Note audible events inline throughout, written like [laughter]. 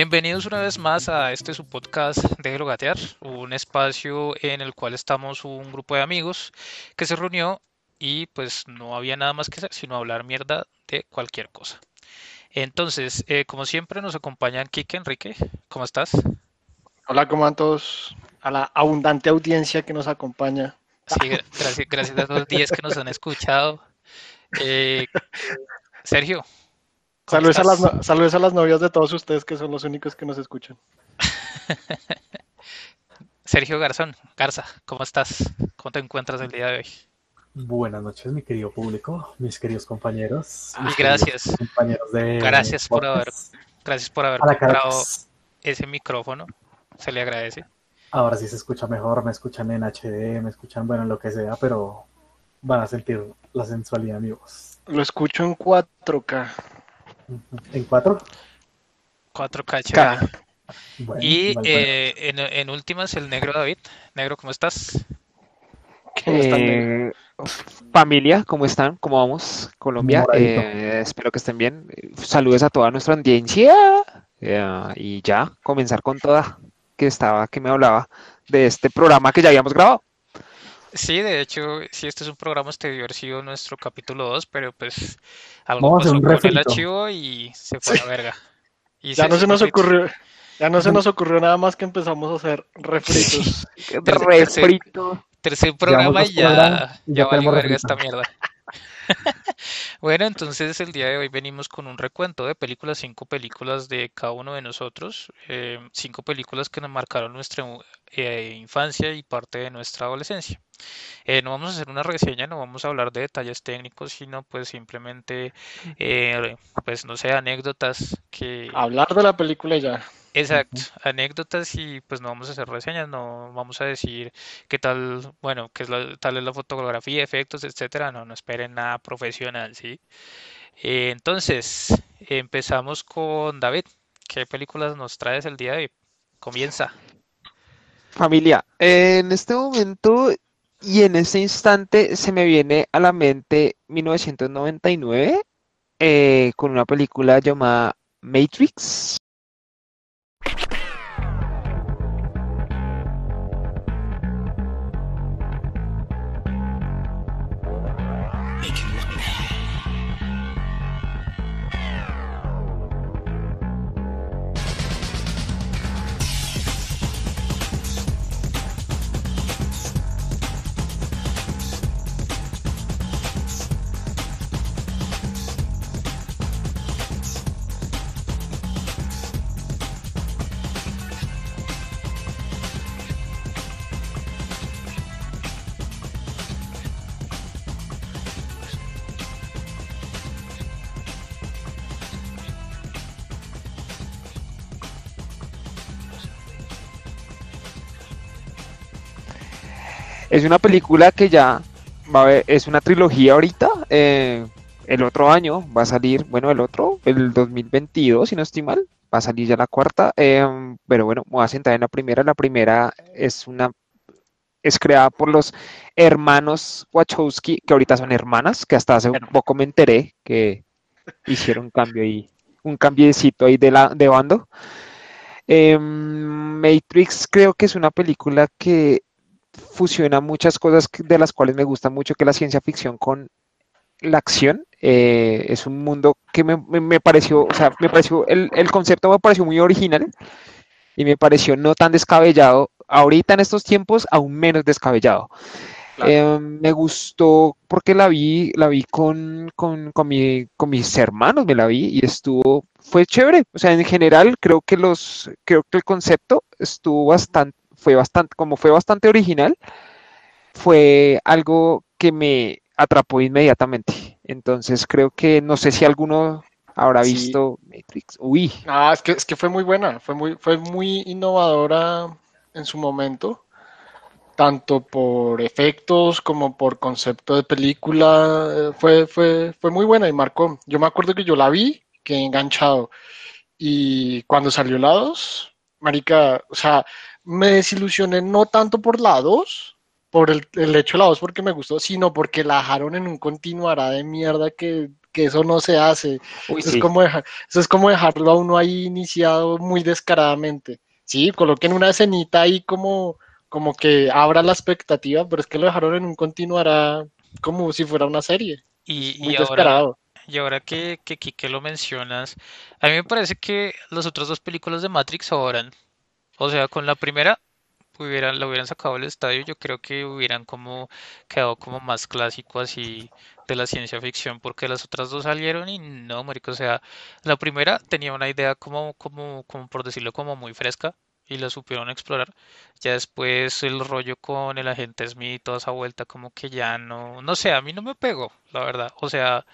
Bienvenidos una vez más a este su podcast Déjelo Gatear, un espacio en el cual estamos un grupo de amigos que se reunió y pues no había nada más que hacer sino hablar mierda de cualquier cosa. Entonces, eh, como siempre nos acompañan Kike, Enrique, ¿cómo estás? Hola, ¿cómo van todos? A la abundante audiencia que nos acompaña. Sí, gracias, gracias a los 10 que nos han escuchado. Eh, [laughs] Sergio, Saludos a, las, saludos a las novias de todos ustedes que son los únicos que nos escuchan. [laughs] Sergio Garzón, Garza, ¿cómo estás? ¿Cómo te encuentras el día de hoy? Buenas noches, mi querido público, mis queridos compañeros. gracias. compañeros de gracias por haber, gracias por haber comprado ese micrófono. Se le agradece. Ahora sí se escucha mejor, me escuchan en HD, me escuchan, bueno, en lo que sea, pero van a sentir la sensualidad, amigos. Lo escucho en 4K. ¿En 4? 4K y eh, en, últimas, el negro David. Negro, ¿cómo estás? Eh, familia, ¿cómo están? ¿Cómo vamos? Colombia, eh, espero que estén bien. Saludos a toda nuestra audiencia y ya, comenzar con toda que estaba, que me hablaba de este programa que ya habíamos grabado. Sí, de hecho, sí, este es un programa, este debió haber sido nuestro capítulo 2, pero pues algo pasó con el archivo y se fue a la verga. ya no se nos ocurrió, ya no se nos ocurrió nada más que empezamos a hacer refritos. [laughs] Refrito. Tercer, programa y ya, ya, ya verga esta mierda. [laughs] bueno, entonces el día de hoy venimos con un recuento de películas, cinco películas de cada uno de nosotros, eh, cinco películas que nos marcaron nuestra eh, infancia y parte de nuestra adolescencia. Eh, no vamos a hacer una reseña, no vamos a hablar de detalles técnicos, sino pues simplemente, pues no sé, anécdotas que... Hablar de la película ya. Exacto, anécdotas y pues no vamos a hacer reseñas, no vamos a decir qué tal, bueno, qué es la, tal es la fotografía, efectos, etcétera, no, no esperen nada profesional, ¿sí? Eh, entonces, empezamos con David. ¿Qué películas nos traes el día de hoy? Comienza. Familia, en este momento y en este instante se me viene a la mente 1999 eh, con una película llamada Matrix. Es una película que ya va a ver, es una trilogía ahorita. Eh, el otro año va a salir, bueno, el otro, el 2022, si no estoy mal, va a salir ya la cuarta. Em, pero bueno, me voy a sentar en la primera. La primera es una es creada por los hermanos Wachowski, que ahorita son hermanas, que hasta hace un poco me enteré que hicieron un cambio ahí, un cambiecito ahí de, la, de bando. Em, Matrix creo que es una película que fusiona muchas cosas de las cuales me gusta mucho, que la ciencia ficción con la acción. Eh, es un mundo que me, pareció, o sea, me pareció, el, concepto me pareció muy original y me pareció no tan descabellado. Ahorita en estos tiempos, aún menos descabellado. Eh, me gustó porque la vi, la vi con, con, con, con, mis hermanos, me la vi y estuvo, fue chévere. O sea, en general creo que los, creo que el concepto estuvo bastante, fue bastante, como fue bastante original, fue algo que me atrapó inmediatamente. Entonces creo que no sé si alguno habrá visto Matrix. Uy. Ah, es que, es que fue muy buena, fue muy, fue muy innovadora en su momento, tanto por efectos como por concepto de película. Fue, fue, fue muy buena y marcó. Yo me acuerdo que yo la vi, que enganchado. Y cuando salió la 2, Marica, o sea, me desilusioné no tanto por la 2, por el, hecho de la 2 porque me gustó, sino porque la dejaron en un continuará de mierda que que eso no se hace. eso, es como eso es como dejarlo a uno ahí iniciado muy descaradamente. Sí, coloquen una escenita ahí como, como que abra la expectativa, pero es que lo dejaron en un continuará como si fuera una serie. Y, ahora, y ahora que, que Kike lo mencionas, a mí me parece que las otras dos películas de Matrix sobran. O sea, con la primera hubieran, la hubieran sacado del estadio, yo creo que hubieran como quedado como más clásico así de la ciencia ficción, porque las otras dos salieron y no, marico, o sea, la primera tenía una idea como, como, como por decirlo, como muy fresca y la supieron explorar. Ya después el rollo con el agente Smith, toda esa vuelta como que ya no, no sé, a mí no me pegó, la verdad. O sea,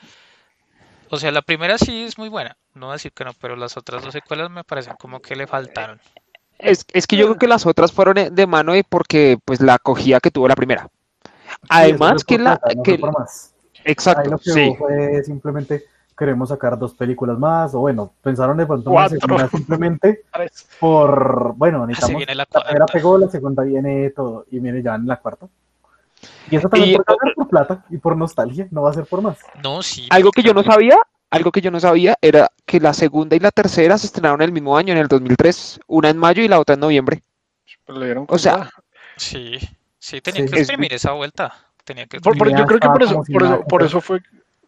o sea, la primera sí es muy buena, no voy a decir que no, pero las otras dos secuelas me parecen como que le faltaron. Es, es que yo creo que las otras fueron de mano y porque pues la acogida que tuvo la primera. Además que la... que, exacto. lo que sí. fue simplemente queremos sacar dos películas más, o bueno, pensaron de pronto una segunda simplemente [laughs] por, bueno, necesitamos, la, la, primera pegó, la segunda viene todo, y viene ya en la cuarta. Y eso también por, por plata y por nostalgia, no va a ser por más. No, sí. Algo que yo no sabía algo que yo no sabía era que la segunda y la tercera se estrenaron el mismo año, en el 2003, una en mayo y la otra en noviembre. o sea, sí, sí, tenía que exprimir esa vuelta. Tenía que yo creo que por eso, por eso, por eso fue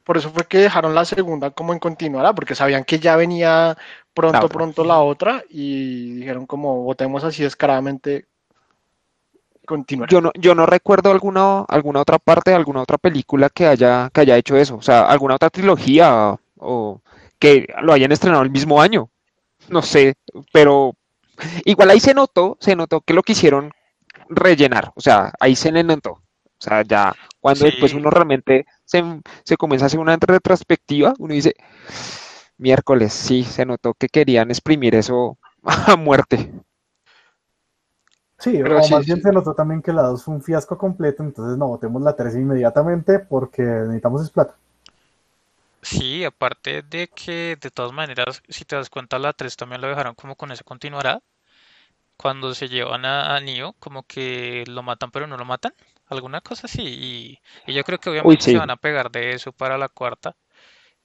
por eso fue que dejaron la segunda como en continuará, porque sabían que ya venía pronto, pronto la otra y dijeron como votemos así descaradamente continuar. Yo no, yo no recuerdo alguna, alguna otra parte, alguna otra película que haya, que haya hecho eso, o sea, alguna otra trilogía o que lo hayan estrenado el mismo año. No sé, pero igual ahí se notó, se notó que lo quisieron rellenar, o sea, ahí se le notó. O sea, ya cuando después uno realmente se, se comienza a hacer una retrospectiva, uno dice, miércoles, sí, se notó que querían exprimir eso [laughs] a muerte. Sí, pero más bien se notó también que la 2 fue un fiasco completo, entonces no votemos la 3 inmediatamente porque necesitamos es plata. Sí, aparte de que de todas maneras, si te das cuenta, la 3 también lo dejaron como con ese continuará. Cuando se llevan a, a Neo, como que lo matan pero no lo matan. Alguna cosa así. Y, yo creo que obviamente se van a pegar de eso para la cuarta.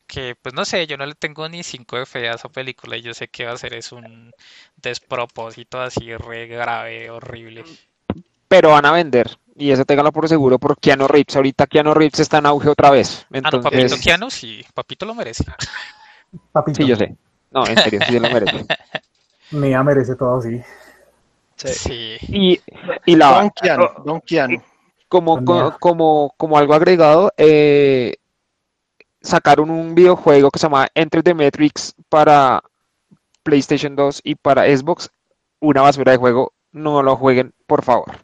Que pues no sé, yo no le tengo ni 5 de fe a esa película y yo sé que va a ser es un despropósito así re grave, horrible. Pero van a vender. Y eso téngalo por seguro por Keanu Reeves. Ahorita Keanu Reeves está en auge otra vez. Entonces... Ah, no, papito Keanu sí, papito lo merece. Papito. Sí, yo sé. No, en serio, sí lo merece. [laughs] Mía merece todo, sí. Sí. Y, y la... Don Keanu, Don Keanu. Como, como, como, algo agregado, eh, sacaron un videojuego que se llama Enter the Matrix para PlayStation 2 y para Xbox. Una basura de juego. No lo jueguen, por favor.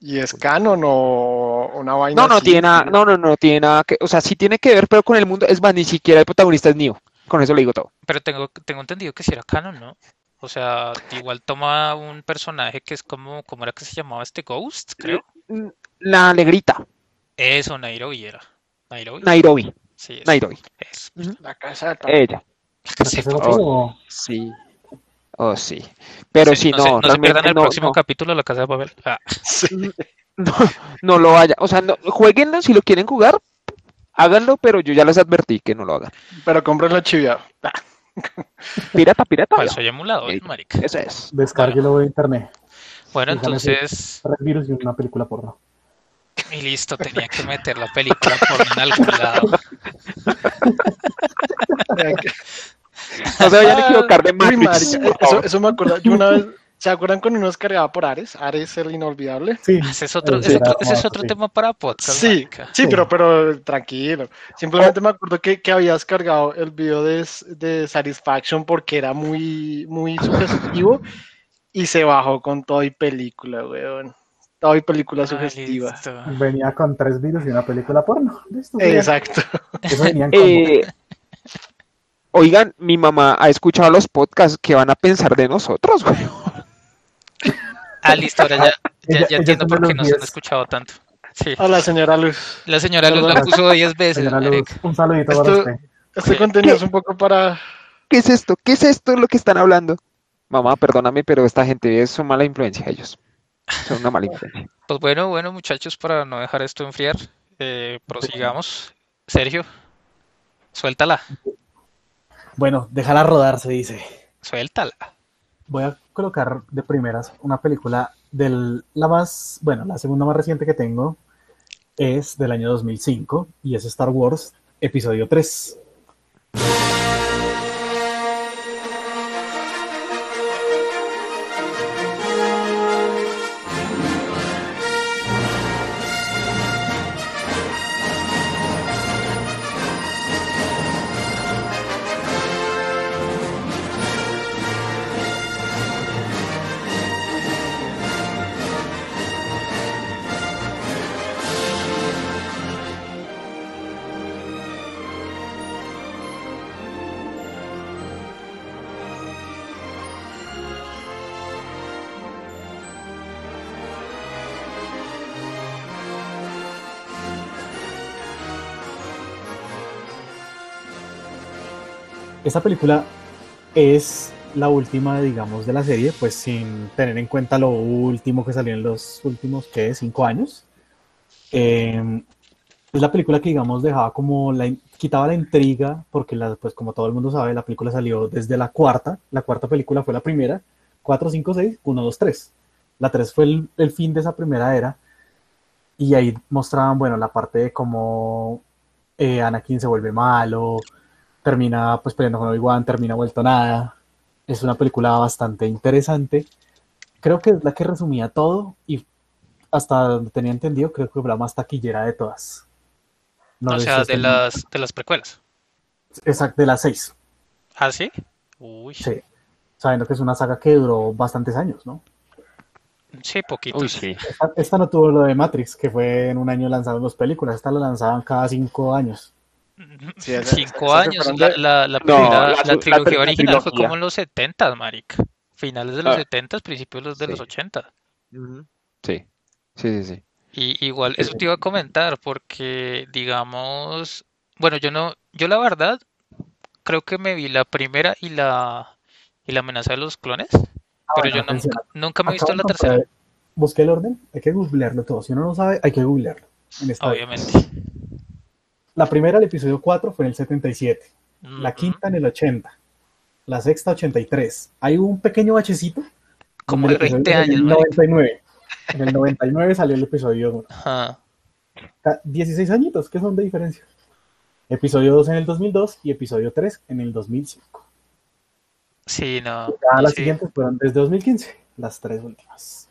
¿Y es canon o una vaina? No, no tiene nada, no, no, no tiene nada que, o sea, sí tiene que ver, pero con el mundo es más, ni siquiera el protagonista es Neo. Con eso le digo todo. Pero tengo, tengo entendido que si era canon, ¿no? O sea, igual toma un personaje que es como, ¿cómo era que se llamaba este Ghost? Creo. La negrita. Eso, Nairobi era. Nairobi. Nairobi. Sí, Nairobi. La casa de Ella. La casa de oh, sí. Oh, sí. Pero si no. No, se pierdan el próximo capítulo de La Casa de Papel. Ah. [laughs] Sí. No, no lo vaya. O sea, no, jueguenlo si lo quieren jugar. Háganlo, pero yo ya les advertí que no lo hagan. Pero comprenlo chiviado. [laughs] Pirata, pirata. Falso y emulador, marica. Eso es. Descárguelo de internet. Bueno, entonces. Tres virus y una película porno. Y listo, tenía que meter la película porno en algún lado. [laughs] [laughs] no se vayan a equivocar de [laughs] Matrix. Eso, eso, me acuerdo. Yo una [laughs] vez, ¿se acuerdan cuando uno descargaba por Ares? Ares el inolvidable. Sí. Ese es otro, ese, es otro tema para podcast. Sí, sí, pero, pero tranquilo. Simplemente me acuerdo que, que había descargado el video de, de Satisfaction porque era muy, muy sugestivo y se bajó con todo y película, weón. Todo y película ah, sugestiva. Venía con tres virus y una película porno. Exacto. Eh, oigan, mi mamá ha escuchado los podcasts que van a pensar de nosotros, weón. [laughs] Ah, listo, ahora ya, ya, ya entiendo por qué nos han escuchado tanto. Sí. Hola, señora Luz. La señora Luz la puso 10 veces. un saludito para usted. Este contenido es un poco para... ¿Qué es esto? ¿Qué es esto lo que están hablando? Mamá, perdóname, pero esta gente es una mala influencia ellos. Son una mala influencia. [laughs] Pues bueno, bueno, muchachos, para no dejar esto enfriar, eh, prosigamos. Sergio. Suéltala. Bueno, déjala rodar, se dice. Suéltala. Voy a colocar de primeras una película del la más, bueno, la segunda más reciente que tengo es del año 2005 y es Star Wars Episodio 3. Esta película es la última, digamos, de la serie, pues sin tener en cuenta lo último que salió en los últimos, ¿qué? Cinco años. Em, es la película que, digamos, dejaba como la, quitaba la intriga, porque, la, pues como todo el mundo sabe, la película salió desde la cuarta. La cuarta película fue la primera. 4, 5, 6, 1, 2, 3. La 3 fue el, el fin de esa primera era. Y ahí mostraban, bueno, la parte de cómo eh, Anakin se vuelve malo, termina pues peleando con Obi-Wan, termina vuelto nada. Es una película bastante interesante. Creo que es la que resumía todo y hasta donde tenía entendido, creo que fue la más taquillera de todas. o sea, de las, de las precuelas. Exacto, de las seis. ¿Ah, sí? Uy. Sí. Sabiendo que es una saga que duró bastantes años, ¿no? Sí, poquito. sí. Esta, no tuvo lo de Matrix, que fue en un año lanzando dos películas. Esta la lanzaban cada cinco años. Cinco años. La, la, trilogía original fue como en los 70, marica. Finales de los 70, ah. principios de los 80. Sí, sí, sí, sí. Y igual, eso te iba a comentar, porque digamos, bueno, yo no, yo la verdad, creo que me vi la primera y la y la amenaza de los clones, ah, pero yo nunca, nunca, me he visto la tercera. Busqué el orden, hay que googlearlo todo. Si uno no sabe, hay que googlearlo. Obviamente. La primera, el episodio 4, fue en el 77. La quinta en el 80. La sexta, 83. Hay un pequeño bachecito. Como de 20 años. En el 99. En el 99 salió el episodio 1. 16 añitos, ¿qué son de diferencia? Episodio 2 en el 2002 y episodio 3 en el 2005. Sí, no. Ya las siguientes fueron desde 2015, las tres últimas.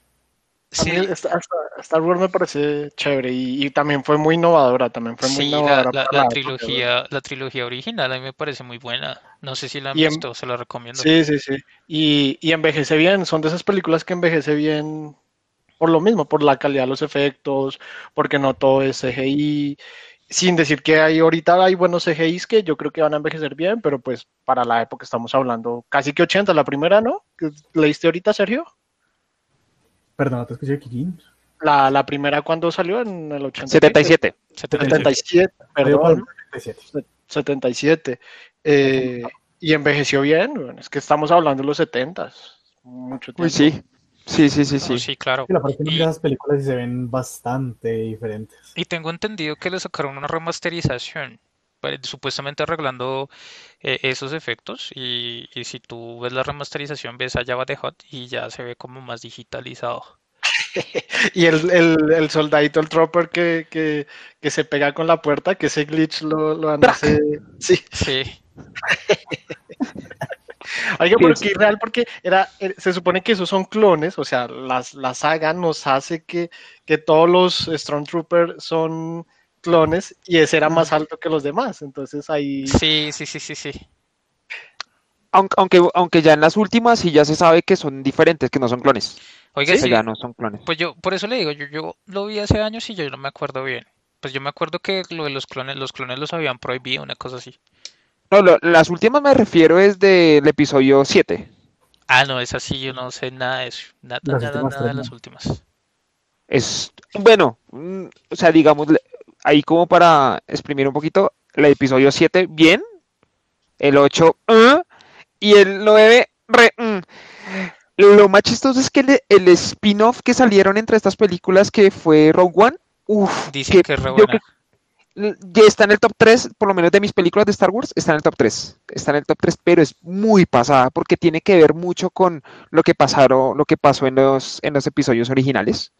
Sí. Star Wars me parece chévere y, también fue muy innovadora, también fue muy innovadora. La, la, trilogía, la trilogía original a mí me parece muy buena. No sé si la han visto, se la recomiendo. Sí, sí, sí. Y, y, envejece bien, son de esas películas que envejece bien por lo mismo, por la calidad de los efectos, porque no todo es CGI. Sin decir que hay ahorita hay buenos CGIs que yo creo que van a envejecer bien, pero pues para la época estamos hablando casi que 80, la primera, ¿no? ¿Leíste ahorita, Sergio? Perdón, te escuché, Kikín. La, la primera cuando salió en el 87. 77, perdón. 77. 77. Eh, y envejeció bien, es que estamos hablando de los 70 mucho tiempo. sí. Sí, sí, sí, sí. sí, claro. la y, las películas se ven bastante diferentes. Y tengo entendido que le sacaron una remasterización, pues, supuestamente arreglando eh, esos efectos. Y, y, si tú ves la remasterización, ves a Java de Hot y ya se ve como más digitalizado. [laughs] y el, el, el, soldadito, el trooper que, que, que, se pega con la puerta, que ese glitch lo, lo hace. Sí. Sí. [laughs] Oiga, pero que real porque era, eh, se supone que esos son clones, o sea, las, la saga nos hace que, que todos los Stormtroopers son clones y ese era más alto que los demás, entonces ahí... Sí, sí, sí, sí, sí. Aunque, aunque ya en las últimas sí ya se sabe que son diferentes, que no son clones. Oiga, sí, ya no son clones. Pues yo, por eso le digo, yo, yo lo vi hace años y yo no me acuerdo bien. Pues yo me acuerdo que lo de los clones, los clones los habían prohibido, una cosa así. No, las últimas me refiero es del episodio 7. Ah, no, es así, yo no sé nada de eso. Nada, nada, nada de las últimas. Es, bueno, mm, o sea, digamos, ahí como para exprimir un poquito, el episodio 7, bien. El 8, uh, y el 9, re, mm. Lo más chistoso es que el, spin-off que salieron entre estas películas que fue Rogue One, uff, Dicen que, es re buena. está en el top 3, por lo menos de mis películas de Star Wars, está en el top 3. Está en el top 3, pero es muy pasada porque tiene que ver mucho con lo que pasaron, lo que pasó en los, en los episodios originales,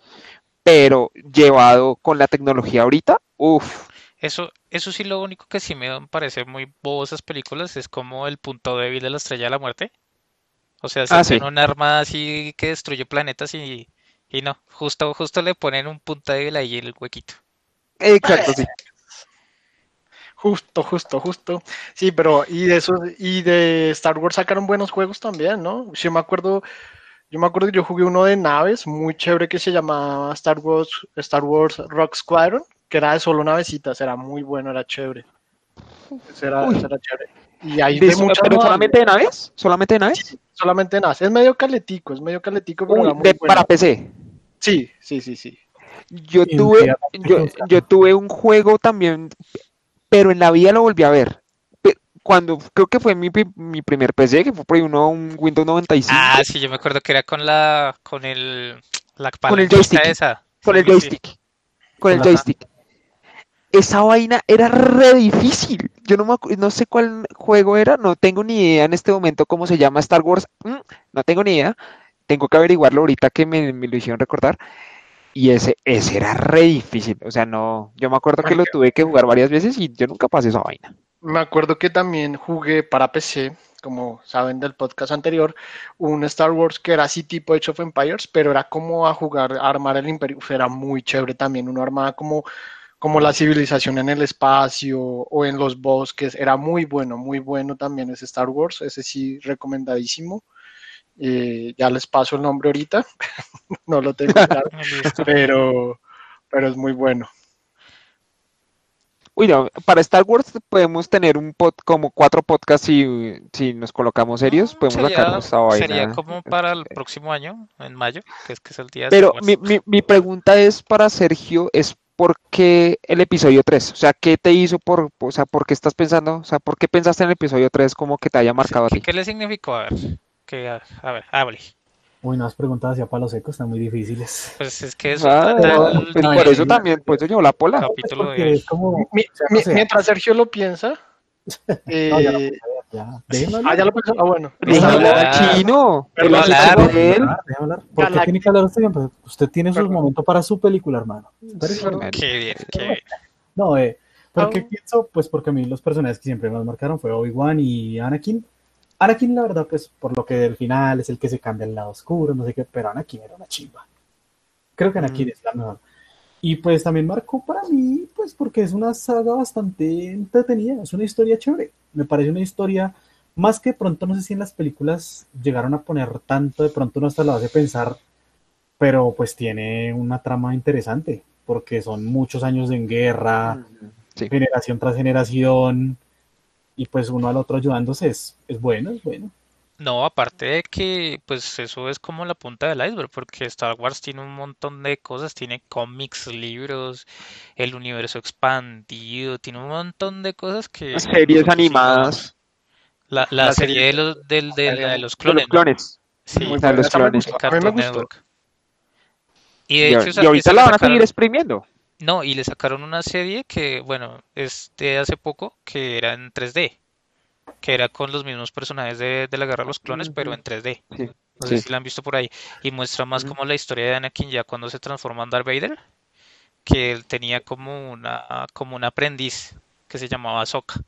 pero llevado con la tecnología ahorita, uff. Eso, eso sí, lo único que sí me parece muy bobo esas películas es como el punto débil de la estrella de la muerte. O sea, se ah, un arma así que destruye planetas y, y no, justo, justo le ponen un punto débil ahí en el huequito. Exacto, sí. [laughs] Justo, justo, justo. Sí, pero y de eso, y de Star Wars sacaron buenos juegos también, ¿no? Yo me acuerdo, yo me acuerdo que yo jugué uno de naves muy chévere que se llamaba Star Wars, Star Wars Rock Squadron, que era de solo navecitas, era muy bueno, era chévere. era, chévere. Y hay de, muchas ¿Pero solamente de naves? ¿Solamente de naves? solamente de naves. Es medio caletico, es medio caletico, pero Para PC. Sí, sí, sí, sí. Yo tuve, yo, yo tuve un juego también pero en la vida lo volví a ver. Cuando creo que fue mi, mi primer PC, que fue por ahí uno, un Windows 95. Ah, sí, yo me acuerdo que era con la con el la con el joystick. Esa. Con el joystick. Con el joystick. Esa vaina era re difícil. Yo no, me, no sé cuál juego era, no tengo ni idea en este momento cómo se llama Star Wars. Mm, no tengo ni idea. Tengo que averiguarlo ahorita que me, me lo hicieron recordar. Y ese, ese era re difícil. O sea, no. Yo me acuerdo que lo tuve que jugar varias veces y yo nunca pasé esa vaina. Me acuerdo que también jugué para PC, como saben del podcast anterior, un Star Wars que era así tipo Age of Empires, pero era como a jugar, a armar el imperio. Era muy chévere también. Uno armaba como, como la civilización en el espacio o en los bosques. Era muy bueno, muy bueno también ese Star Wars. Ese sí, recomendadísimo. Eh, ya les paso el nombre ahorita, [laughs] no lo tengo [laughs] claro, pero, pero es muy bueno. Uy, para Star Wars podemos tener un pod, como cuatro podcasts si, si nos colocamos serios, podemos sería, esa Sería como para el próximo año, en mayo, que es que es el día Pero mi, mi, mi, pregunta es para Sergio, es ¿por qué el episodio 3? O sea, ¿qué te hizo por, o sea, por qué estás pensando, o sea, por qué pensaste en el episodio 3 como que te haya marcado a ti? ¿Qué le significó? A ver que, a, ver, hable. Uy, no has preguntado hacia palos secos, están muy difíciles. Pues es que eso ah, pues por eso también, pues yo la pola. Capítulo de... como, mientras Sergio lo piensa. [laughs] Eh... Ya, lo, ya. Ah, ya lo pensó. Ah, bueno. Déjalo chino. Déjalo hablar. hablar. ¿Por qué tiene que hablar usted? Pues usted tiene su momento para su película, hermano. Qué bien, qué bien. No, eh, ¿por qué pienso? Pues porque a mí los personajes que siempre nos marcaron fue Obi-Wan y Anakin. Anakin, la verdad, pues por lo que del final es el que se cambia al lado oscuro, no sé qué, pero Anakin era una chimba. Creo que Anakin mm. es la mejor. Y pues también marcó para mí, pues porque es una saga bastante entretenida, es una historia chévere. Me parece una historia más que pronto, no sé si en las películas llegaron a poner tanto, de pronto uno hasta lo hace pensar, pero pues tiene una trama interesante, porque son muchos años en guerra, generación tras generación, y pues uno al otro ayudándose es, es bueno, es bueno. No, aparte de que pues eso es como la punta del iceberg, porque Star Wars tiene un montón de cosas, tiene cómics, libros, el universo expandido, tiene un montón de cosas que... Series animadas. La, la, serie, de los, de, de, los clones. los clones. Sí, de los clones. Y de hecho, y ahorita la van a seguir exprimiendo. No, y le sacaron una serie que, bueno, es de hace poco, que era en 3D, que era con los mismos personajes de, la Guerra de los Clones, pero en 3D. no sé si la han visto por ahí. Y muestra más como la historia de Anakin ya cuando se transforma en Darth Vader, que él tenía como una, como un aprendiz que se llamaba Ahsoka.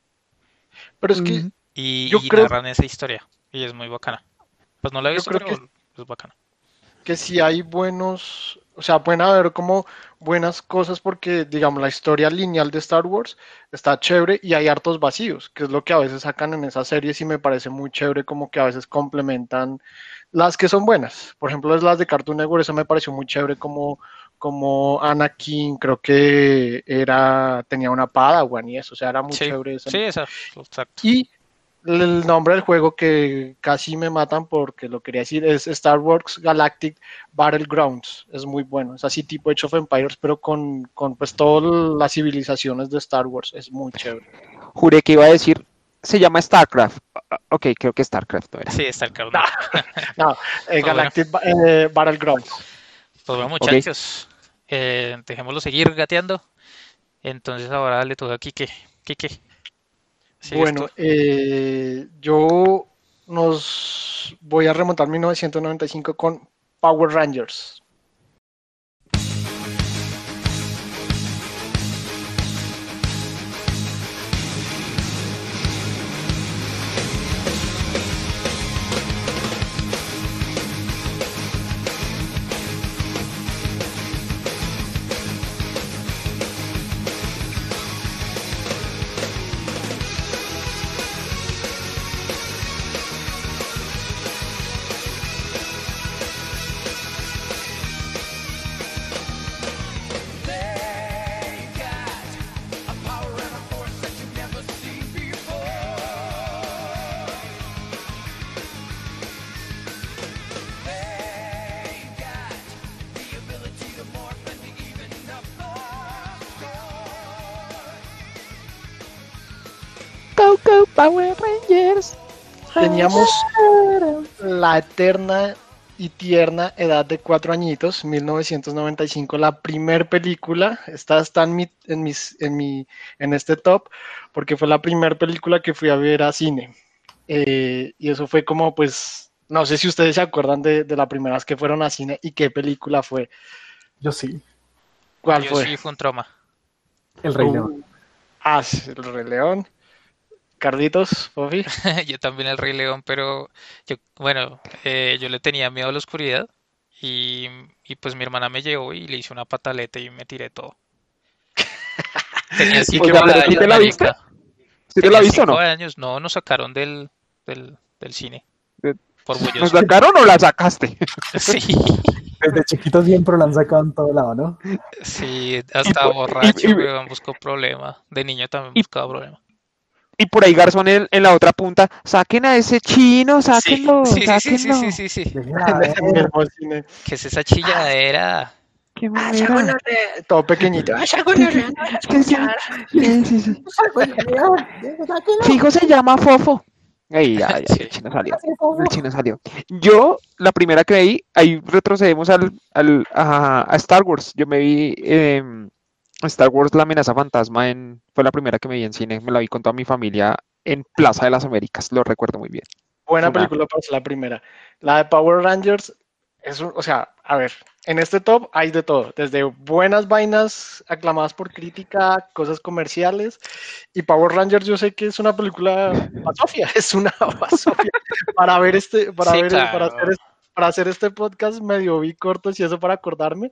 Pero es que... Y, yo creo... narran esa historia, y es muy bacana. Pues no la he visto, pero es bacana. Que si hay buenos o sea, pueden haber como buenas cosas porque, digamos, la historia lineal de Star Wars está chévere y hay hartos vacíos, que es lo que a veces sacan en esas series y me parece muy chévere como que a veces complementan las que son buenas. Por ejemplo, las de Cartoon Network, eso me pareció muy chévere como, como Anakin, creo que era, tenía una Padawan y eso, o sea, era muy chévere. Sí, esa, exacto. Y el nombre del juego que casi me matan porque lo quería decir es Star Wars Galactic Battlegrounds. Es muy bueno. Es así tipo Age of Empires, pero con, con pues todas las civilizaciones de Star Wars. Es muy chévere. Juré que iba a decir, se llama StarCraft. Ok, creo que StarCraft era. Sí, StarCraft. No, eh, [laughs] Galactic eh, Battlegrounds. Pues bueno, muchachos, eh, dejémoslo seguir gateando. Entonces ahora le toca a Kike. Kike. Bueno, eh, yo nos voy a remontar 1995 con Power Rangers. Teníamos la eterna y tierna edad de cuatro añitos, 1995, la primer película, esta está en, mi, en, mis, en, mi, en este top, porque fue la primera película que fui a ver a cine. Eh, y eso fue como, pues, no sé si ustedes se acuerdan de, de la primera vez que fueron a cine y qué película fue. Yo sí. ¿Cuál Yo fue? Sí, fue un trauma. El Rey uh, León. Ah, el Rey León. Carditos, Fofi. [laughs] yo también el Rey León, pero yo, bueno, eh, yo le tenía miedo a la oscuridad y, pues mi hermana me llevó y le hice una pataleta y me tiré todo. [laughs] tenía así que te la viste? ¿Sí te la viste o no? años, no, nos sacaron del, del, del cine. Por [laughs] ¿Nos sacaron o la sacaste? sí. Desde chiquitos siempre la han sacado en todo lado, ¿no? Sí, hasta borracho, y, buscó problema. De niño también buscaba problema y por ahí Garzón en, la otra punta, saquen a ese chino, sáquenlo, sí, sí, Sí, sí, sí, sí, [laughs] ¿Qué es esa chilladera? ¿Qué Todo pequeñito. Fijo se llama Fofo. Ahí, ya, ya, el chino salió. El chino salió. Yo, la primera que vi, ahí retrocedemos al, al a, a, Star Wars. Yo me vi eh, Star Wars La amenaza fantasma en, fue la primera que me vi en cine, me la vi con toda mi familia en Plaza de las Américas, lo recuerdo muy bien. Buena película para ser la primera. La de Power Rangers, es, o sea, a ver, en este top hay de todo, desde buenas vainas aclamadas por crítica, cosas comerciales, y Power Rangers yo sé que es una película basofia, [laughs] es una basofia para ver este, para ver, para hacer este para hacer este podcast medio vi cortos y eso para acordarme.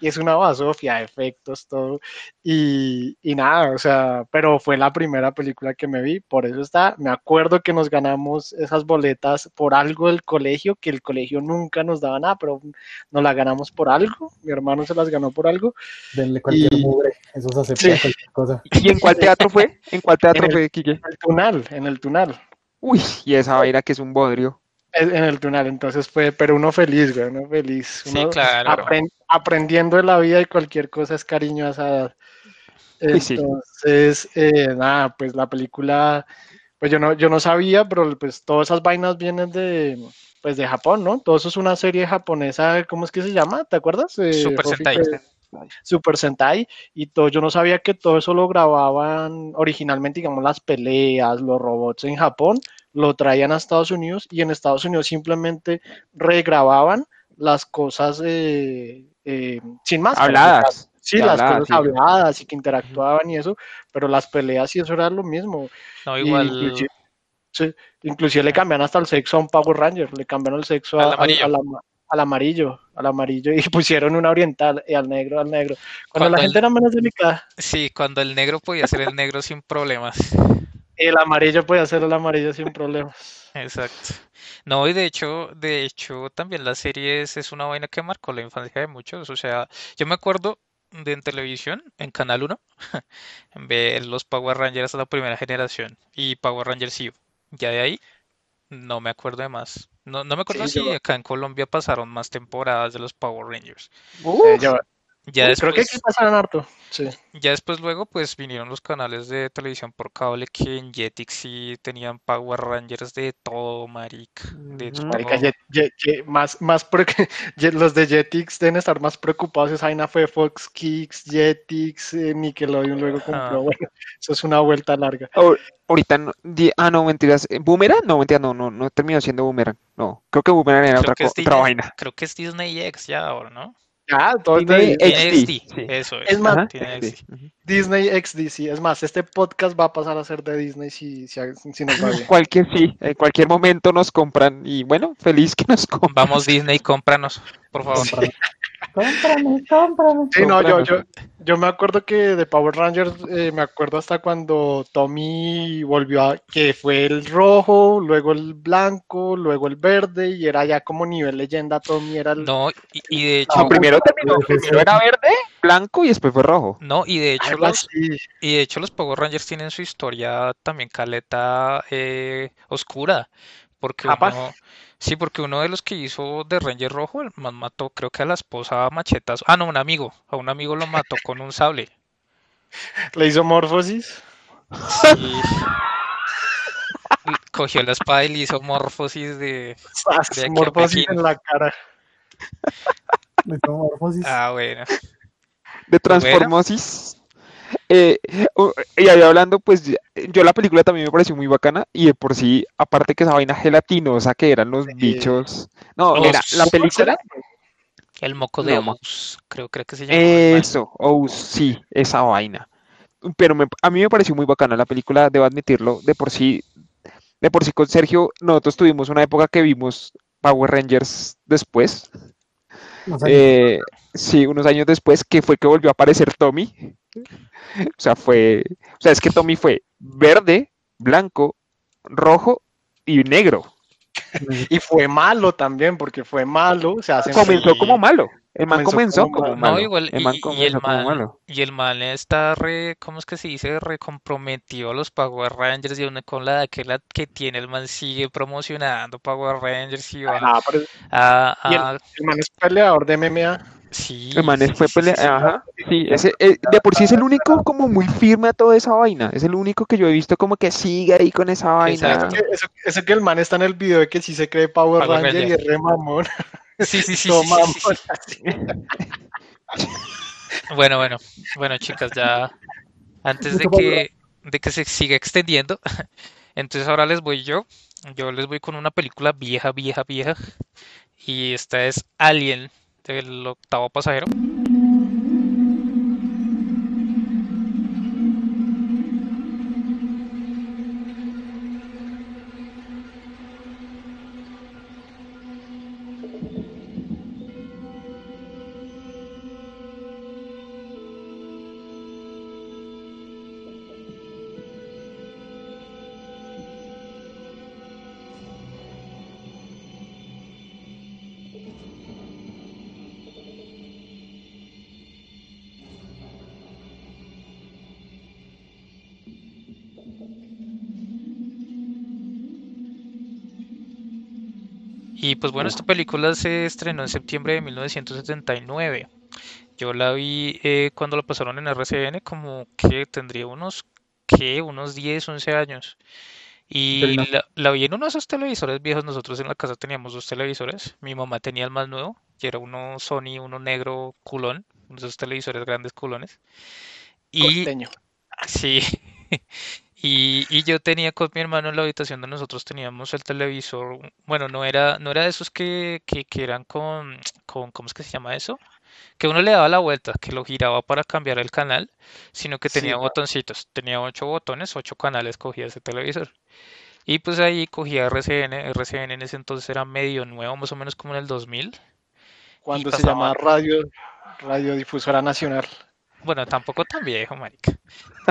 Y es una basofia, efectos, todo. Y, y, nada, o sea, pero fue la primera película que me vi, por eso está. Me acuerdo que nos ganamos esas boletas por algo del colegio, que el colegio nunca nos daba nada, pero nos la ganamos por algo. Mi hermano se las ganó por algo. Denle cualquier mugre, eso se acepta cualquier cosa. ¿Y en cuál teatro fue? ¿En cuál [laughs] teatro fue, Kike? En el Tunal, en el Tunal. Uy, y esa vaina que es un bodrio en el túnel, entonces fue, pero uno feliz, güey, uno feliz. sí, claro. aprendiendo de la vida y cualquier cosa es cariño a esa edad. Entonces, eh, nada, pues la película, pues yo no, yo no sabía, pero pues todas esas vainas vienen de, pues de Japón, ¿no? Todo eso es una serie japonesa, ¿cómo es que se llama? ¿Te acuerdas? Eh, Super Sentai. Super Sentai y todo, yo no sabía que todo eso lo grababan originalmente, digamos, las peleas, los robots en Japón, lo traían a Estados Unidos y en Estados Unidos simplemente regrababan las cosas eh, eh, sin más. Habladas. Sí, las cosas habladas y que interactuaban y eso, pero las peleas y eso era lo mismo. No, igual. inclusive, le cambian hasta el sexo a un Power Ranger, le cambiaron el sexo al, amarillo. al, amarillo, al amarillo y [laughs] pusieron una oriental y al negro, al negro. Cuando, la gente era menos delicada. Sí, cuando el negro podía ser el negro sin problemas. El amarillo puede hacer el amarillo sin problemas. [laughs] Exacto. No, y de hecho, de hecho, también la serie es, una vaina que marcó la infancia de muchos. O sea, yo me acuerdo de en televisión, en Canal 1, [laughs] ver los Power Rangers de la primera generación y Power Rangers U. Ya de ahí, no me acuerdo de más. No, no me acuerdo si acá en Colombia pasaron más temporadas de los Power Rangers. Eh, Ya después, Creo que aquí pasaron harto. Sí. Ya después luego pues vinieron los canales de televisión por cable que en Jetix sí tenían Power Rangers de todo, marica. De Marica, más, más porque [laughs] los de Jetix deben estar más preocupados. Esa vaina fue Fox Kicks, Jetix, eh, Nickelodeon luego compró. Bueno, eso es una vuelta larga. ahorita, no, ah, no, mentiras. Eh, ¿Boomerang? No, mentira, no, no, no terminó siendo Boomerang. No, creo que Boomerang era otra, otra vaina. Creo que es Disney X ya ahora, ¿no? Ah, todo Disney XD. Eso es. Es más, Disney XD, sí. Es más, este podcast va a pasar a ser de Disney si, si, si nos va bien. [laughs] Cualquier, sí, en cualquier momento nos compran. Y bueno, feliz que nos compran. Vamos, Disney, cómpranos, por favor. [laughs] Cómprame, cómprame. Sí, no, yo, yo, yo me acuerdo que de Power Rangers, eh, me acuerdo hasta cuando Tommy volvió a, que fue el rojo, luego el blanco, luego el verde, y era ya como nivel leyenda, Tommy era el... No, y, de hecho... primero terminó, primero era verde, blanco y después fue rojo. No, y de hecho, los, y de hecho los Power Rangers tienen su historia también caleta eh, oscura, porque uno, Sí, porque uno de los que hizo de Ranger Rojo, el man mató, creo que a la esposa a machetas. Ah, no, un amigo. A un amigo lo mató con un sable. [laughs] ¿Le hizo morfosis? Sí. Cogió la espada y le hizo morfosis de. morfosis en la cara. [laughs] Le hizo morfosis. Ah, bueno. De transformosis. Eh, y ahí hablando, pues yo la película también me pareció muy bacana y de por sí, aparte que esa vaina gelatinosa que eran los bichos. No, era la película. El moco de Ous, creo, creo que se llama. Eso, Ous, sí, esa vaina. Pero a mí me pareció muy bacana la película, debo admitirlo. De por sí, de por sí con Sergio, nosotros tuvimos una época que vimos Power Rangers después. Eh, sí, unos años después, que fue que volvió a aparecer Tommy. O sea, fue. O sea, es que Tommy fue verde, blanco, rojo y negro. Y fue malo también, porque fue malo. O sea, comenzó como malo. El man comenzó, como, malo. No, igual, el man y, y, el man, malo. y el man está re, ¿cómo es que se dice? Recomprometió a los Power Rangers y una con la que, la que tiene el man sigue promocionando Power Rangers y va ah, a, el, man es peleador de MMA. Sí. El man fue pelea, ajá. Sí, ese, eh, de por sí es el único como muy firme a toda esa vaina. Es el único que yo he visto como que sigue ahí con esa vaina. Eso, eso, que el man está en el video de que sí se cree Power, Ranger, y es re mamón. Sí, sí, sí. [laughs] [laughs] sí, bueno, bueno, bueno, chicas, ya antes de que, de que se siga extendiendo, [laughs] entonces ahora les voy yo. Yo les voy con una película vieja, vieja, vieja. Y esta es Alien el octavo pasajero. Y pues bueno, esta película se estrenó en septiembre de 1979. Yo la vi eh, cuando la pasaron en RCN, como que tendría unos, ¿qué? Unos 10, 11 años. Y la, vi en uno de esos televisores viejos. Nosotros en la casa teníamos dos televisores. Mi mamá tenía el más nuevo, que era uno Sony, uno negro culón, uno de esos televisores grandes culones. Y [laughs] sí. Y, yo tenía con mi hermano en la habitación donde nosotros teníamos el televisor, bueno, no era, no era de esos que, que, eran con, con, ¿cómo es que se llama eso? Que uno le daba la vuelta, que lo giraba para cambiar el canal, sino que tenía botoncitos, tenía ocho botones, ocho canales cogía ese televisor. Y pues ahí cogía RCN, RCN en ese entonces era medio nuevo, más o menos como en el 2000. Cuando se llama Radio, Radiodifusora Nacional. Bueno, tampoco tan viejo, marica.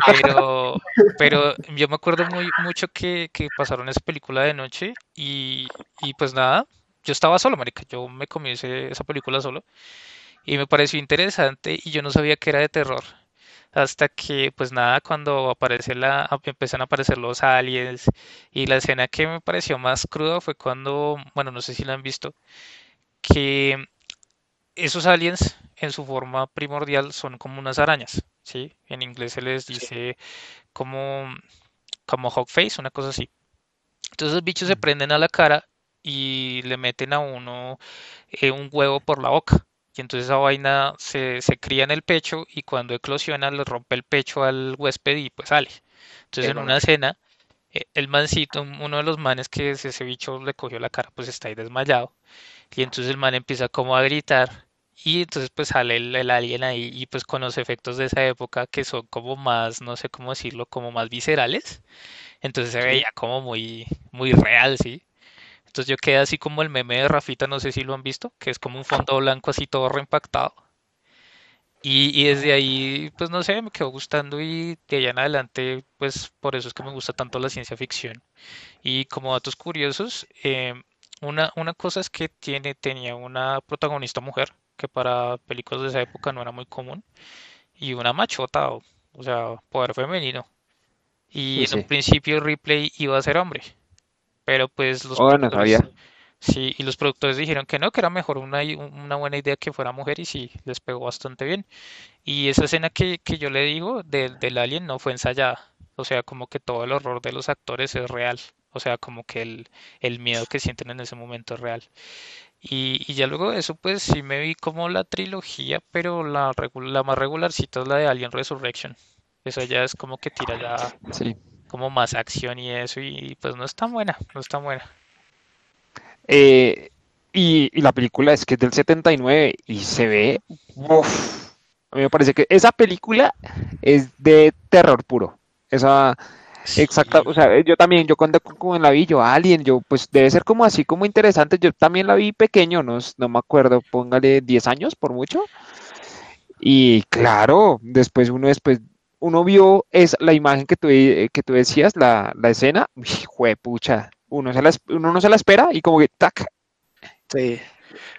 Pero, pero yo me acuerdo muy mucho que, que pasaron esa película de noche y, y, pues nada, yo estaba solo, marica. Yo me comí esa película solo y me pareció interesante y yo no sabía que era de terror. Hasta que, pues nada, cuando aparece la, a aparecer los aliens y la escena que me pareció más cruda fue cuando, bueno, no sé si la han visto, que esos aliens en su forma primordial son como unas arañas, ¿sí? En inglés se les dice como, como face, una cosa así. Entonces los bichos se prenden a la cara y le meten a uno eh, un huevo por la boca. Y entonces esa vaina se, se, cría en el pecho y cuando eclosiona le rompe el pecho al huésped y pues sale. Entonces en una escena, eh, el mancito, uno de los manes que ese bicho le cogió la cara, pues está ahí desmayado. Y entonces el man empieza como a gritar y entonces pues sale el, alien ahí y pues con los efectos de esa época que son como más, no sé cómo decirlo, como más viscerales. Entonces se veía como muy, muy real, ¿sí? Entonces yo quedé así como el meme de Rafita, no sé si lo han visto, que es como un fondo blanco así todo reimpactado. Y, y desde ahí, pues no sé, me quedó gustando y de allá en adelante, pues por eso es que me gusta tanto la ciencia ficción. Y como datos curiosos, eh, una, una cosa es que tiene, tenía una protagonista mujer, que para películas de esa época no era muy común, y una machota, o, sea, poder femenino. Y en un principio Ripley iba a ser hombre, pero pues los oh, sí, y los productores dijeron que no, que era mejor una, una buena idea que fuera mujer y sí, les pegó bastante bien. Y esa escena que, que yo le digo del, del alien no fue ensayada, o sea, como que todo el horror de los actores es real. O sea, como que el, el miedo que sienten en ese momento es real. Y, y, ya luego de eso, pues sí me vi como la trilogía, pero la, la más regularcita es la de Alien Resurrection. Esa ya es como que tira ya como más acción y eso, y pues no es tan buena, no es tan buena. Eh, y, y, la película es que es del 79 y se ve, uf, a mí me parece que esa película es de terror puro. Esa, Exacto, o sea, yo también, yo cuando como la vi, yo Alien, yo pues debe ser como así como interesante, yo también la vi pequeño, no, no me acuerdo, póngale 10 años por mucho. Y claro, después uno después uno vio es la imagen que tú, que tú decías, la, la escena, uy, pucha, uno, se la, uno no se la espera y como que tac. Sí.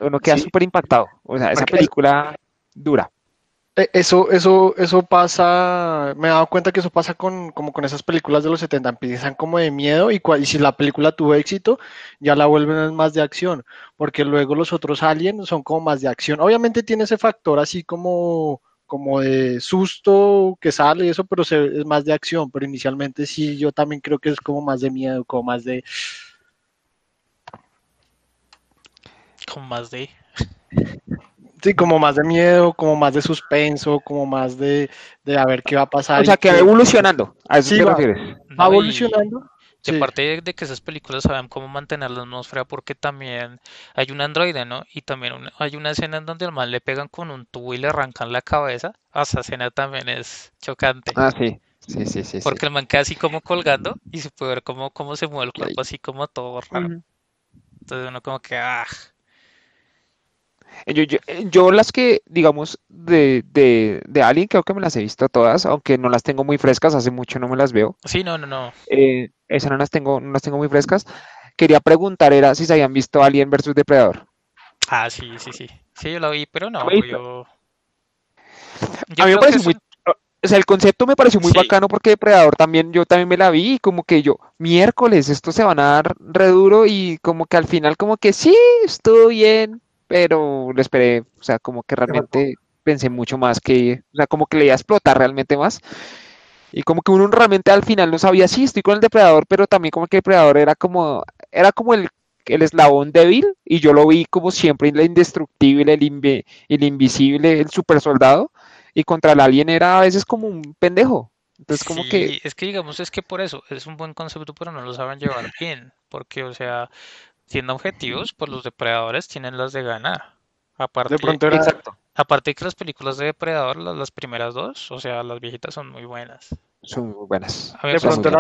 Uno queda súper impactado. O sea, esa película dura. Eh, eso, eso, eso pasa, me he dado cuenta que eso pasa con, como con esas películas de los 70, empiezan como de miedo y, si la película tuvo éxito, ya la vuelven más de acción, porque luego los otros aliens son como más de acción. Obviamente tiene ese factor así como, como de susto que sale y eso, pero es más de acción, pero inicialmente sí, yo también creo que es como más de miedo, como más de... Como más de... [laughs] Sí, como más de miedo, como más de suspenso, como más de, de a ver qué va a pasar. O sea, que va evolucionando. ¿A eso sí, va, va evolucionando. Y, aparte de que esas películas saben cómo mantener la atmósfera, porque también hay un androide, ¿no? Y también hay una escena en donde al mal le pegan con un tubo y le arrancan la cabeza. Ah, esa escena también es chocante. Ah, sí. Sí, sí, sí. Porque el man queda así como colgando y se puede ver cómo, cómo se mueve el cuerpo, así como todo raro. Entonces uno como que, ah. Yo, yo, las que, digamos, de, de, de, Alien, creo que me las he visto todas, aunque no las tengo muy frescas, hace mucho no me las veo. Sí, no, no, no. Eh, esas no las tengo, no las tengo muy frescas. Quería preguntar, era si se habían visto Alien versus Depredador. Ah, sí, sí, sí. Sí, yo la vi, pero no, yo... a mí me parece muy... O sea, el concepto me pareció muy bacano porque Depredador también, yo también me la vi y como que yo, miércoles, esto se van a dar re duro y como que al final como que sí, estuvo bien, pero lo esperé, o sea, como que realmente pensé mucho más que, o sea, como que le iba a explotar realmente más. Y como que uno realmente al final no sabía, sí, estoy con el depredador, pero también como que el depredador era como, era como el, el eslabón débil, y yo lo vi como siempre, el indestructible, el, el invisible, el super soldado, y contra el alien era a veces como un pendejo. Entonces, como que. Es que digamos, es que por eso es un buen concepto, pero no lo saben llevar bien. Porque, o sea, siendo objetivos, pues los depredadores tienen las de ganar. Aparte, de pronto exacto. aparte que las películas de Depredador, las, primeras dos, o sea, las viejitas son muy buenas. Son muy buenas. de pronto era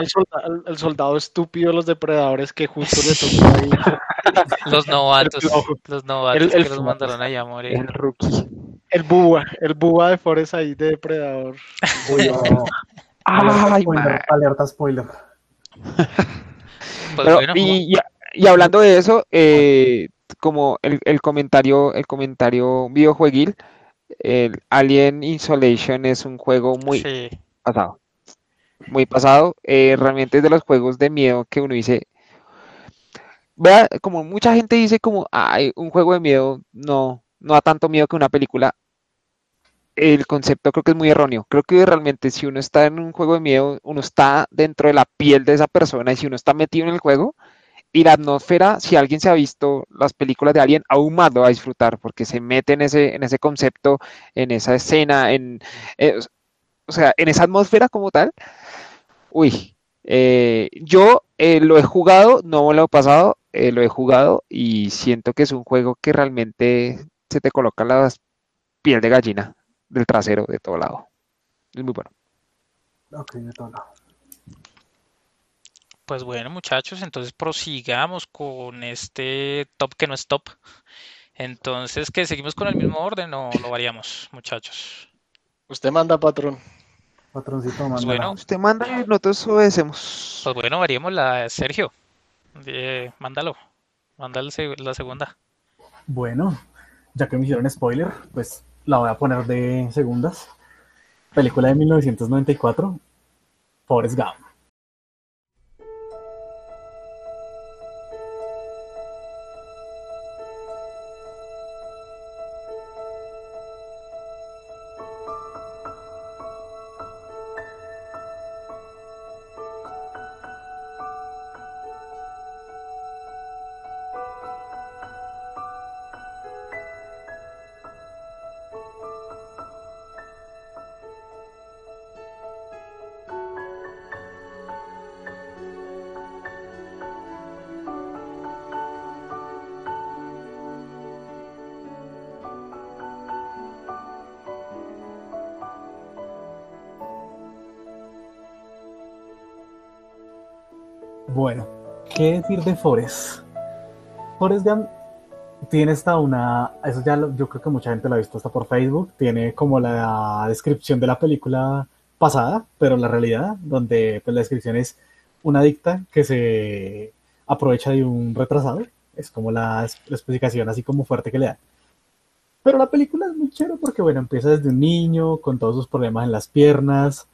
el soldado, estúpido, los depredadores que justo le [laughs] tocó ahí. los novatos, los novatos que los mandaron allá a morir. El rookie. El búa, el búa de Forest ahí de depredador. [laughs] Ay, alerta spoiler. Pues bueno, y, y hablando de eso, eh, como el, el, comentario, el comentario videojueguil, el Alien Insolation es un juego muy pasado. Muy pasado. Eh, realmente es de los juegos de miedo que uno dice. Vea, como mucha gente dice como, ay, un juego de miedo no, no da tanto miedo que una película. el concepto creo que es muy erróneo. Creo que realmente si uno está en un juego de miedo, uno está dentro de la piel de esa persona y si uno está metido en el juego y la atmósfera, si alguien se ha visto las películas de Alien, aún más lo va a disfrutar porque se mete en ese, en ese concepto, en esa escena, en, eh, o sea, en esa atmósfera como tal. Uy, eh, yo eh, lo he jugado, no lo he pasado, lo he jugado y siento que es un juego que realmente se te coloca la piel de gallina del trasero de todo lado. Es muy bueno. Ok, de todo lado. Pues bueno, muchachos, entonces prosigamos con este top que no es top. Entonces, ¿qué? ¿Seguimos con el mismo orden o lo variamos, muchachos? Usted manda, patrón. Patroncito, manda. Pues bueno, usted manda y nosotros obedecemos. Pues bueno, variemos la Sergio. Eh, mándalo. Mándale la segunda. Bueno, ya que me hicieron spoiler, pues la voy a poner de segundas. Película de 1994, Forrest Gump. Decir de Forrest? Forrest Gump tiene esta una, eso ya yo creo que mucha gente lo ha visto hasta por Facebook, tiene como la descripción de la película pasada, pero la realidad, donde pues, la descripción es una adicta que se aprovecha de un retrasado, es como la, la especificación así como fuerte que le da. Pero la película es muy chévere porque, bueno, empieza desde un niño, con todos sus problemas en las piernas,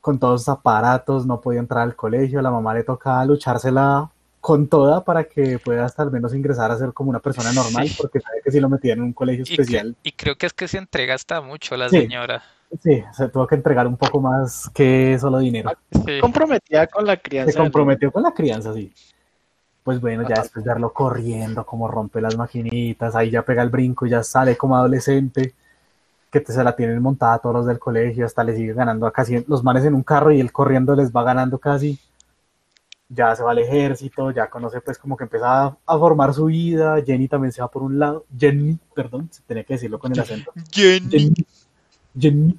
con todos los aparatos, no podía entrar al colegio, la mamá le tocaba luchársela con toda para que pueda hasta al menos ingresar a ser como una persona normal, porque sabe que si lo metían en un colegio especial. Y, creo que es que se entrega hasta mucho la señora. Sí, se tuvo que entregar un poco más que solo dinero. Se comprometía con la crianza. Se comprometió con la crianza, sí. Pues bueno, ya después de verlo corriendo, como rompe las maquinitas, ahí ya pega el brinco, ya sale como adolescente que se la tienen montada todos los del colegio, hasta le sigue ganando a casi los manes en un carro y él corriendo les va ganando casi. Ya se va al ejército, ya conoce pues como que empieza a, formar su vida, Jenny también se va por un lado, Jenny, perdón, se tenía que decirlo con el acento. Jenny. Jenny.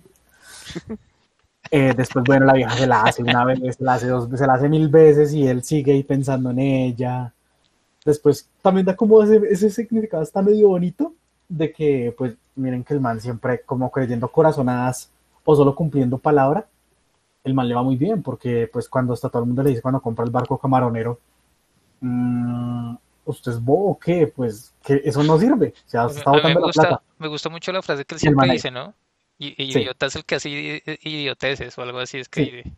Eh, después, bueno, la vieja se la hace una vez, se la hace dos se la hace mil veces y él sigue ahí pensando en ella. Después también da como ese, ese significado está medio bonito de que pues miren que el man siempre como creyendo corazonadas o solo cumpliendo palabra, el man le va muy bien, porque pues cuando está todo el mundo le dice cuando compra el barco camaronero, mm, ¿usted es bobo o qué? Pues que eso no sirve, o sea, está botando me gusta, la plata. Me gusta mucho la frase que él siempre dice, ¿no? Y, idiota es el que hace idioteces o algo así es que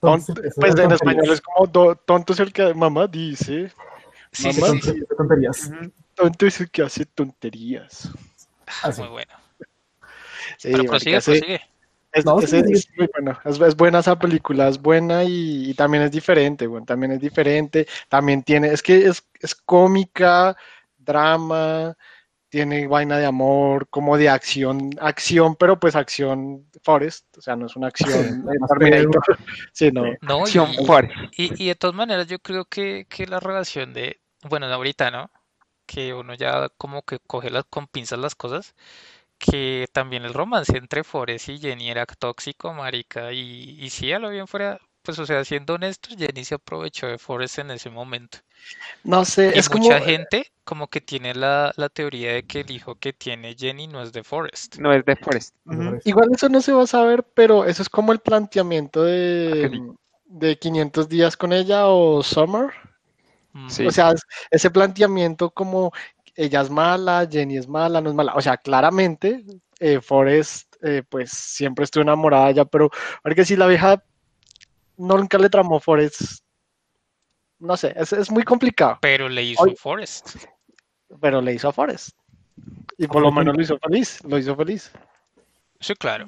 pues en español es como tonto es el que mamá dice. Sí, mamá sí, tonterías. Tonto es el que hace tonterías. Ah, muy bueno. Sí, Pero prosigue, prosigue. Es, es, muy bueno, es, buena esa película, es buena y, también es diferente, bueno, también es diferente, también tiene, es que es, es cómica, drama, tiene vaina de amor, como de acción, acción, pero pues acción Forest, o sea, no es una acción [laughs] sí, no, no acción y, Forest. Y, y, de todas maneras yo creo que, que la relación de, bueno, ahorita, ¿no? que uno ya como que coge las, con pinzas las cosas, que también el romance entre Forrest y Jenny era tóxico, marica, y, y si a lo bien fuera, pues o sea, siendo honestos, Jenny se aprovechó de Forrest en ese momento. No sé, es mucha gente como que tiene la, teoría de que el hijo que tiene Jenny no es de Forrest. No es de Forrest. Igual eso no se va a saber, pero eso es como el planteamiento de, de 500 días con ella o Summer. O sea, ese planteamiento como ella es mala, Jenny es mala, no es mala. O sea, claramente eh, Forrest eh, pues siempre estuvo enamorada de ella, pero que si la vieja nunca le tramó Forrest. No sé, es, muy complicado. Pero le hizo a Forrest. Pero le hizo a Forrest. Y por lo menos lo hizo feliz, lo hizo feliz. Sí, claro.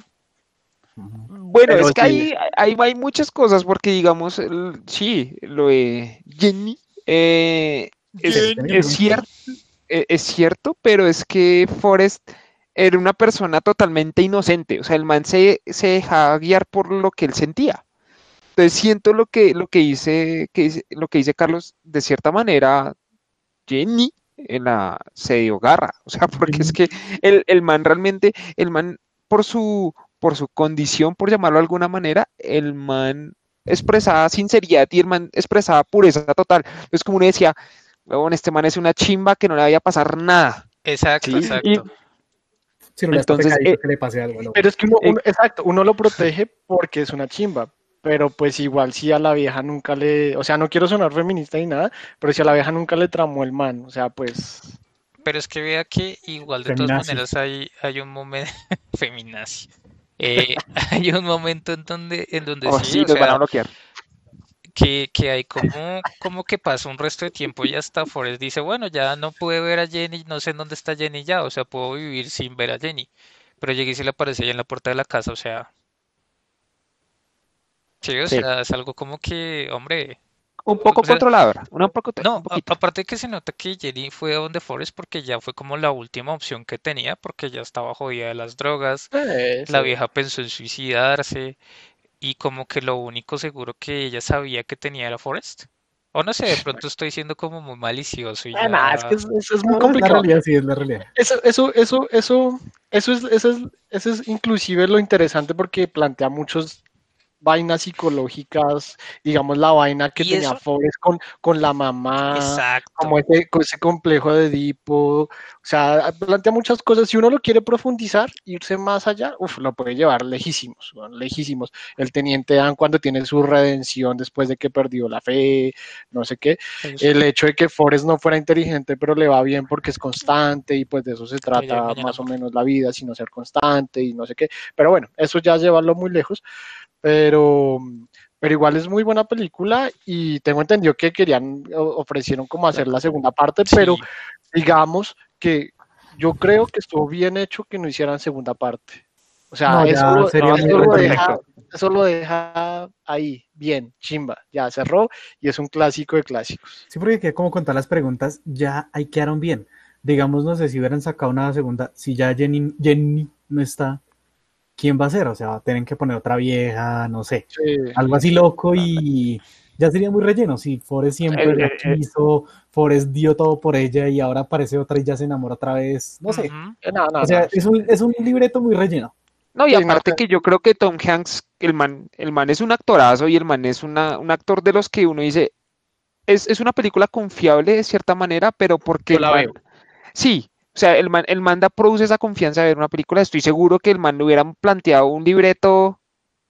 Bueno, es que ahí, hay muchas cosas, porque digamos, sí, lo de Jenny eh, es, cierto, e, es, cierto, pero es que Forrest era una persona totalmente inocente, o sea, el man se, se dejaba guiar por lo que él sentía. Entonces siento lo que, lo que dice, que lo que dice Carlos, de cierta manera, Jenny en la, se dio garra, o sea, [laughs] porque es que el, el man realmente, el man por su, por su condición, por llamarlo de alguna manera, el man expresaba sinceridad y el man expresaba pureza total. Es como uno decía, este man es una chimba que no le vaya a pasar nada. Exacto, exacto. si no Entonces, eh, que le pase algo. Pero es que uno, uno, exacto, uno lo protege porque es una chimba, pero pues igual si a la vieja nunca le, o sea, no quiero sonar feminista ni nada, pero si a la vieja nunca le tramó el man, o sea, pues... Pero es que vea que igual de todas maneras hay, hay un momento [laughs] feminazi. Eh, [laughs] hay un momento en donde, en donde oh, sí, van a bloquear. Que, que, hay como, como que pasa un resto de tiempo y hasta Forrest dice, bueno, ya no pude ver a Jenny, no sé en dónde está Jenny ya, o sea, puedo vivir sin ver a Jenny. Pero llegué y se le aparece ahí en la puerta de la casa, o sea... Sí, o sea, es algo como que, hombre, un poco controladora. Una poco, no, aparte que se nota que Jenny fue a donde Forrest porque ya fue como la última opción que tenía, porque ya estaba jodida de las drogas. La vieja pensó en suicidarse y como que lo único seguro que ella sabía que tenía era Forrest. O no sé, de pronto estoy siendo como muy malicioso. Y ah, es que eso es, muy complicado. La realidad, sí, es la realidad. Eso, eso, eso, eso, eso es, eso es, eso es inclusive lo interesante porque plantea muchos vainas psicológicas, digamos la vaina que tenía Forrest con, con la mamá, como ese, ese complejo de Edipo, o sea, plantea muchas cosas, si uno lo quiere profundizar, irse más allá, uf, lo puede llevar lejísimos, lejísimos. El teniente Dan cuando tiene su redención después de que perdió la fe, no sé qué, el hecho de que Forrest no fuera inteligente, pero le va bien porque es constante y pues de eso se trata más o menos la vida, sino ser constante y no sé qué, pero bueno, eso ya llevarlo muy lejos pero, pero igual es muy buena película y tengo entendido que querían, ofrecieron como hacer la segunda parte, pero digamos que yo creo que estuvo bien hecho que no hicieran segunda parte. O sea, eso, lo, deja, ahí, bien, chimba, ya cerró y es un clásico de clásicos. Sí, porque como contar las preguntas, ya ahí quedaron bien. Digamos, no sé si hubieran sacado una segunda, si ya Jenny, Jenny no está, ¿quién va a ser? O sea, tienen que poner otra vieja, no sé, algo así loco y ya sería muy relleno. Si Forrest siempre eh, eh, eh. quiso, Forrest dio todo por ella y ahora aparece otra y ya se enamora otra vez, no sé. o sea, Es, un, es un libreto muy relleno. No, y aparte que yo creo que Tom Hanks, el man, el man es un actorazo y el man es una, un actor de los que uno dice, es, es una película confiable de cierta manera, pero porque... la veo. Sí, o sea, el man, el manda produce esa confianza de ver una película. Estoy seguro que el man le hubieran planteado un libreto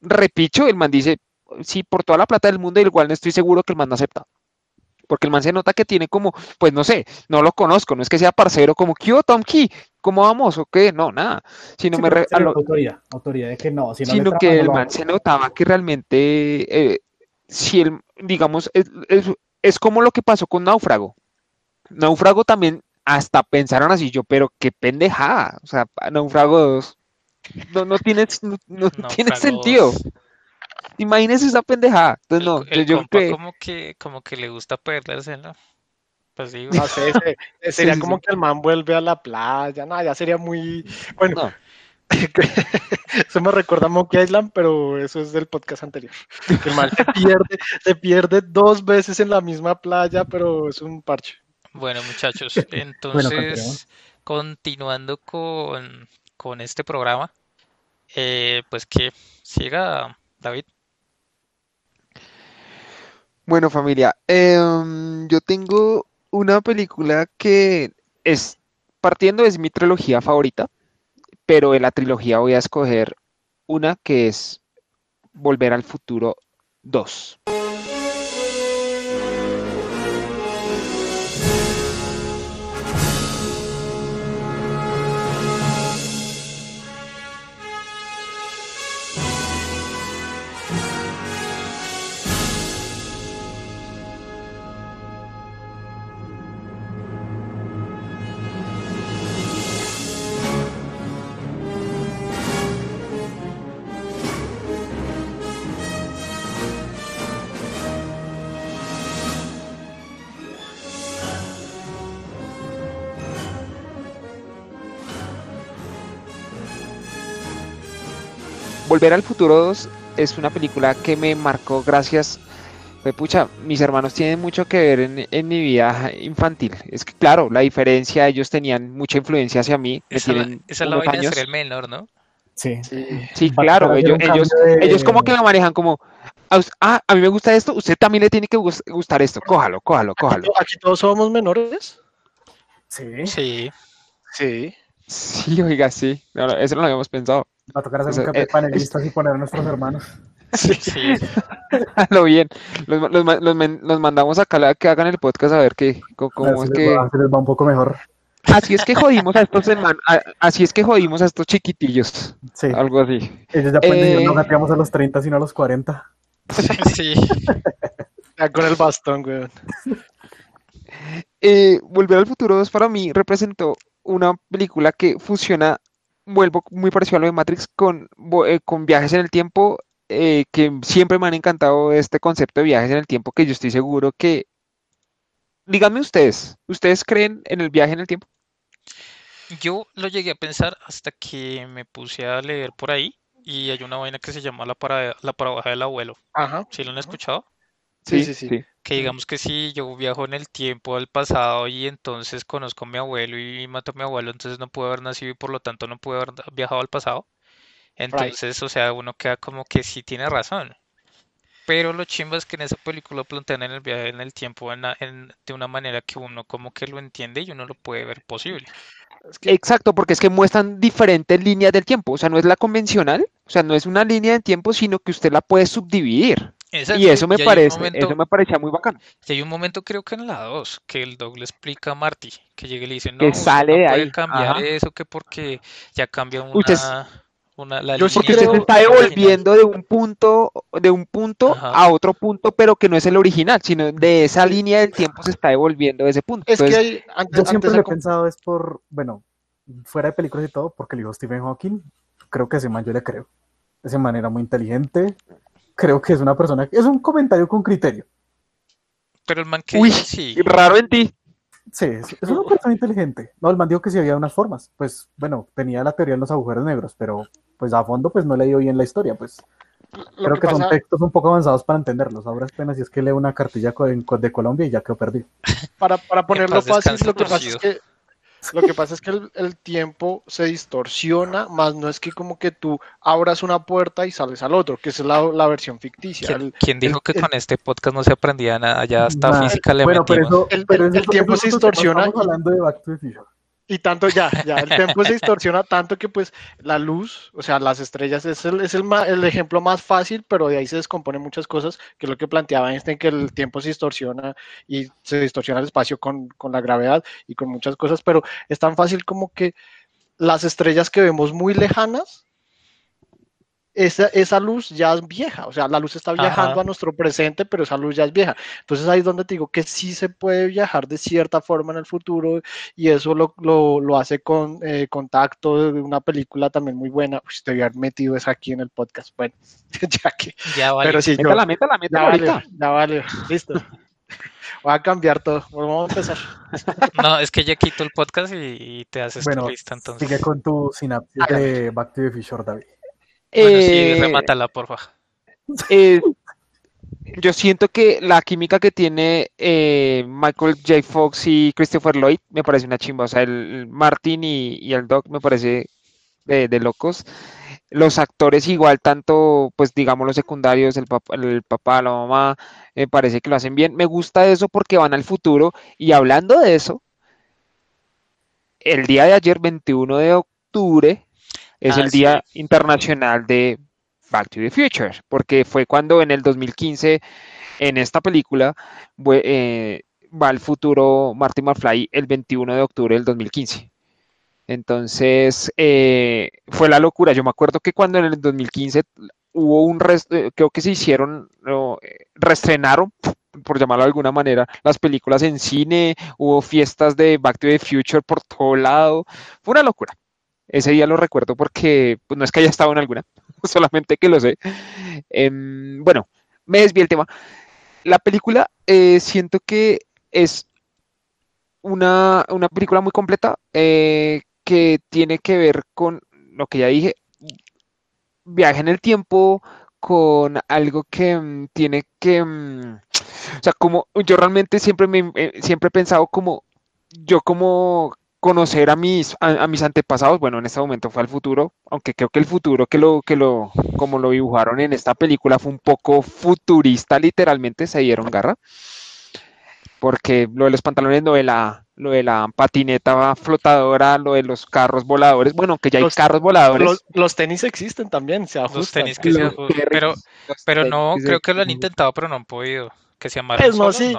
repicho. El man dice, sí, por toda la plata del mundo, igual no estoy seguro que el man no acepta. Porque el man se nota que tiene como, pues no sé, no lo conozco, no es que sea parcero como, ¿qué Tom Key? ¿Cómo vamos o qué? No, nada. Sino me autoridad, autoridad, es que no. sino que el man se notaba que realmente, eh, si el, digamos, es, es como lo que pasó con Náufrago. Náufrago también hasta pensaron así yo, pero qué pendejada, o sea, Naufrago 2 no, no tiene, no, [laughs] tiene sentido. Imagínese esa pendejada. Entonces, no, yo como que como que le gusta perderse, ¿no? Pues sí, no sé, [laughs] sería como que el man vuelve a la playa, no, ya sería muy bueno. [laughs] eso me recuerda a Monkey Island, pero eso es del podcast anterior. El man se pierde, se pierde dos veces en la misma playa, pero es un parche. Bueno, muchachos, [laughs] entonces, continuando con, con, este programa, eh, pues que siga David. Bueno, familia, em, yo tengo una película que es, partiendo es mi trilogía favorita, pero de la trilogía voy a escoger una que es Volver al Futuro 2. Volver al Futuro 2 es una película que me marcó gracias pucha, mis hermanos tienen mucho que ver en, mi vida infantil. Es que, claro, la diferencia, ellos tenían mucha influencia hacia mí. esa, la, esa la vaina de ser el menor, ¿no? Sí, sí, claro, ellos, ellos, como que la manejan como, ah, a mí me gusta esto, usted también le tiene que gustar esto, cójalo, cójalo, cójalo. ¿Aquí, todos somos menores? Sí. Sí. Sí. Sí, oiga, sí. eso no lo habíamos pensado. Va a tocar hacer un café eh, panelistas y poner a nuestros hermanos. [laughs] Sí. sí. [laughs] lo bien. Los, los, mandamos acá a que hagan el podcast a ver qué, cómo es que. Va, les va un poco mejor. Así es que jodimos a estos así es que jodimos a estos chiquitillos. Sí. Algo así. Ellos ya pueden eh... no gateamos a los 30, sino a los 40. [laughs] Sí. ya con el bastón, güey. Eh, Volver al futuro 2 para mí representó una película que fusiona, vuelvo muy parecido a lo de Matrix, con, eh, con viajes en el tiempo, eh, que siempre me han encantado este concepto de viajes en el tiempo, que yo estoy seguro que, díganme ustedes, ¿ustedes creen en el viaje en el tiempo? Yo lo llegué a pensar hasta que me puse a leer por ahí y hay una vaina que se llama la, para, la paradoja del abuelo. Ajá. ¿Sí lo han escuchado? Sí, sí, sí, Que digamos que si yo viajo en el tiempo al pasado y entonces conozco a mi abuelo y mato a mi abuelo, entonces no puedo haber nacido y por lo tanto no puedo haber viajado al pasado. Entonces, o sea, uno queda como que sí tiene razón. Pero lo chimba es que en esa película plantean en el viaje en el tiempo de una manera que uno como que lo entiende y uno lo puede ver posible. Exacto, porque es que muestran diferentes líneas del tiempo, o sea, no es la convencional, o sea, no es una línea de tiempo, sino que usted la puede subdividir. Y eso me parece, eso me parecía muy bacano. Y hay un momento creo que en la 2 que el Dog le explica a Marty, que llega y le dice, no, que sale no puede cambiar eso, que porque ya cambia una... Una, la Yo porque se está devolviendo de un punto, de un punto a otro punto, pero que no es el original, sino de esa línea del tiempo se está devolviendo de ese punto. Es que hay, yo siempre lo he pensado es por, bueno, fuera de películas y todo, porque el hijo Stephen Hawking, creo que ese man yo le creo. Ese man era muy inteligente, creo que es una persona, es un comentario con criterio. Pero el man que Uy, sí. raro en ti. Sí, es, una persona inteligente. No, el man dijo que sí había unas formas. Pues, bueno, tenía la teoría de los agujeros negros, pero pues a fondo pues no he leído bien la historia, pues creo que, son textos un poco avanzados para entenderlos. Ahora es pena si es que leo una cartilla de Colombia y ya quedo perdido. Para, para ponerlo fácil, lo que pasa es que lo que pasa es que el, tiempo se distorsiona, más no es que como que tú abras una puerta y sales al otro, que es la, la versión ficticia. ¿Quién, dijo que con este podcast no se aprendía nada? Ya hasta física le bueno, pero el, tiempo se distorsiona. Estamos hablando de Back to the y tanto ya, ya, el tiempo se [laughs] distorsiona tanto que pues la luz, o sea, las estrellas es el, es el, el, ejemplo más fácil, pero de ahí se descomponen muchas cosas, que es lo que planteaba Einstein, que el tiempo se distorsiona y se distorsiona el espacio con, con la gravedad y con muchas cosas, pero es tan fácil como que las estrellas que vemos muy lejanas esa, esa, luz ya es vieja, o sea, la luz está viajando a nuestro presente, pero esa luz ya es vieja. Entonces ahí es donde te digo que sí se puede viajar de cierta forma en el futuro y eso lo, lo, lo hace con eh, contacto de una película también muy buena. Uy, te voy a haber metido eso aquí en el podcast. Bueno, [laughs] ya que. Ya vale. Pero sí, la meta, la meta ya vale, ya vale, listo. [laughs] Voy a cambiar todo. Vamos a empezar. No, es que ya quito el podcast y, te haces bueno, tu lista entonces. Sigue con tu sinapsis de Back to the Future, David. Bueno, sí, eh, remátala, porfa. Eh, [laughs] yo siento que la química que tiene eh, Michael J. Fox y Christopher Lloyd me parece una chimba. O sea, el Martin y, el Doc me parece de, locos. Los actores igual, tanto, pues digamos los secundarios, el papá, el papá, la mamá, me parece que lo hacen bien. Me gusta eso porque van al futuro. Y hablando de eso, el día de ayer, 21 de octubre, es el Día Internacional de Back to the Future, porque fue cuando en el 2015, en esta película, eh, va al futuro Marty McFly el 21 de octubre del 2015. Entonces, eh, fue la locura. Yo me acuerdo que cuando en el 2015 hubo un, eh, creo que se hicieron, no, reestrenaron, por llamarlo de alguna manera, las películas en cine, hubo fiestas de Back to the Future por todo lado. Fue una locura. Ese día lo recuerdo porque pues, no es que haya estado en alguna, [laughs] solamente que lo sé. Em, bueno, me desvié el tema. La película eh, siento que es una, película muy completa eh, que tiene que ver con lo que ya dije. viaje en el tiempo con algo que mm, tiene que, mm, o sea, como yo realmente siempre me eh, siempre he pensado como yo como conocer a mis a, mis antepasados, bueno, en este momento fue al futuro, aunque creo que el futuro que lo que lo como lo dibujaron en esta película fue un poco futurista, literalmente se dieron garra. Porque lo de los pantalones no de la lo de la patineta flotadora, lo de los carros voladores, bueno, que ya hay carros voladores. Los, tenis existen también, se ajustan. Los tenis que se ajustan, pero, pero no, creo que lo han intentado, pero no han podido, que se amarren pues no, sí.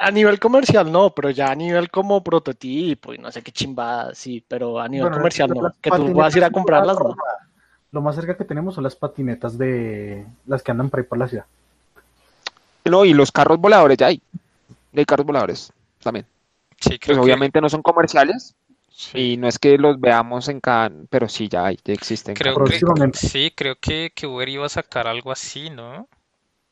A nivel comercial no, pero ya a nivel como prototipo y no sé qué chimbada, sí, pero a nivel comercial no, que tú vas a ir a comprarlas, no. Lo más cerca que tenemos son las patinetas de las que andan por ahí por la ciudad. No, y los carros voladores ya hay. Hay carros voladores también. Sí, pues obviamente no son comerciales y no es que los veamos en cada, pero sí ya, hay, ya existen. Creo que, sí, creo que, que, Uber iba a sacar algo así, ¿no?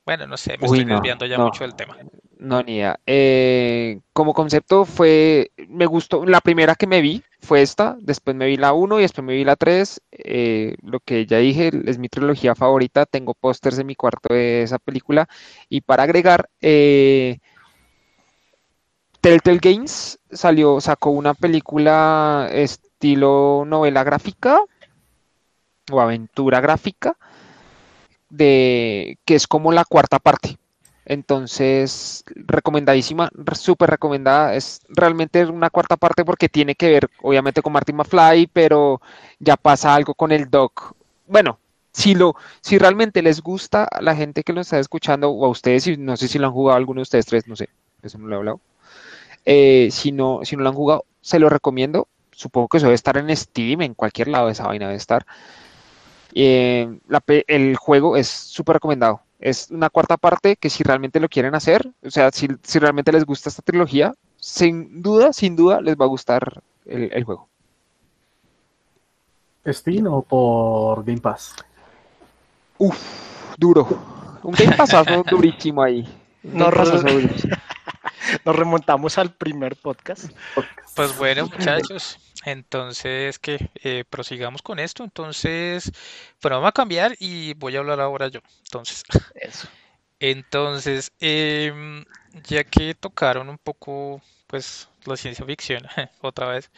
Bueno, no sé, me estoy desviando ya mucho del tema. No, ni idea. Eh, como concepto fue, me gustó, la primera que me vi fue esta, después me vi la 1 y después me vi la 3. Eh, lo que ya dije, es mi trilogía favorita, tengo pósters en mi cuarto de esa película. Y para agregar, eh, Telltale Games salió, sacó una película estilo novela gráfica o aventura gráfica de que es como la cuarta parte. Entonces, recomendadísima, súper recomendada. Es realmente una cuarta parte porque tiene que ver, obviamente, con Martin McFly, pero ya pasa algo con el Doc. Bueno, si lo, si realmente les gusta a la gente que lo está escuchando, o a ustedes, no sé si lo han jugado alguno de ustedes tres, no sé, eso no lo he hablado. Eh, si, no, si no lo han jugado, se lo recomiendo. Supongo que eso debe estar en Steam, en cualquier lado de esa vaina debe estar. Eh, el juego es súper recomendado. Es una cuarta parte que si realmente lo quieren hacer, o sea, si, realmente les gusta esta trilogía, sin duda, sin duda les va a gustar el, juego. ¿Steam o por Game Pass? Uf, duro. Un Game Pass [laughs] durísimo ahí. No, Nos remontamos al primer podcast. Pues bueno, muchachos, entonces que eh, prosigamos con esto. Entonces, bueno, vamos a cambiar y voy a hablar ahora yo. Entonces, Eso. entonces, em, ya que tocaron un poco, pues, la ciencia ficción [laughs] otra vez,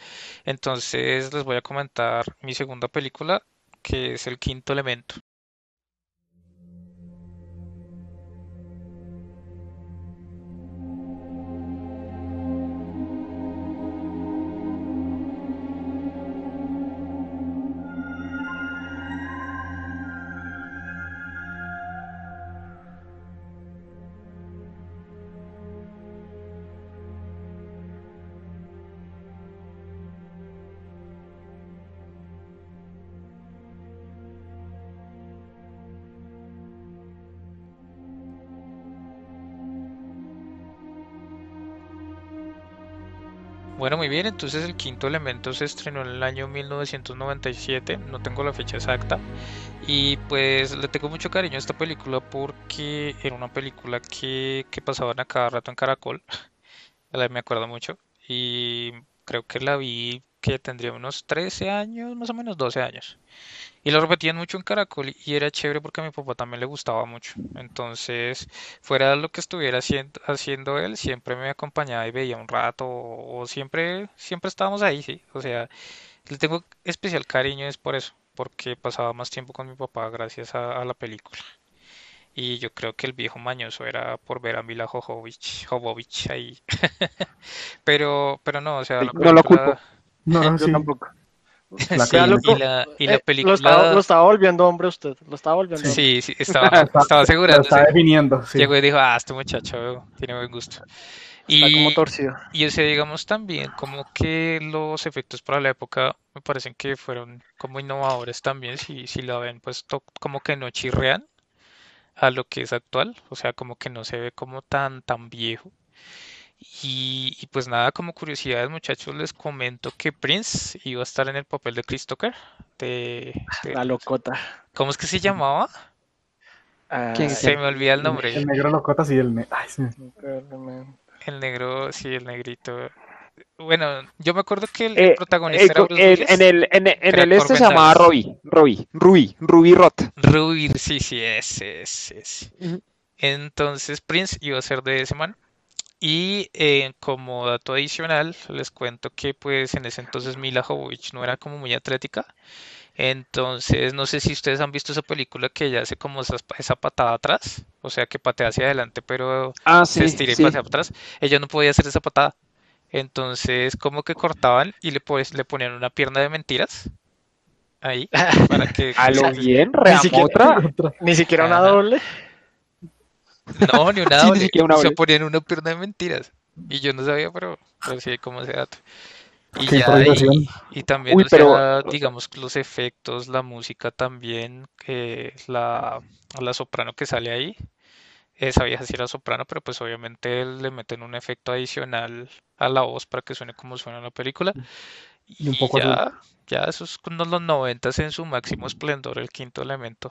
entonces les voy a comentar mi segunda película, que es El Quinto Elemento. Muy bien, entonces el quinto elemento se estrenó en el año 1997, no tengo la fecha exacta, y pues le tengo mucho cariño a esta película porque era una película que, que pasaban a cada rato en Caracol, [laughs] me acuerdo mucho, y creo que la vi que tendría unos 13 años, más o menos 12 años. Y lo repetían mucho en Caracol y era chévere porque a mi papá también le gustaba mucho. Entonces, fuera de lo que estuviera haciendo, haciendo él, siempre me acompañaba y veía un rato o, siempre, siempre estábamos ahí, sí. O sea, le tengo especial cariño es por eso, porque pasaba más tiempo con mi papá gracias a, la película. Y yo creo que el viejo mañoso era por ver a Mila Jovovich, ahí. [laughs] pero, pero no, o sea, no lo culpo. No, [laughs] no, sí. tampoco. [laughs] y, la, y la película... Eh, lo estaba, volviendo hombre usted, lo estaba volviendo Sí, sí, [laughs] estaba, estaba asegurando. estaba definiendo, Llegó y dijo, ah, este muchacho tiene buen gusto. Y, como torcido. Y ese, digamos, también como que los efectos para la época me parecen que fueron como innovadores también, si, si la ven, pues como que no chirrean a lo que es actual, o sea, como que no se ve como tan, tan viejo. Y, pues nada, como curiosidades, muchachos, les comento que Prince iba a estar en el papel de Chris Tucker. De, la locota. ¿Cómo es que se llamaba? Ah, se me olvida el nombre. El, negro locota, sí, el, el negro, sí, el negrito. bueno, yo me acuerdo que el eh, protagonista era en, el, en, el este se llamaba Robbie, Robbie, Ruby, Ruby Roth. Ruby, sí, sí, ese, ese, ese. Entonces Prince iba a ser de ese man. Y eh, como dato adicional, les cuento que pues en ese entonces Mila Jovovich no era como muy atlética. Entonces, no sé si ustedes han visto esa película que ella hace como esa, esa patada atrás, o sea, que patea hacia adelante, pero ah, se estira y patea atrás. Ella no podía hacer esa patada. Entonces, como que cortaban y le, pues, le ponían una pierna de mentiras ahí [laughs] para que a lo bien ni siquiera, otra [laughs] ni siquiera una doble [laughs] no ni una doble. se ponían una pierna de mentiras. Y yo no sabía pero, pero sí como ese dato. Y, ya, y, también, digamos, los efectos, la música también, que la, la soprano que sale ahí, esa vieja sí era soprano, pero pues obviamente le meten un efecto adicional a la voz para que suene como suena en la película. Y, un poco ya, ya esos son los noventas en su máximo esplendor, el quinto elemento.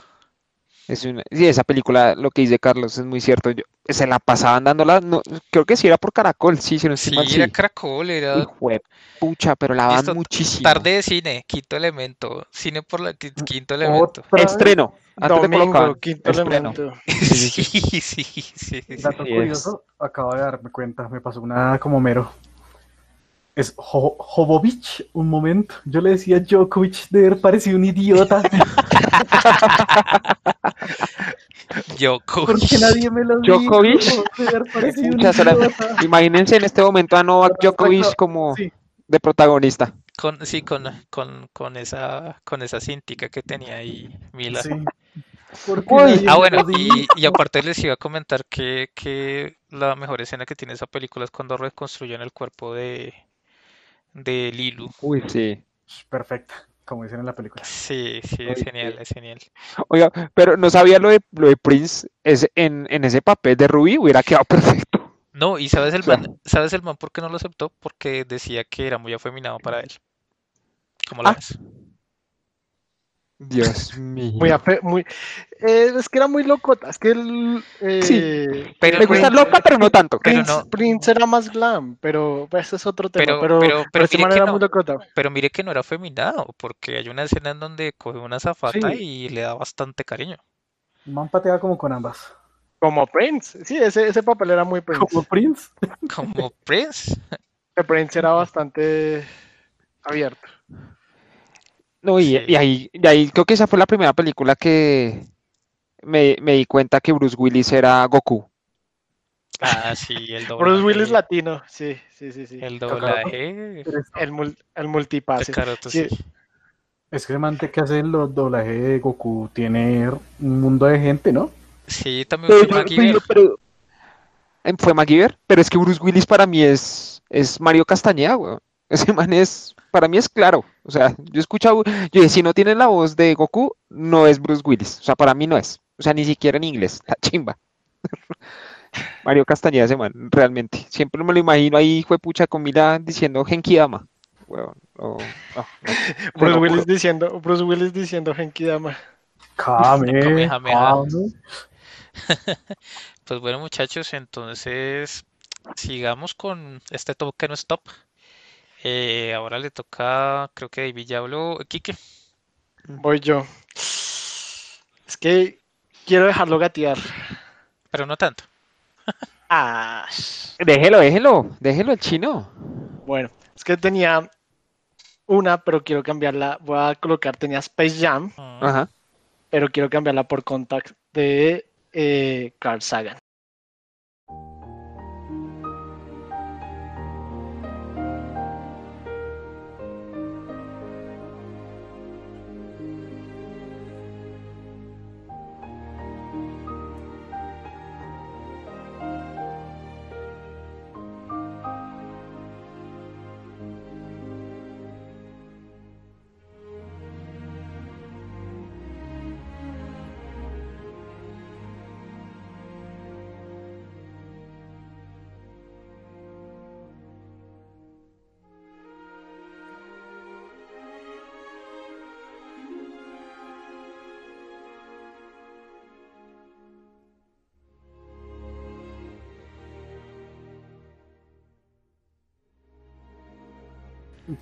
Es una, sí, esa película, lo que dice Carlos, es muy cierto. Yo, se la pasaban dándola, no, creo que sí era por Caracol, sí, si no sí, era Caracol, era. pucha, pero la van muchísimo. Tarde de cine, quinto elemento. Cine por la quinto elemento. Estreno. Antes Domingo, de quinto elemento. [laughs] Sí, sí, sí. sí, Dato curioso, acabo de darme cuenta, me pasó una como mero. Es Jovovich, un momento. Yo le decía Djokovic de haber parecido un idiota. [laughs] Djokovic. Porque nadie me lo dijo. Djokovic. Imagínense en este momento a Novak Djokovic como de protagonista. Con, sí, con, con, con esa con esa cintica que tenía ahí Mila. Sí. ah, bueno, y, y, aparte les iba a comentar que, que la mejor escena que tiene esa película es cuando reconstruyen el cuerpo de, de Lilu. Uy, sí. Perfecta, como dicen en la película. Sí, sí, es genial, es genial. Oiga, pero no sabía lo de, lo de Prince, es, en, en ese papel de Ruby hubiera quedado [laughs] perfecto. No, y sabes el man, ¿sabes el man por qué no lo aceptó? Porque decía que era muy afeminado para él. ¿Cómo lo ah. ves? Dios [laughs] mío. Muy, muy eh, es que era muy locota. Es que él. Eh, sí, pero, me gusta loca, pero no tanto. Prince, no. Prince era más glam, pero pues, ese es otro tema. Pero, pero, pero, mire que no, muy locota. pero mire que no era feminado, porque hay una escena en donde coge una zafata y le da bastante cariño. Man patea como con ambas. Como Prince, sí, ese, ese papel era muy Prince. Como Prince. [laughs] Como Prince. El Prince era bastante abierto. No, y, ahí, y ahí creo que esa fue la primera película que me, me di cuenta que Bruce Willis era Goku. Ah, sí, el [laughs] doblaje. Bruce Willis latino, sí, sí, sí. sí. El doblaje. El, el multipase. sí. Es que el que hace el doblaje de Goku tiene un mundo de gente, ¿no? Sí, también fue MacGyver. Pero, fue MacGyver, pero es que Bruce Willis para mí es, es Mario Castañeda, weón. [laughs] Ese man es, para mí es claro. O sea, yo escucho, yo dije, si no tiene la voz de Goku, no es Bruce Willis. O sea, para mí no es. O sea, ni siquiera en inglés, [laughs] la chimba. Mario Castañeda ese man, realmente. Siempre me lo imagino ahí, fue pucha con diciendo Genki Dama. [laughs] Bruce, Willis diciendo, Bruce Willis diciendo Genki Dama. pues bueno, muchachos, entonces sigamos con este top que no es top. Eh, ahora le toca, creo que David ya habló. Quique. Voy yo. Es que quiero dejarlo gatear. Pero no tanto. ah. Déjelo, déjelo, déjelo el chino. Bueno, es que tenía una, pero quiero cambiarla. Voy a colocar, tenía Space Jam. Ajá. Pero quiero cambiarla por Contact de eh, Carl Sagan.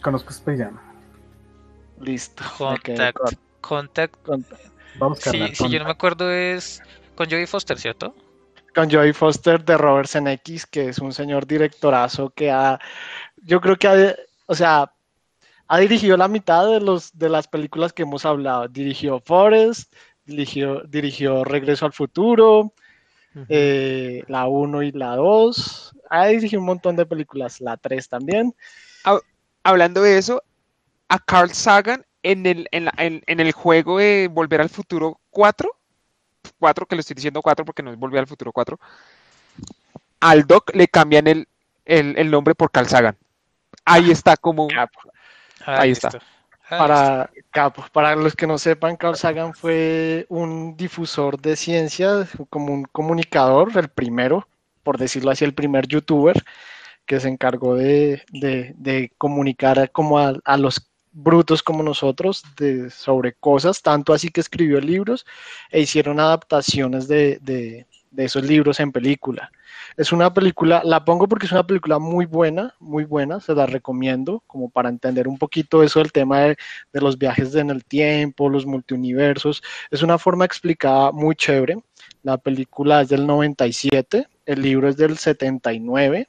Conozco Space Jam. Listo. Contact. Contact. Vamos a sí, sí, yo no me acuerdo es con Joey Foster, ¿cierto? Con Joey Foster de Robert Zemeckis, que es un señor directorazo que ha, yo creo que ha, o sea, ha dirigido la mitad de los de las películas que hemos hablado. Dirigió Forest, dirigió, dirigió Regreso al Futuro, eh, la 1 y la 2. Ha dirigido un montón de películas, la 3 también. Hablando de eso, a Carl Sagan en el, en, el juego de Volver al Futuro 4, 4 que le estoy diciendo 4 porque no es Volver al Futuro 4, al Doc le cambian el, el nombre por Carl Sagan. Ahí está como... Ahí está. Para, para los que no sepan, Carl Sagan fue un difusor de ciencia, como un comunicador, el primero, por decirlo así, el primer youtuber que se encargó de, comunicar como a, los brutos como nosotros de, sobre cosas, tanto así que escribió libros e hicieron adaptaciones de, de esos libros en película. Es una película, la pongo porque es una película muy buena, muy buena, se la recomiendo, como para entender un poquito eso del tema de, los viajes en el tiempo, los multiuniversos. Es una forma explicada muy chévere. La película es del 97, el libro es del 79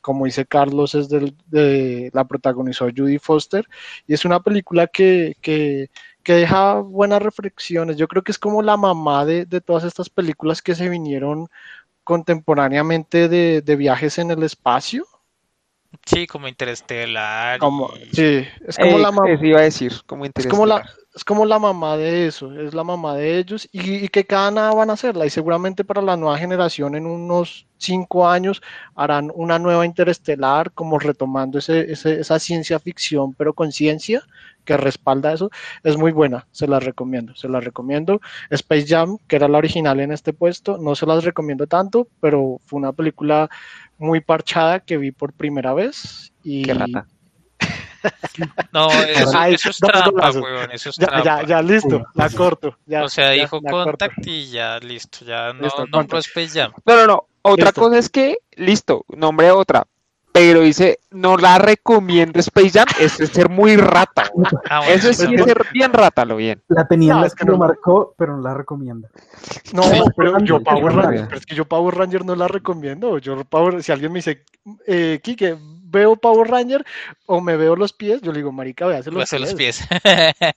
como dice Carlos, es del, de, la protagonizó Judy Foster, y es una película que, que, que, deja buenas reflexiones. Yo creo que es como la mamá de, de, todas estas películas que se vinieron contemporáneamente de, viajes en el espacio. Sí, como Interestelar. Como, Sí, es como la mamá. iba a decir, como es como, la, es como la mamá de eso, es la mamá de ellos y, que cada nada van a hacerla y seguramente para la nueva generación en unos cinco años harán una nueva Interestelar como retomando ese, esa ciencia ficción pero con ciencia que respalda eso, es muy buena, se la recomiendo, se la recomiendo. Space Jam, que era la original en este puesto, no se las recomiendo tanto, pero fue una película muy parchada que vi por primera vez y... Qué rata. [laughs] No, eso, es trampa, weón, eso es ya, Ya, ya, listo, la corto. Ya, o sea, dijo Contact y ya, listo, ya no, no Space Jam. No, no, no, otra cosa es que, listo, nombre otra, pero dice, no la recomiendo Space Jam, es ser muy rata. Ah, Eso sí es ser bien rata, lo bien. La tenía en la que lo marcó, pero no la recomienda. No, pero yo Power Ranger, pero es que yo Power Ranger no la recomiendo. Yo Power, si alguien me dice, eh, Kike, veo Power Ranger o me veo los pies, yo le digo, marica, ve, hace los, los pies.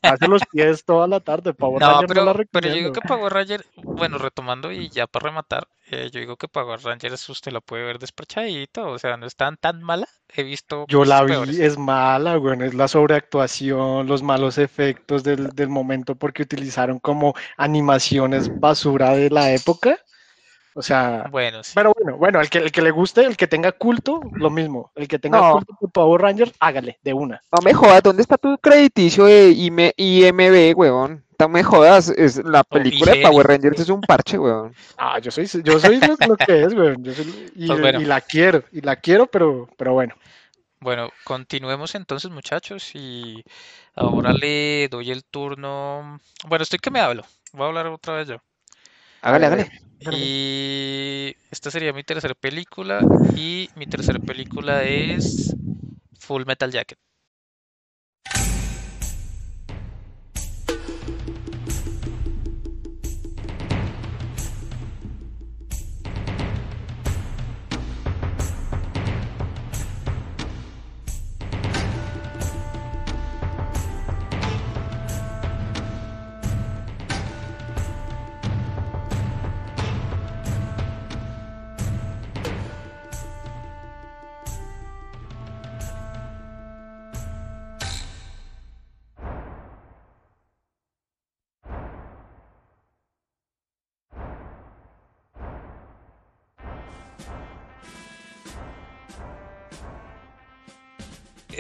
hace los pies toda la tarde, [laughs] Power Ranger pero, no la. Pero yo digo que Power Ranger, bueno, retomando y ya para rematar, eh, yo digo que Power Rangers usted la puede ver despachadito, o sea, no es tan, tan mala. He visto. Yo la vi, es mala, güey, es la sobreactuación, los malos efectos del, del momento porque utilizaron como animaciones basura de la época. O sea, bueno, pero bueno, bueno, el que, el que le guste, el que tenga culto, lo mismo. El que tenga culto por Power Rangers, hágale, de una. No me jodas, ¿dónde está tu crediticio de IMB, huevón? No me jodas, es, la película de Power Rangers es un parche, weón. Ah, yo soy, yo soy lo, que es, weón. Yo soy, y, pues y, la quiero, y la quiero, pero, pero bueno. Bueno, continuemos entonces, muchachos, y ahora le doy el turno. Bueno, estoy que me hablo. Voy a hablar otra vez yo. Hágale, hágale. Y esta sería mi tercera película. Y mi tercera película es Full Metal Jacket.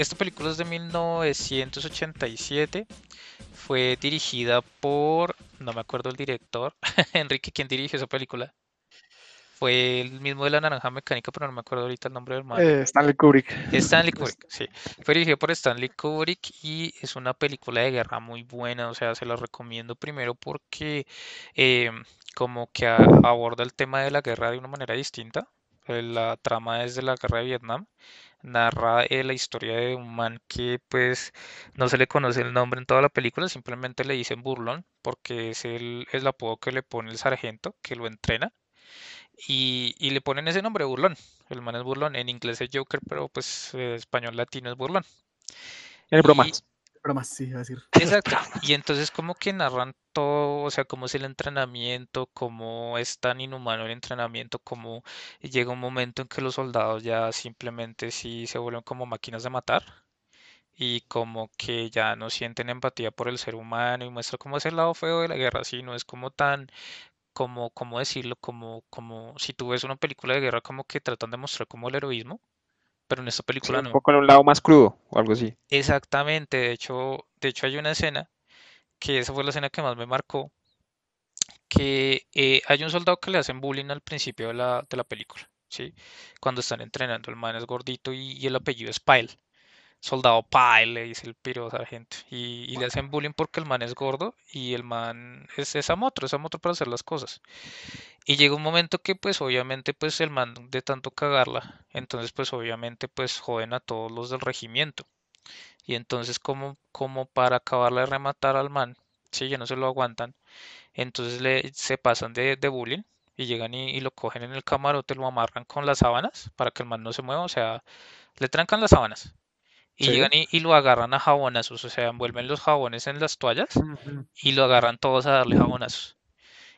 Esta película es de 1987. Fue dirigida por, no me acuerdo el director, [laughs] Enrique, ¿quién dirigió esa película? Fue el mismo de la Naranja Mecánica, pero no me acuerdo ahorita el nombre del man. Eh, Stanley Kubrick. Stanley Kubrick, sí. Fue dirigido por Stanley Kubrick y es una película de guerra muy buena, o sea, se la recomiendo primero porque eh, como que aborda el tema de la guerra de una manera distinta. Eh, la trama es de la guerra de Vietnam narra eh, la historia de un man que pues no se le conoce el nombre en toda la película, simplemente le dicen burlón porque es el, el apodo que le pone el sargento que lo entrena y, y, le ponen ese nombre burlón. El man es burlón, en inglés es Joker, pero pues en español latino es burlón. El bromas. Bromas, sí, iba a decir. Exacto. [laughs] Y entonces como que narran todo, o sea, cómo es el entrenamiento, cómo es tan inhumano el entrenamiento, cómo llega un momento en que los soldados ya simplemente sí se vuelven como máquinas de matar y como que ya no sienten empatía por el ser humano y muestra cómo es el lado feo de la guerra, así no es como tan como, ¿cómo decirlo? Como, como si tú ves una película de guerra como que tratan de mostrar como el heroísmo, pero en esta película no. Un poco en un lado más crudo o algo así. Exactamente, de hecho, de hecho hay una escena que esa fue la escena que más me marcó, que eh, hay un soldado que le hacen bullying al principio de la, de la película, ¿sí? Cuando están entrenando, el man es gordito y, y el apellido es Pyle soldado Pyle, le dice el piro sargento. Y, y, le hacen bullying porque el man es gordo y el man es esa moto, esa moto para hacer las cosas. Y llega un momento que pues obviamente pues el man de tanto cagarla, entonces pues obviamente pues joden a todos los del regimiento. Y entonces como, como para acabarle de rematar al man, si ya no se lo aguantan, entonces le, se pasan de, de bullying y llegan y, y, lo cogen en el camarote, lo amarran con las sábanas para que el man no se mueva, o sea, le trancan las sábanas y llegan y, lo agarran a jabonazos, o sea, envuelven los jabones en las toallas y lo agarran todos a darle jabonazos.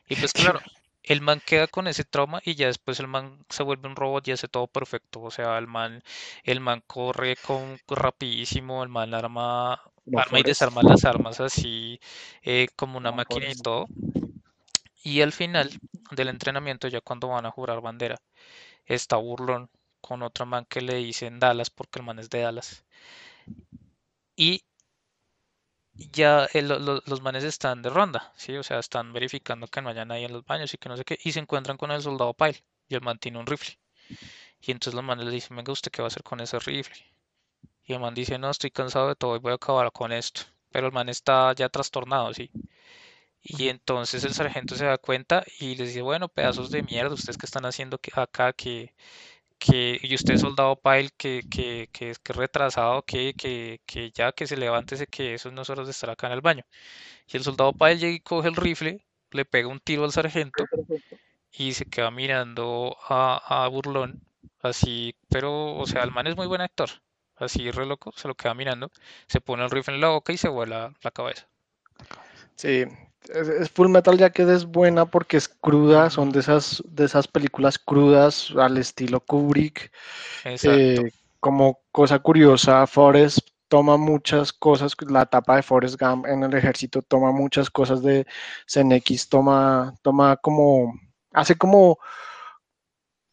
Y pues [laughs] claro, el man queda con ese trauma y ya después el man se vuelve un robot y hace todo perfecto. O sea, el man, el man corre con rapidísimo, el man arma, arma y desarma las armas así eh, como una máquina y todo. Y al final del entrenamiento, ya cuando van a jurar bandera, está Burlón con otro man que le dicen Dallas porque el man es de Dallas. Y ya los manes están de ronda, ¿sí? O sea, están verificando que no haya nadie en los baños y que no sé qué, y se encuentran con el soldado Pyle, y el man tiene un rifle. Y entonces los manes le dicen, venga, ¿usted qué va a hacer con ese rifle? Y el man dice, no, estoy cansado de todo y voy a acabar con esto. Pero el man está ya trastornado, ¿sí? Y entonces el sargento se da cuenta y les dice, bueno, pedazos de mierda, ustedes que están haciendo acá, que, que, y usted soldado Pyle que, que, que, es retrasado, que, que, que ya que se levante, que eso no es hora de estar acá en el baño. Y el soldado Pyle llega y coge el rifle, le pega un tiro al sargento y se queda mirando a, a Burlón, así, pero, o sea, el man es muy buen actor, así re loco, se lo queda mirando, se pone el rifle en la boca y se vuela la cabeza. Sí, es, Full Metal Jacket es buena porque es cruda, son de esas, de esas películas crudas al estilo Kubrick. Eh, como cosa curiosa, Forrest toma muchas cosas, la etapa de Forrest Gump en el ejército toma muchas cosas de CNX, toma, toma como, hace como,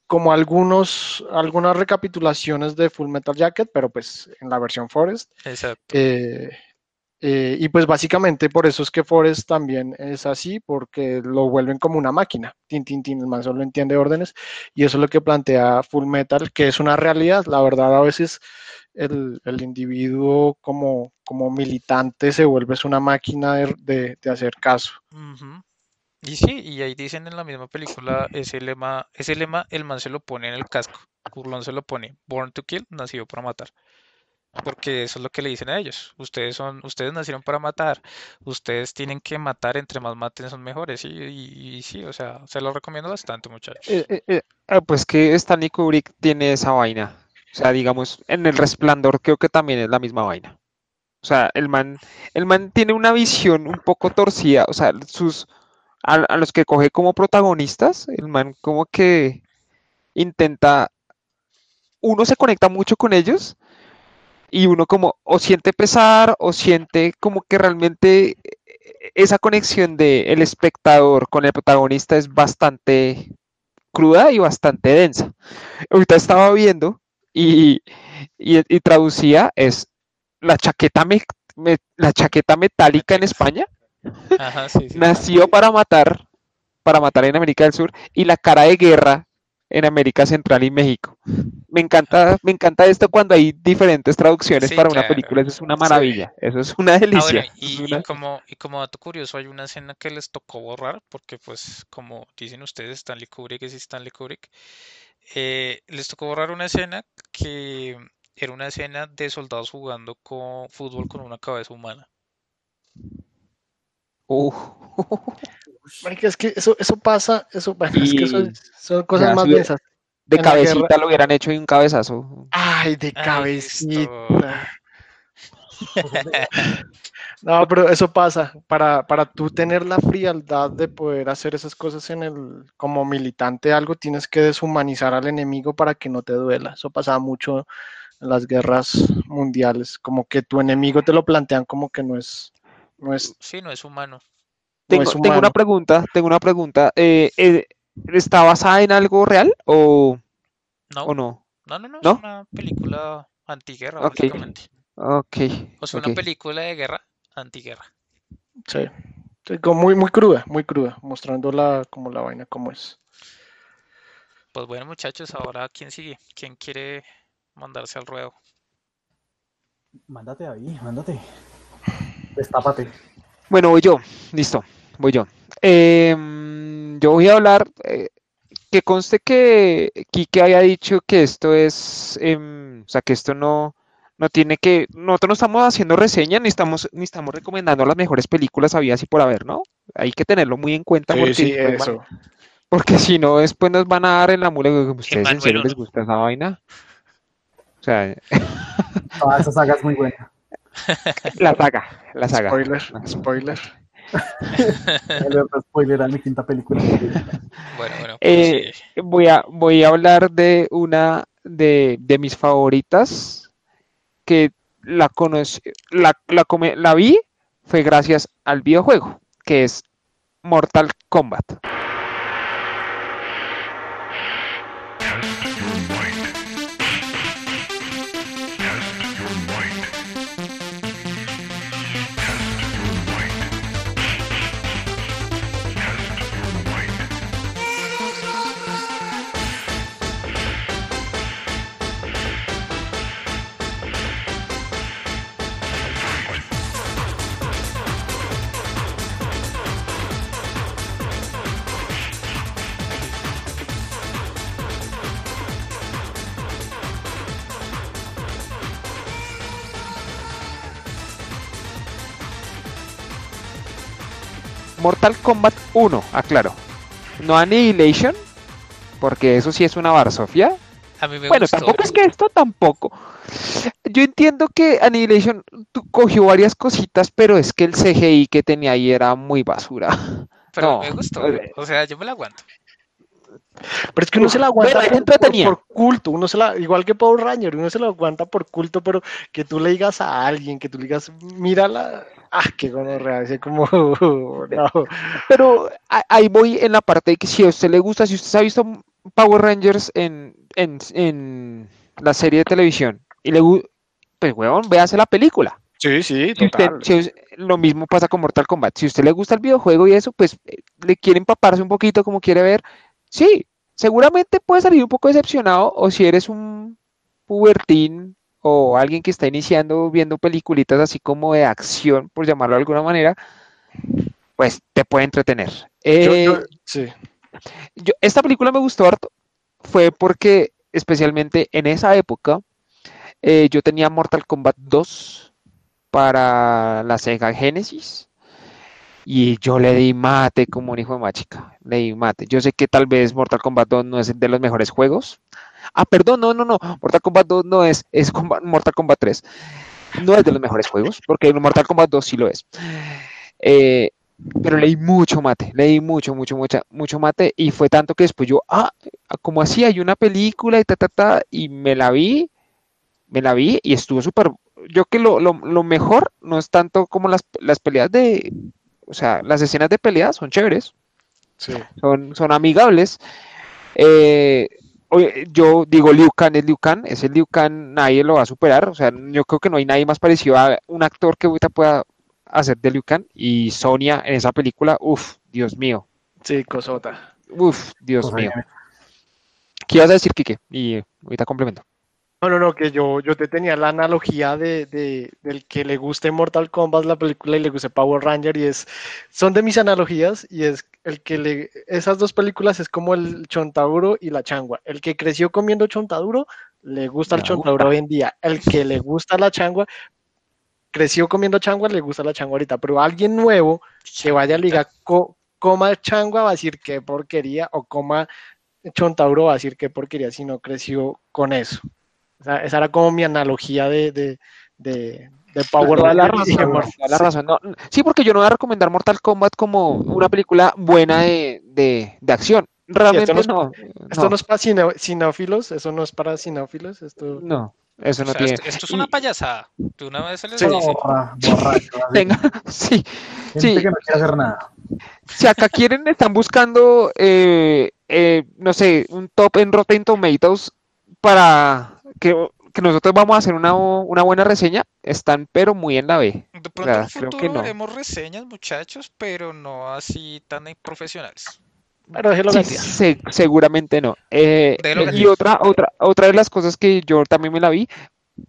como algunos, algunas recapitulaciones de Full Metal Jacket, pero pues en la versión Forrest. Exacto. Eh, eh, y pues básicamente por eso es que Forrest también es así, porque lo vuelven como una máquina. Tin, tin, tin, el man solo entiende órdenes. Y eso es lo que plantea Full Metal, que es una realidad. La verdad, a veces el, el individuo como, como militante se vuelve una máquina de, de, hacer caso. Y sí, y ahí dicen en la misma película ese lema, ese lema el man se lo pone en el casco. Curlón se lo pone, Born to Kill, nacido para matar porque eso es lo que le dicen a ellos. Ustedes son, ustedes nacieron para matar, ustedes tienen que matar, entre más maten son mejores. Y, sí, o sea, se lo recomiendo bastante, muchachos. Eh, eh, eh, ah, pues que Stanley Kubrick tiene esa vaina. O sea, digamos, en el resplandor creo que también es la misma vaina. O sea, el man, el man tiene una visión un poco torcida. O sea, sus a, a los que coge como protagonistas, el man como que intenta. Uno se conecta mucho con ellos, y uno como o siente pesar o siente como que realmente esa conexión de el espectador con el protagonista es bastante cruda y bastante densa. Ahorita estaba viendo y, y, traducía es la chaqueta, me, la chaqueta metálica en España. Nació para matar, para matar en América del Sur y la cara de guerra en América Central y México. Me encanta, me encanta esto cuando hay diferentes traducciones para una película, eso es una maravilla, eso es una ah, delicia. y, como, y como dato curioso, hay una escena que les tocó borrar, porque pues como dicen ustedes, Stanley Kubrick es Stanley Kubrick, eh, les tocó borrar una escena que era una escena de soldados jugando con fútbol con una cabeza humana. Uh. [laughs] es que eso, eso pasa, eso, es que eso son cosas más densas. De cabecita lo hubieran hecho y un cabezazo. Ay, de cabecita. no, pero eso pasa. Para, para tú tener la frialdad de poder hacer esas cosas en el, como militante, algo tienes que deshumanizar al enemigo para que no te duela. Eso pasaba mucho en las guerras mundiales. Como que tu enemigo te lo plantean como que no es. No es sí, no es humano. Tengo, tengo una pregunta, tengo una pregunta. Eh, eh, ¿Está basada en algo real o no? ¿O no? No, no, no, es una película antiguerra, básicamente. Ok. O sea, una película de guerra antiguerra. Sí. muy, muy cruda, muy cruda, mostrando la, como la vaina como es. Pues bueno, muchachos, ahora ¿quién sigue? ¿Quién quiere mandarse al ruedo? Mándate ahí, mándate. Destápate. Bueno, voy yo. Listo, voy yo. Em, yo voy a hablar. Eh, que conste que Kike haya dicho que esto es. Em, o sea, que esto no no tiene que, nosotros no estamos haciendo reseña ni estamos, ni estamos recomendando las mejores películas habidas y por haber, ¿no? Hay que tenerlo muy en cuenta porque, porque si no después nos van a dar en la mula, ¿ustedes en serio les gusta esa vaina? O sea, [laughs] ah, esa saga es muy buena. La saga, la saga. Spoiler, [laughs] spoiler. spoiler a mi quinta película. Bueno, bueno. Eh, voy, a, voy a hablar de una de, de mis favoritas que la, conocí, la, la, la vi fue gracias al videojuego, que es Mortal Kombat. Mortal Kombat 1, aclaro. No Annihilation, porque eso sí es una barsofia. A mí me bueno, tampoco es que esto tampoco. Yo entiendo que Annihilation cogió varias cositas, pero es que el CGI que tenía ahí era muy basura. [laughs] Pero me gustó, o sea, yo me la aguanto. Pero es que uno se la aguanta por, culto, uno se la, igual que Power Ranger, uno se la aguanta por culto, pero que tú le digas a alguien, que tú le digas, mírala, ah, qué gonorrea, como, [laughs] Pero ahí voy en la parte de que si a usted le gusta, si usted ha visto Power Rangers en, en, la serie de televisión, y le pues weón, véase la película. Sí, sí, total. lo mismo pasa con Mortal Kombat. Si a usted le gusta el videojuego y eso, pues eh, le quiere empaparse un poquito como quiere ver, sí, seguramente puede salir un poco decepcionado o si eres un pubertín o alguien que está iniciando viendo peliculitas así como de acción, por llamarlo de alguna manera, pues te puede entretener. Eh, sí. esta película me gustó harto, fue porque especialmente en esa época eh, yo tenía Mortal Kombat 2 para la Sega Genesis y yo le di mate como un hijo de machica. Le di mate. Yo sé que tal vez Mortal Kombat 2 no es de los mejores juegos. Ah, perdón, no, no, no. Mortal Kombat 2 no es, es Mortal Kombat 3. No es de los mejores juegos, porque Mortal Kombat 2 sí lo es. Eh, pero leí mucho mate, leí mucho, mucho, mucho, mucho mate, y fue tanto que después yo, ah, como así, hay una película y ta, ta, ta, y me la vi, me la vi y estuvo súper. Yo que lo, lo, lo, mejor no es tanto como las, las peleas de, o sea, las escenas de pelea son chéveres. Son, son amigables. Eh, yo digo Liu Kang es Liu Kang, es el Liu Kang, nadie lo va a superar. O sea, yo creo que no hay nadie más parecido a un actor que ahorita pueda hacer de Liu Kang. Y Sonia en esa película, uff, Dios mío. Sí, cosota. Uf, Dios mío. ¿Qué ibas a decir, Kike? Y ahorita complemento. No, no, no, que yo, yo te tenía la analogía de, del que le guste Mortal Kombat la película y le guste Power Ranger y es, son de mis analogías y es el que le, esas dos películas es como el chontaduro y la changua. El que creció comiendo chontaduro le gusta el chontauro hoy en día. El que le gusta la changua, creció comiendo changua, le gusta la changua ahorita, pero alguien nuevo que vaya a liga, coma changua va a decir qué porquería, o coma chontauro va a decir qué porquería si no creció con eso. Esa era como mi analogía de, de, de, Power la, la, razón. sí, porque yo no voy a recomendar Mortal Kombat como una película buena de, de acción. Realmente esto no, Esto no es para sinófilos, eso no es para sinófilos. Esto... No, eso no tiene. Esto, es una payasada. De una vez se les dice. [laughs] Venga, [laughs] sí. sí. que no quiere hacer nada. Si acá quieren, están buscando, eh, eh, no sé, un top en Rotten Tomatoes para que, que nosotros vamos a hacer una, una, buena reseña, están pero muy en la B. De pronto en el futuro creo que no. haremos reseñas, muchachos, pero no así tan profesionales. Pero seguramente no. Eh, y otra, otra, otra de las cosas que yo también me la vi,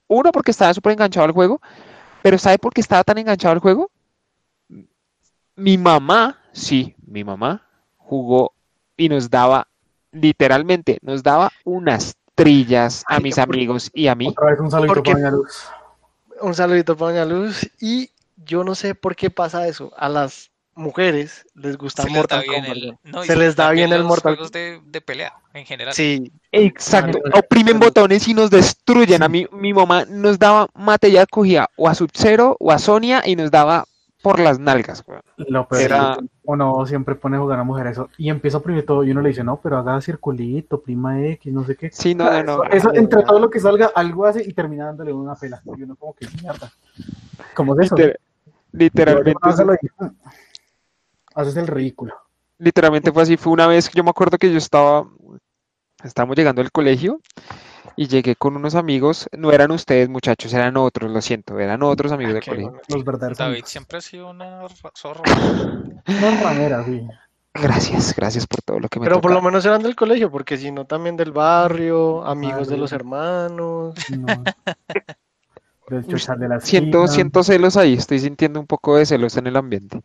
uno porque estaba súper enganchado al juego, pero ¿sabe por qué estaba tan enganchado al juego? Mi mamá, sí, mi mamá jugó y nos daba, literalmente, nos daba unas trillas a mis amigos y a mí. Otra vez un saludito para Luz. Un saludito para Luz. Y yo no sé por qué pasa eso. A las mujeres les gusta Mortal Kombat. se, les da bien el Mortal Kombat. De, de, pelea en general. Sí. Exacto. Oprimen botones y nos destruyen. A mí, mi mamá nos daba mate, ya cogía o a Sub-Zero o a Sonia y nos daba por las nalgas. Lo peor uno siempre pone a jugar a mujer eso y empieza a oprimir todo y uno le dice, no, pero haga circulito, prima X, no sé qué. Sí, no, no, no. Eso, entre todo lo que salga, algo hace y termina dándole una pela. Y uno como que mierda. ¿Cómo es eso? literalmente haces el ridículo. Literalmente fue así, fue una vez que yo me acuerdo que yo estaba, estábamos llegando al colegio y llegué con unos amigos, no eran ustedes muchachos, eran otros, lo siento, eran otros amigos del colegio. Los verdaderos David siempre ha sido una zorra. una [laughs] ramera, sí. Gracias, gracias por todo lo que me Pero por lo menos eran del colegio, porque si no también del barrio, amigos de los hermanos. [laughs] siento, siento celos ahí, estoy sintiendo un poco de celos en el ambiente.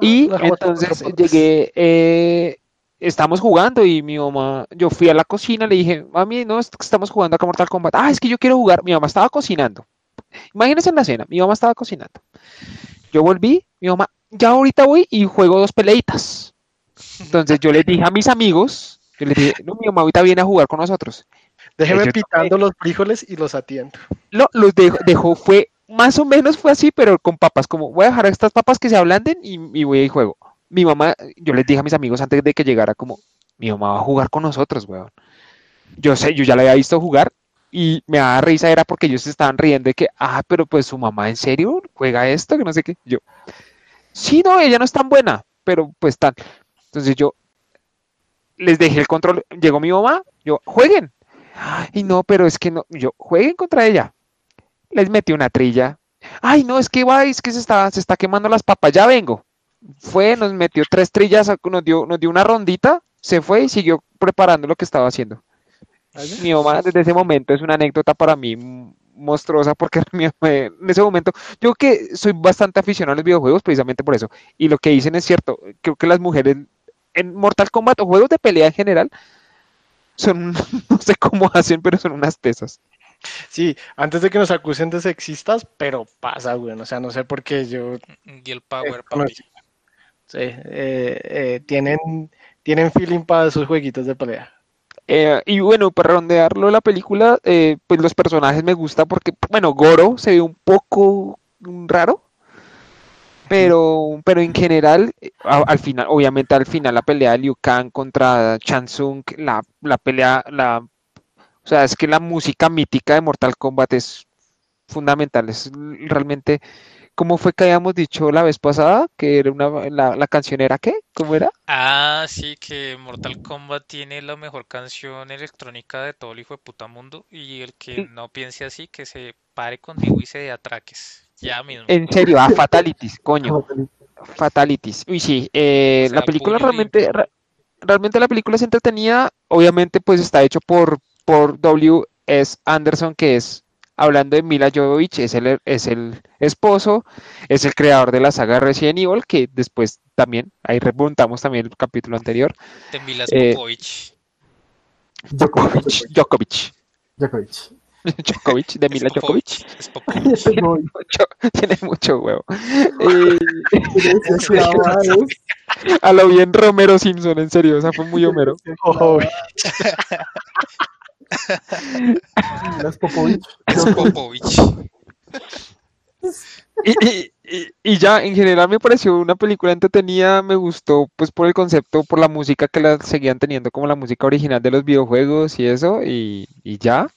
Y entonces llegué, eh, estamos jugando y mi mamá, yo fui a la cocina, le dije, mami, no, estamos jugando acá Mortal Kombat. Ah, es que yo quiero jugar. Mi mamá estaba cocinando. Imagínense en la cena, mi mamá estaba cocinando. Yo volví, mi mamá, ya ahorita voy y juego dos peleitas. Entonces yo le dije a mis amigos, yo les dije, no, mi mamá ahorita viene a jugar con nosotros. Déjeme pitando los frijoles y los atiendo. No, los dejó, fue, más o menos fue así, pero con papas, como voy a dejar estas papas que se ablanden y, y voy a ir juego. Mi mamá, yo les dije a mis amigos antes de que llegara, como, mi mamá va a jugar con nosotros, weón. Yo sé, yo ya la había visto jugar y me daba risa, era porque ellos estaban riendo de que, ah, pero pues su mamá, ¿en serio? ¿Juega esto? Que no sé qué. Yo, sí, no, ella no es tan buena, pero pues tan. Entonces yo les dejé el control, llegó mi mamá, yo, jueguen, y no, pero es que no, yo, jueguen contra ella. Les metí una trilla. Ay, no, es que va, es que se está, se está quemando las papas, ya vengo. Fue, nos metió tres trillas, nos dio, nos dio una rondita, se fue y siguió preparando lo que estaba haciendo. Mi mamá desde ese momento es una anécdota para mí monstruosa porque [laughs] en ese momento yo que soy bastante aficionado a los videojuegos precisamente por eso y lo que dicen es cierto creo que las mujeres en Mortal Kombat o juegos de pelea en general son, [laughs] no sé cómo hacen, pero son unas pesas. Sí, antes de que nos acusen de sexistas, pero pasa, güey, o sea, no sé por qué yo... Y el power, papi. Sí, eh, eh, tienen, tienen feeling para sus jueguitos de pelea. Eh, y bueno, para rondearlo la película, pues los personajes me gusta porque, bueno, Goro se ve un poco raro, pero, pero en general, al final, obviamente al final la pelea de Liu Kang contra Tsung, la, la pelea, la, o sea, es que la música mítica de Mortal Kombat es fundamental, es realmente, ¿cómo fue que habíamos dicho la vez pasada? Que era una, la, la canción era qué? ¿Cómo era? Ah, sí, que Mortal Kombat tiene la mejor canción electrónica de todo el hijo de puta mundo y el que no piense así, que se pare conmigo y se dé atraques. Ya mismo. En serio, a Fatalities, [laughs] coño. Fatalities. Uy, sí, eh, la película realmente, realmente la película es entretenida. Obviamente, pues está hecho por, por W.S. Anderson, que es, hablando de Mila Jovovich, es el, es el esposo, es el creador de la saga Resident Evil, que después también, ahí remontamos también el capítulo anterior. De Mila eh, Djokovic. Djokovic. Djokovic. Djokovic. [laughs] Djokovic, de Mila Djokovic. [laughs] Tiene mucho huevo. [laughs] a lo bien Romero Simpson, en serio, o sea, fue muy Homero. [laughs] Las Popovich. [laughs] Y, y, ya, en general me pareció una película entretenida, me gustó pues por el concepto, por la música que la seguían teniendo como la música original de los videojuegos y eso, y, ya.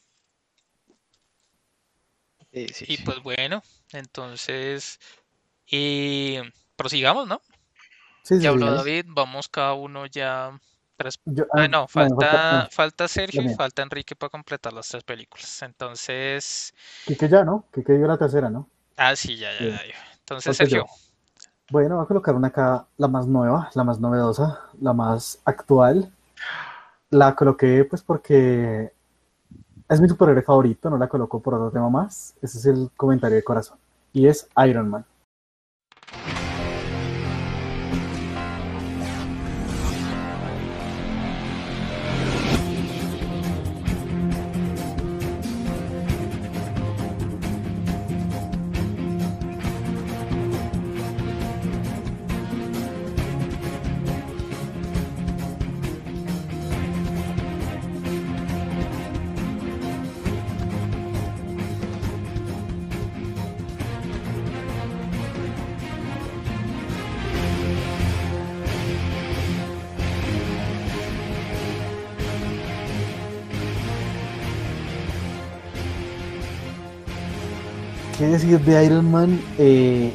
y pues bueno, entonces, y prosigamos, ¿no? Sí, ya habló David, vamos cada uno ya ah, no, falta, falta, Sergio y falta Enrique para completar las tres películas. Entonces. que ya, ¿no? que dio la tercera, ¿no? Ah, sí, ya, ya, ya. Entonces, Sergio. Bueno, voy a colocar una acá, la más nueva, la más novedosa, la más actual. La coloqué pues porque es mi superhéroe favorito, no la coloco por otro tema más. Ese es el comentario de corazón. Y es Iron Man. ¿Qué decir de Iron Man? Eh,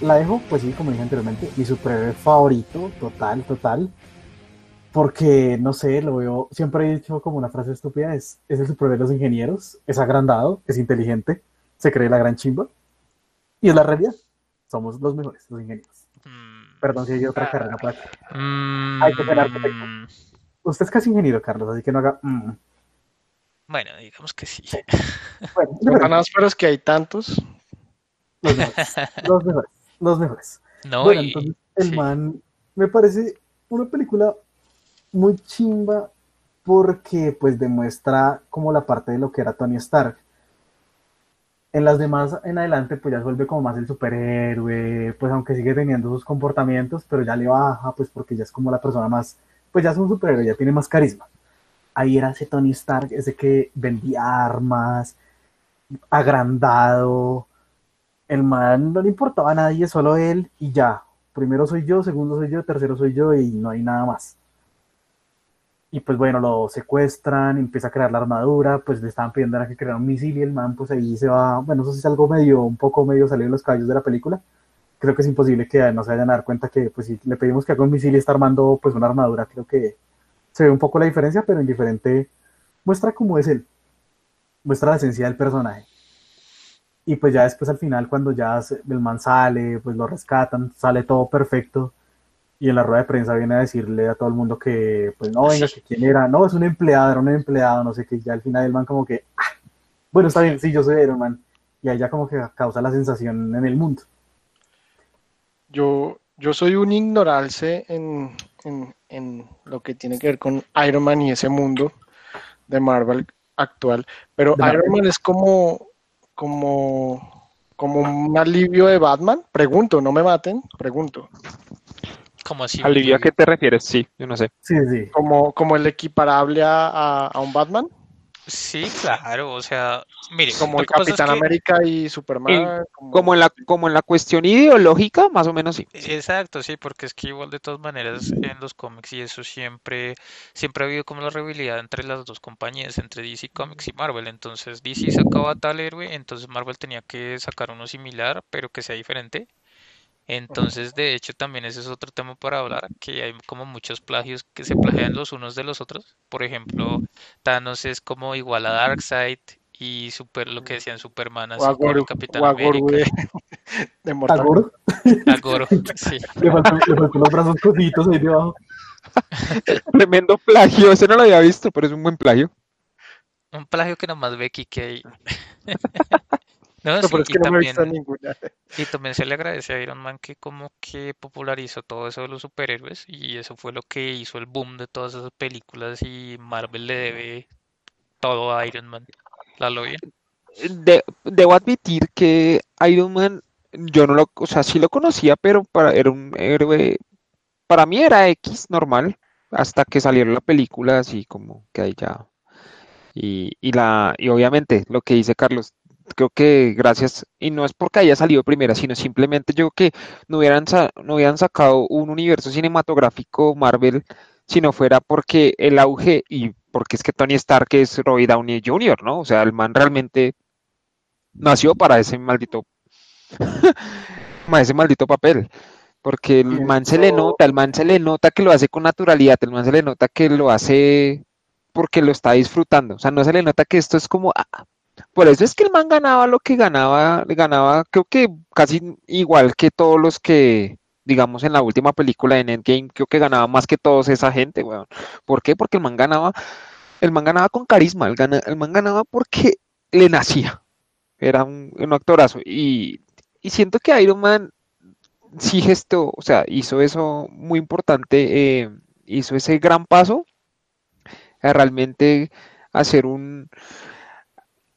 la dejo, pues sí, como dije anteriormente, mi superhéroe favorito, total, total. Porque, no sé, lo veo, siempre he dicho como una frase estúpida, es, es el superhéroe de los ingenieros, es agrandado, es inteligente, se cree la gran chimba. Y es la realidad, somos los mejores, los ingenieros. Mm. Perdón si hay otra carrera para acá. Mm. Hay que ser arquitecto. Usted es casi ingeniero, Carlos, así que no haga... Mm. Bueno, digamos que sí. [laughs] Bueno, pero es que hay tantos. Los mejores. [laughs] Los mejores. Los mejores. No, bueno, entonces el man me parece una película muy chimba porque pues demuestra como la parte de lo que era Tony Stark. En las demás en adelante pues ya se vuelve como más el superhéroe, pues aunque sigue teniendo sus comportamientos, pero ya le baja pues porque ya es como la persona más, pues ya es un superhéroe, ya tiene más carisma ahí era ese Tony Stark, ese que vendía armas, agrandado. El man no le importaba a nadie, solo él y ya. Primero soy yo, segundo soy yo, tercero soy yo y no hay nada más. Y pues bueno, lo secuestran, empieza a crear la armadura, pues le estaban pidiendo a que creara un misil y el man pues ahí se va, bueno, eso sí es algo medio, un poco medio salido de los caballos de la película. Creo que es imposible que no se vayan a dar cuenta que pues si le pedimos que haga un misil y está armando pues una armadura, creo que se ve un poco la diferencia, pero en diferente muestra cómo es él, muestra la esencia del personaje. Y pues ya después al final, cuando ya el man sale, pues lo rescatan, sale todo perfecto. Y en la rueda de prensa viene a decirle a todo el mundo que, pues no, venga, que quién era. No, es un empleado, era un empleado, no sé qué. Ya al final el man como que, ah, bueno, está bien, sí, yo soy Iron Man. Y ahí ya como que causa la sensación en el mundo. Yo, yo soy un ignorance en, en, lo que tiene que ver con Iron Man y ese mundo de Marvel actual. Pero Iron Man es como, como, como un alivio de Batman. Pregunto, no me maten, pregunto. ¿Cómo así? ¿Alivio a qué te refieres? Sí, yo no sé. Sí, sí. Como, como el equiparable a, a un Batman. Sí, claro, o sea, mire, como el Capitán América y Superman. como... en la, como en la cuestión ideológica, más o menos sí. Exacto, sí, porque es que igual de todas maneras en los cómics y eso siempre, siempre ha habido como la rivalidad entre las dos compañías, entre DC Comics y Marvel. Entonces DC sacaba tal héroe, entonces Marvel tenía que sacar uno similar, pero que sea diferente. Entonces, de hecho, también ese es otro tema para hablar, que hay como muchos plagios que se plagian los unos de los otros. Por ejemplo, Thanos es como igual a Darkseid y super lo que decían Superman así como Capitán América. [laughs] De Agoro. Agoro, [laughs] sí. Le faltan, los brazos cositos ahí debajo. [laughs] Tremendo plagio, ese no lo había visto, pero es un buen plagio. Un plagio que nomás ve que No, sí, y, también, y también se le agradece a Iron Man que como que popularizó todo eso de los superhéroes y eso fue lo que hizo el boom de todas esas películas y Marvel le debe todo Iron Man. ¿La lo bien? debo admitir que Iron Man, yo no lo, o sea, sí lo conocía, pero para, era un héroe, para mí era X normal, hasta que salió la película, así como que ahí ya. Y, y, la, y obviamente lo que dice Carlos, creo que gracias, y no es porque haya salido primera, sino simplemente yo creo que no hubieran, no hubieran sacado un universo cinematográfico Marvel si no fuera porque el auge y porque es que Tony Stark es Roy Downey Jr., ¿no? O sea, el man realmente nació para ese maldito, [laughs] para ese maldito papel. Porque el man se le nota, el man se le nota que lo hace con naturalidad, el man se le nota que lo hace porque lo está disfrutando. O sea, no se le nota que esto es como, ah, por eso es que el man ganaba lo que ganaba, ganaba, creo que casi igual que todos los que, digamos, en la última película de Endgame, creo que ganaba más que todos esa gente, weón. ¿Por qué? Porque el man ganaba, el man ganaba con carisma, el, el man ganaba porque le nacía. Era un, actorazo. Y, siento que Iron Man sí gestó, o sea, hizo eso muy importante, eh, hizo ese gran paso a realmente hacer un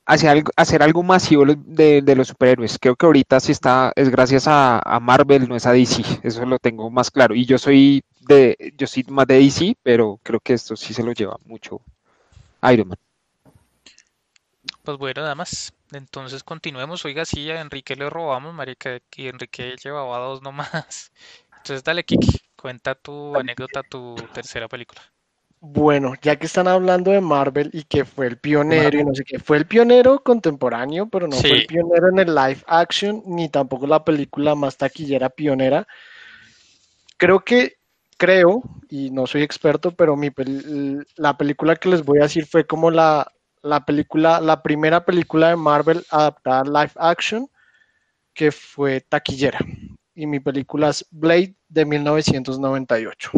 hacer algo, hacer algo masivo de, los superhéroes. Creo que ahorita sí está, es gracias a, Marvel, no es a DC, eso lo tengo más claro. Y yo soy de, yo soy más de DC, pero creo que esto sí se lo lleva mucho Iron Man. Pues bueno, nada más. Entonces continuemos. Oiga, sí, a Enrique le robamos, marica, y Enrique llevaba dos nomás. [laughs] Entonces dale, Kiki, cuenta tu anécdota, tu tercera película. Bueno, ya que están hablando de Marvel y que fue el pionero y no sé qué, fue el pionero contemporáneo, pero no fue el pionero en el live action, ni tampoco la película más taquillera pionera. Creo que, creo, y no soy experto, pero mi la película que les voy a decir fue como la, la película, la primera película de Marvel adaptada a live action que fue taquillera. Y mi película es Blade de 1998.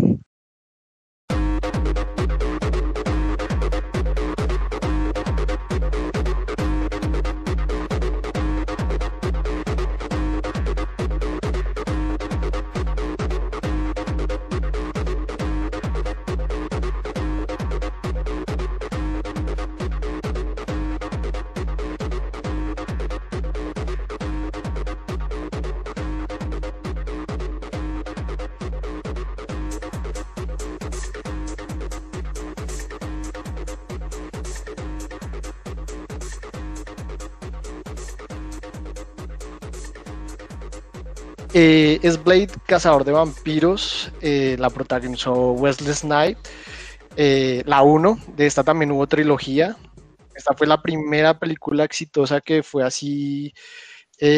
Eh, es Blade, Cazador de Vampiros. Eh, la protagonizó Wesley Snipes. Eh, la 1, de esta también hubo trilogía. Esta fue la primera película exitosa que fue así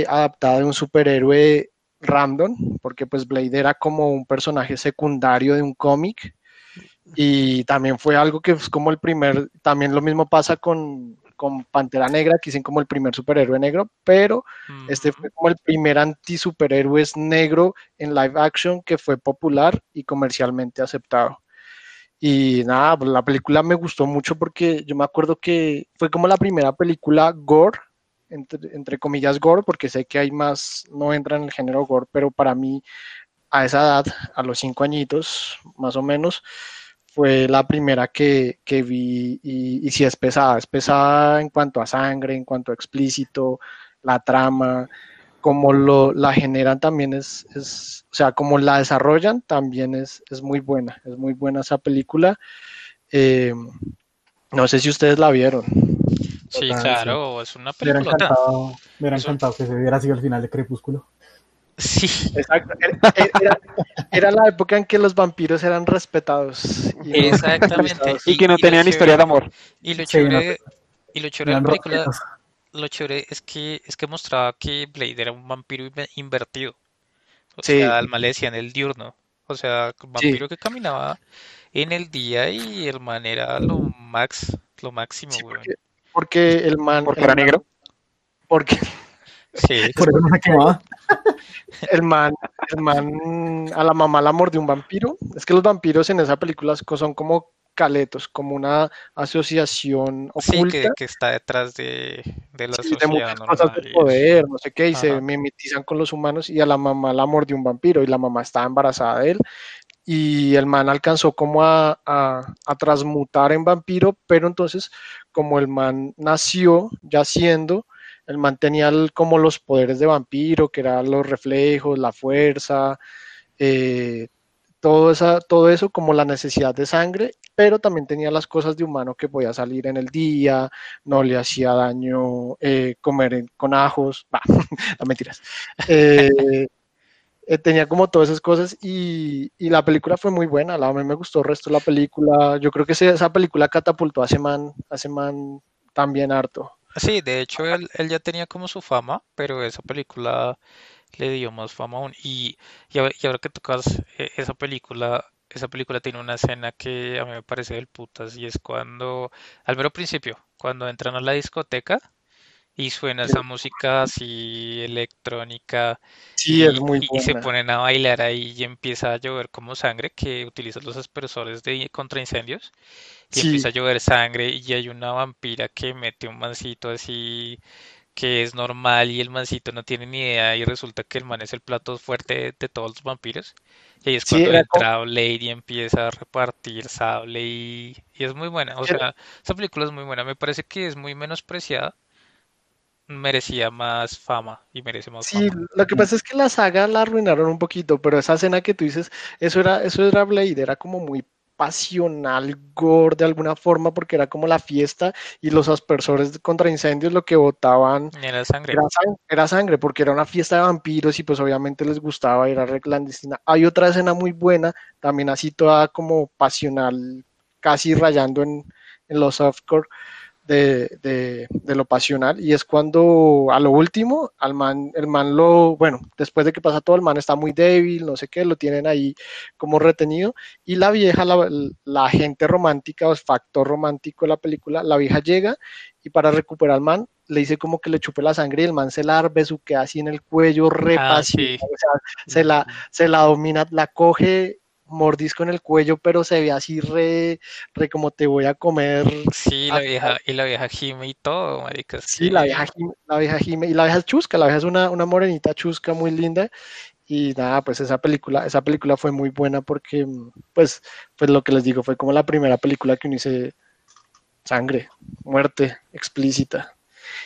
adaptada de un superhéroe random, porque pues Blade era como un personaje secundario de un cómic. Y también fue algo que es como el primer, también lo mismo pasa con con Pantera Negra, que dicen como el primer superhéroe negro, pero este fue como el primer anti-superhéroe negro en live action que fue popular y comercialmente aceptado. Y nada, pues la película me gustó mucho porque yo me acuerdo que fue como la primera película gore, entre, entre comillas gore, porque sé que hay más, no entra en el género gore, pero para mí a esa edad, a los cinco añitos más o menos, fue la primera que, vi y, y sí es pesada, es pesada en cuanto a sangre, en cuanto a explícito, la trama, como lo, la generan también es, es, o sea, como la desarrollan también es, es muy buena, es muy buena esa película. Eh, no sé si ustedes la vieron. Sí, claro, es una película. Me hubiera encantado, me hubiera encantado que se viera así al final de Crepúsculo. Sí. Exacto. Era, la época en que los vampiros eran respetados. Y Exactamente. Y, que no tenían historia de amor. Y lo chévere, y lo chévere de la película, lo chévere es que, es que mostraba que Blade era un vampiro invertido. O sea, al decían el diurno. O sea, un vampiro que caminaba en el día y el man era lo max, lo máximo, porque, el man. Porque era negro. Porque Sí. Por eso no se quemaba. [laughs] El man, el man a la mamá la mordió un vampiro. Es que los vampiros en esa película son como caletos, como una asociación oculta. Sí, que, está detrás de, de la sí, de cosas poder, no sé qué, y se mimetizan con los humanos y a la mamá la mordió un vampiro y la mamá estaba embarazada de él y el man alcanzó como a, a, transmutar en vampiro, pero entonces como el man nació ya siendo, el man tenía como los poderes de vampiro, que eran los reflejos, la fuerza, eh, todo, esa, todo eso como la necesidad de sangre, pero también tenía las cosas de humano que podía salir en el día, no le hacía daño eh, comer con ajos, [laughs] bah, no mentiras. Eh, tenía como todas esas cosas y, y, la película fue muy buena, a mí me gustó el resto de la película, yo creo que esa película catapultó a Seman, a Seman también harto. Sí, de hecho él, él ya tenía como su fama, pero esa película le dio más fama aún. Y, y, ahora que tocas eh, esa película, esa película tiene una escena que a mí me parece del putas y es cuando, al mero principio, cuando entran a la discoteca y suena esa música así electrónica sí, y, es muy y se ponen a bailar ahí y empieza a llover como sangre que utilizan los aspersores de contra incendios y empieza a llover sangre y hay una vampira que mete un mancito así que es normal y el mancito no tiene ni idea y resulta que el man es el plato fuerte de, todos los vampiros. Y ahí es cuando entra Lady empieza a repartir sable y, es muy buena. O sea, esa película es muy buena. Me parece que es muy menospreciada. Merecía más fama y merece más sí, lo que pasa es que la saga la arruinaron un poquito, pero esa escena que tú dices, eso era, eso era Blade, era como muy pasional, gore de alguna forma, porque era como la fiesta y los aspersores contra incendios lo que votaban era sangre. Era, sangre, porque era una fiesta de vampiros y pues obviamente les gustaba, era re clandestina. Hay otra escena muy buena, también así toda como pasional, casi rayando en, en los softcore, de, lo pasional y es cuando a lo último al man, el man lo, bueno, después de que pasa todo, el man está muy débil, no sé qué, lo tienen ahí como retenido y la vieja, la, la gente romántica o el factor romántico de la película, la vieja llega y para recuperar al man le dice como que le chupe la sangre y el man se la queda así en el cuello, re ah, se la, se la domina, la coge mordisco en el cuello, pero se ve así re, re como te voy a comer. Sí, la vieja, y la vieja gime y todo, maricas. Sí, la vieja gime, la vieja gime, y la vieja es chusca, la vieja es una, una morenita chusca muy linda, y nada, pues esa película, esa película fue muy buena porque, pues, pues lo que les digo, fue como la primera película que uno hice sangre, muerte explícita.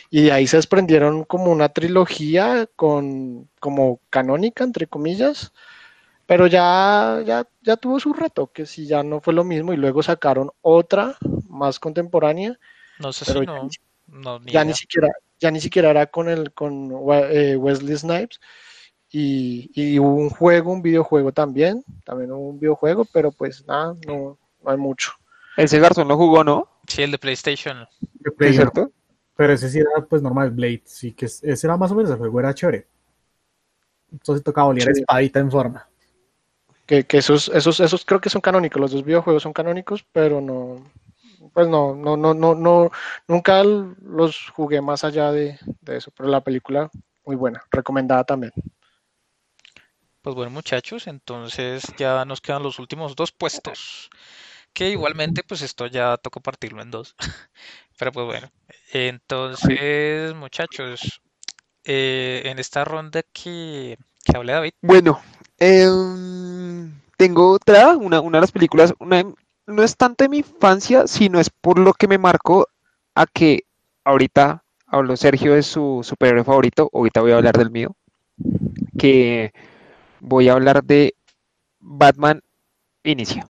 Y de ahí se desprendieron como una trilogía con, como canónica, entre comillas, pero ya, ya, ya tuvo su reto, que si ya no fue lo mismo y luego sacaron otra más contemporánea. No sé si no, ya, ni siquiera, ya ni siquiera era con el con eh, Wesley Snipes y, y, hubo un juego, un videojuego también, también hubo un videojuego, pero pues nada, no, hay mucho. Ese Garzón lo jugó, ¿no? Sí, el de PlayStation. ¿Cierto? Pero ese sí era pues normal, Blade, sí que ese era más o menos el juego, era chévere. Entonces tocaba oler espadita en forma que, esos, esos, esos creo que son canónicos, los dos videojuegos son canónicos, pero no, pues no, no, no, no, no, nunca los jugué más allá de, eso, pero la película muy buena, recomendada también. Pues bueno muchachos, entonces ya nos quedan los últimos dos puestos, que igualmente pues esto ya tocó partirlo en dos, [laughs] pero pues bueno, entonces muchachos, eh, en esta ronda que, David. Bueno, Em, tengo otra, una, una, de las películas, no es tanto de mi infancia, sino es por lo que me marcó a que ahorita habló Sergio de su superhéroe favorito, ahorita voy a hablar del mío, que voy a hablar de Batman Inicia.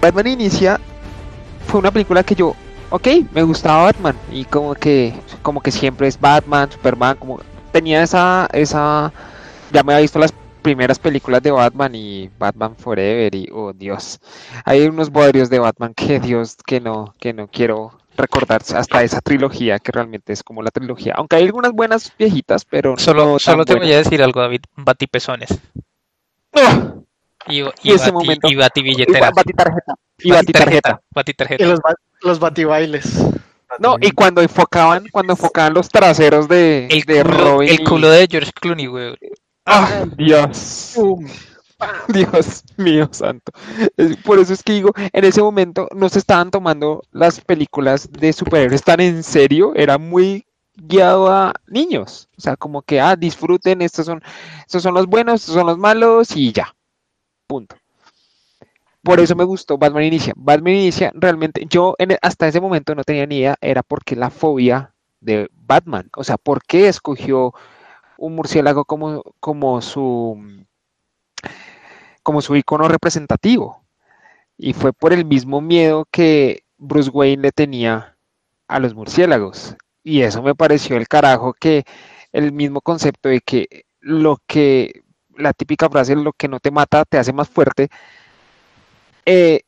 Batman Inicia fue una película que yo, ok, me gustaba Batman y como que, como que siempre es Batman, Superman, como tenía esa, esa, ya me había visto las primeras películas de Batman y Batman Forever y oh Dios, hay unos bodrios de Batman que Dios que no que no quiero recordar hasta esa trilogía que realmente es como la trilogía, aunque hay algunas buenas viejitas, pero solo solo te voy a decir algo David, batipezones. Y, y, ese momento, y batibilletera. Batitarjeta. Y batitarjeta. Batitarjeta. Y los, los batibailes. No, y cuando enfocaban, cuando enfocaban los traseros de, el de culo, Robin. El culo de George Clooney, güey. ¡Ah, Dios! Dios mío santo. Por eso es que digo, en ese momento no se estaban tomando las películas de superhéroes tan en serio, era muy guiado a niños. O sea, como que, ah, disfruten, estos son, estos son los buenos, estos son los malos y ya. Punto. Por eso me gustó Batman Inicia. Batman Inicia realmente, yo hasta ese momento no tenía ni idea, era porque la fobia de Batman. O sea, ¿por qué escogió un murciélago como, como su como su icono representativo. Y fue por el mismo miedo que Bruce Wayne le tenía a los murciélagos. Y eso me pareció el carajo que el mismo concepto de que lo que, la típica frase, lo que no te mata te hace más fuerte, eh,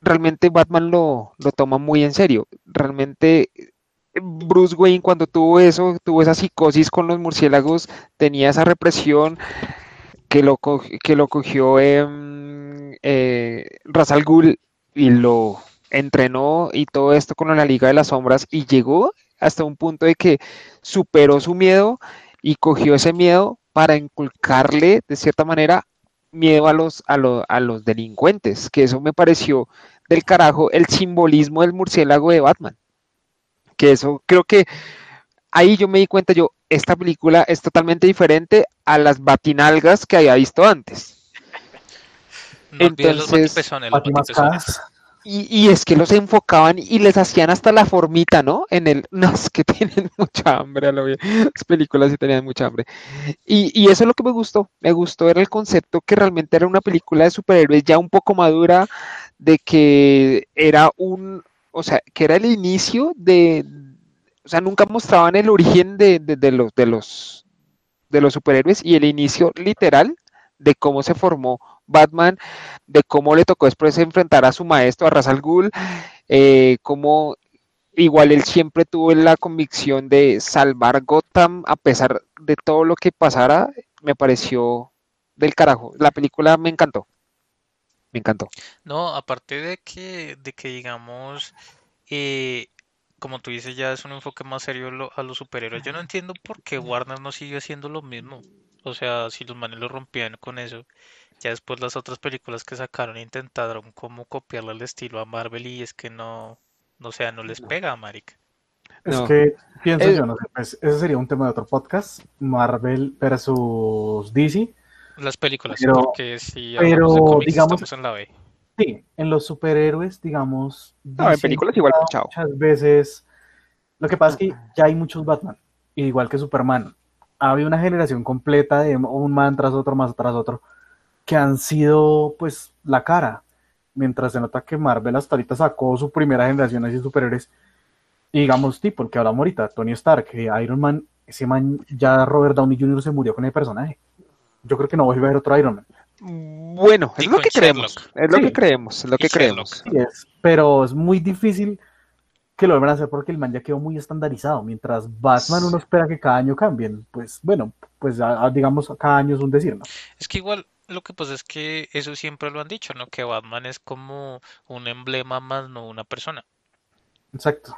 realmente Batman lo, lo toma muy en serio. Realmente Bruce Wayne cuando tuvo eso, tuvo esa psicosis con los murciélagos, tenía esa represión que lo, que lo cogió eh, Razal Ghul y lo entrenó y todo esto con la Liga de las Sombras y llegó hasta un punto de que superó su miedo y cogió ese miedo para inculcarle de cierta manera miedo a los, a, a los delincuentes, que eso me pareció del carajo el simbolismo del murciélago de Batman. Que eso creo que ahí yo me di cuenta, yo, esta película es totalmente diferente a las batinalgas que había visto antes. Entonces, y, es que los enfocaban y les hacían hasta la formita, ¿no? En el, [laughs] no, es que tienen [laughs] mucha hambre, a lo bien. las películas sí tenían mucha hambre. Y, y eso es lo que me gustó, me gustó era el concepto que realmente era una película de superhéroes ya un poco madura, de que era un, o sea, que era el inicio de, o sea, nunca mostraban el origen de, los, de, los, de los superhéroes y el inicio literal de cómo se formó Batman, de cómo le tocó después enfrentar a su maestro, a Ra's al Ghul, eh, cómo igual él siempre tuvo la convicción de salvar Gotham a pesar de todo lo que pasara, me pareció del carajo. La película me encantó me encantó. No, aparte de que, de que digamos, eh, como tú dices, ya es un enfoque más serio a los superhéroes. Yo no entiendo por qué Warner no sigue haciendo lo mismo. O sea, si los manes lo rompían con eso, ya después las otras películas que sacaron intentaron como copiarle el estilo a Marvel y es que no, no sea, no les pega a Maric. Es que pienso yo, no sé, pues ese sería un tema de otro podcast, Marvel versus DC las películas, pero, porque si pero digamos, en la B. Sí, en los superhéroes, digamos. No, en películas igual, chao. Muchas veces. Lo que pasa es que ya hay muchos Batman, igual que Superman. Había una generación completa de un man tras otro, más tras otro, que han sido, pues, la cara. Mientras se nota que Marvel hasta ahorita sacó su primera generación de superhéroes. Y digamos, tipo, el que hablamos ahorita, Tony Stark, Iron Man, ese man, ya Robert Downey Jr. se murió con el personaje yo creo que no voy a ver otro Iron Man. Bueno, es lo que creemos. Es lo que creemos, es lo que creemos. pero es muy difícil que lo vuelvan a hacer porque el man ya quedó muy estandarizado. Mientras Batman uno espera que cada año cambien, pues bueno, pues digamos cada año es un decir, ¿no? Es que igual lo que pasa es que eso siempre lo han dicho, ¿no? Que Batman es como un emblema más, no una persona. Exacto.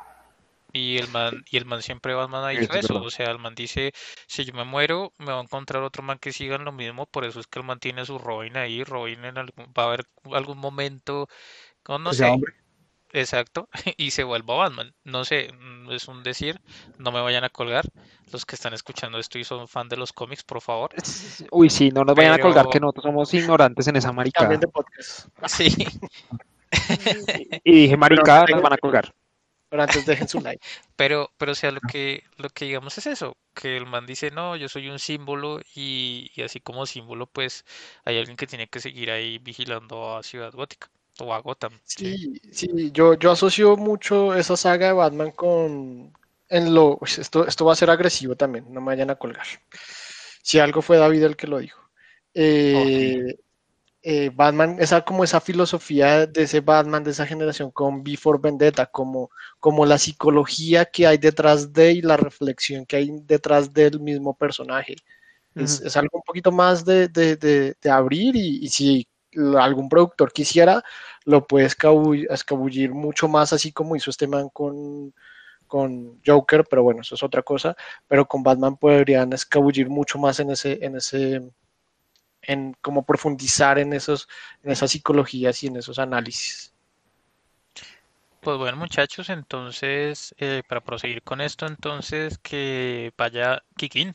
Y el man, y el man siempre va a dicho eso. O sea, el man dice, si yo me muero, me va a encontrar otro man que siga lo mismo. Por eso es que el man tiene su Robin ahí. Robin en algún, va a haber algún momento, no, sé. Exacto. [laughs] Y se vuelva Batman. No sé, mm, es un decir. No me vayan a colgar. Los que están escuchando esto y son fan de los cómics, por favor. [laughs] Uy, sí, no nos vayan a colgar que nosotros somos ignorantes en esa maricada. [laughs] Sí. y dije maricada, nos van a colgar. Pero antes dejen su like. Pero, pero o sea, lo que, lo que digamos es eso, que el man dice, no, yo soy un símbolo y, así como símbolo, pues hay alguien que tiene que seguir ahí vigilando a Ciudad Gótica o a Gotham. Sí, sí, yo, yo asocio mucho esa saga de Batman con, en lo, esto, esto va a ser agresivo también, no me vayan a colgar. Si algo fue David el que lo dijo. eh, eh, Batman, esa como esa filosofía de ese Batman de esa generación con Before Vendetta, como, como la psicología que hay detrás de y la reflexión que hay detrás del mismo personaje. es, algo un poquito más de, de, abrir y, si algún productor quisiera, lo puede escabullir, mucho más así como hizo este man con, con Joker, pero bueno, eso es otra cosa, pero con Batman podrían escabullir mucho más en ese, en ese, en cómo profundizar en esos, en esas psicologías y en esos análisis. Pues bueno, muchachos, entonces, eh, para proseguir con esto, entonces, que vaya Kikín.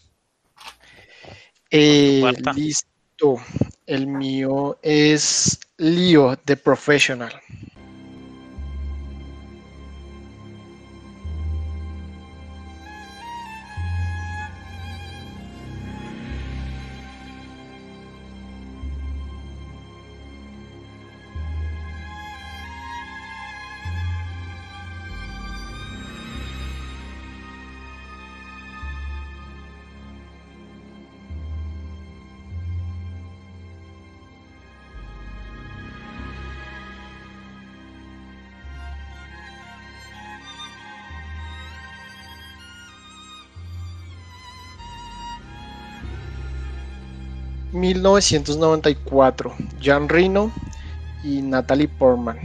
Eh, listo. El mío es Leo, The Professional. 1994, John Reno y Natalie Portman.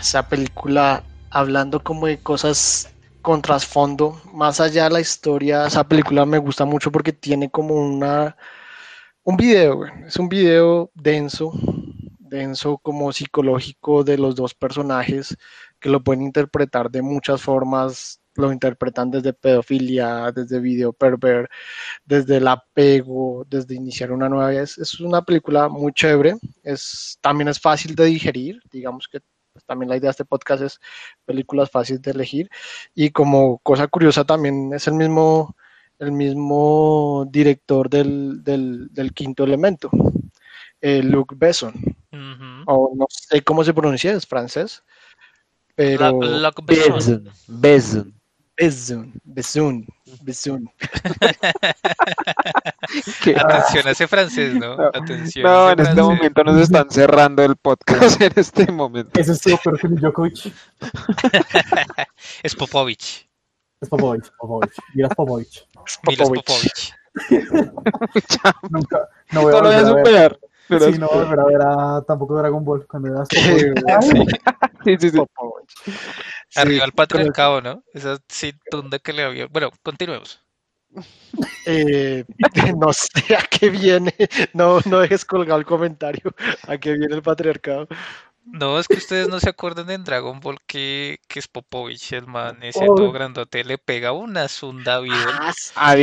Esa película hablando como de cosas con trasfondo, más allá de la historia, esa película me gusta mucho porque tiene como una un video, es un video denso, denso como psicológico de los dos personajes que lo pueden interpretar de muchas formas lo interpretan desde pedofilia, desde video perver, desde el apego, desde iniciar una nueva vida. Es, una película muy chévere, es, también es fácil de digerir, digamos que pues, también la idea de este podcast es películas fáciles de elegir y como cosa curiosa también es el mismo, el mismo director del, quinto elemento, eh, Luc Besson, o no sé cómo se pronuncia, es francés. Pero Luc Besson. Besson. Besun, Besun, Besun. [laughs] Atención a ese francés, ¿no? Atención. No, en este momento nos están cerrando el podcast en este momento. Ese es Perfil Djokovic. [laughs] es Popovich. Es Popovich, Popovich. Miras Popovich. Miras Popovich. [laughs] Nunca, no voy a, no lo voy a superar. Sí, no, pero era tampoco Dragon Ball cuando era [laughs] Sí, sí, sí. Arriba el patriarcado, ¿no? Esa tunda que le había. Bueno, continuemos. Eh, [laughs] no sé a qué viene. No, no dejes colgado el comentario. ¿A qué viene el patriarcado? No, es que ustedes no se acuerdan de Dragon Ball que, que es Popovich, el man ese todo grandote, le pega una zunda a Videl. Ah,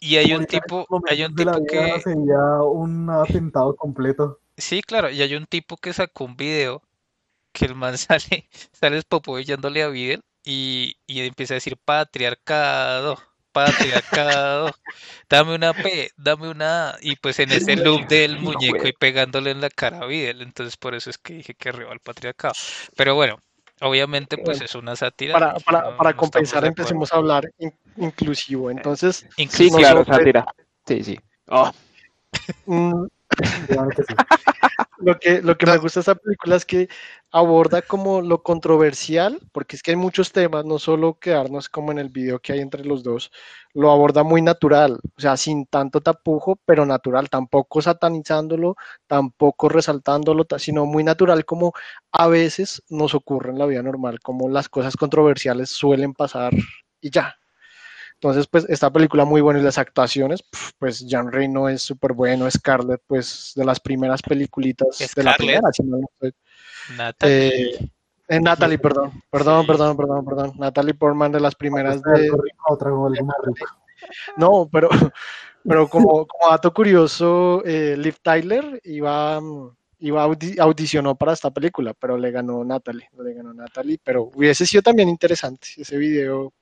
Y hay un tipo, hay un tipo que... Sería un atentado completo. Sí, claro, y hay un tipo que sacó un video que el man [laughs] sale, sale Popovich dándole a Videl y, y empieza a decir patriarcado patriarcado, dame una P, dame una Y, pues en ese loop [laughs] del muñeco y pegándole en la cara a Videl, entonces por eso es que dije que arriba el patriarcado. Pero bueno, obviamente pues es una sátira. Para, para, para compensar empecemos a hablar inclusivo, entonces... Sí, claro, sátira. Sí, sí. Oh. [laughs] Mm, [laughs] lo que, lo que me gusta de esta película es que aborda como lo controversial, porque es que hay muchos temas, no solo quedarnos como en el video que hay entre los dos, lo aborda muy natural, o sea, sin tanto tapujo, pero natural, tampoco satanizándolo, tampoco resaltándolo, sino muy natural como a veces nos ocurre en la vida normal, como las cosas controversiales suelen pasar y ya, entonces, pues esta película muy buena y las actuaciones, pues Jean Reno es súper bueno, Scarlett, pues de las primeras peliculitas de la primera, si no, Natalie. Eh, eh, Natalie, perdón, perdón, perdón, perdón, perdón, Natalie Portman de las primeras de... No, pero, [laughs] pero como, como dato curioso, eh, Liv Tyler iba, iba audicionó para esta película, pero le ganó Natalie, le ganó Natalie, pero hubiese sido también interesante ese video.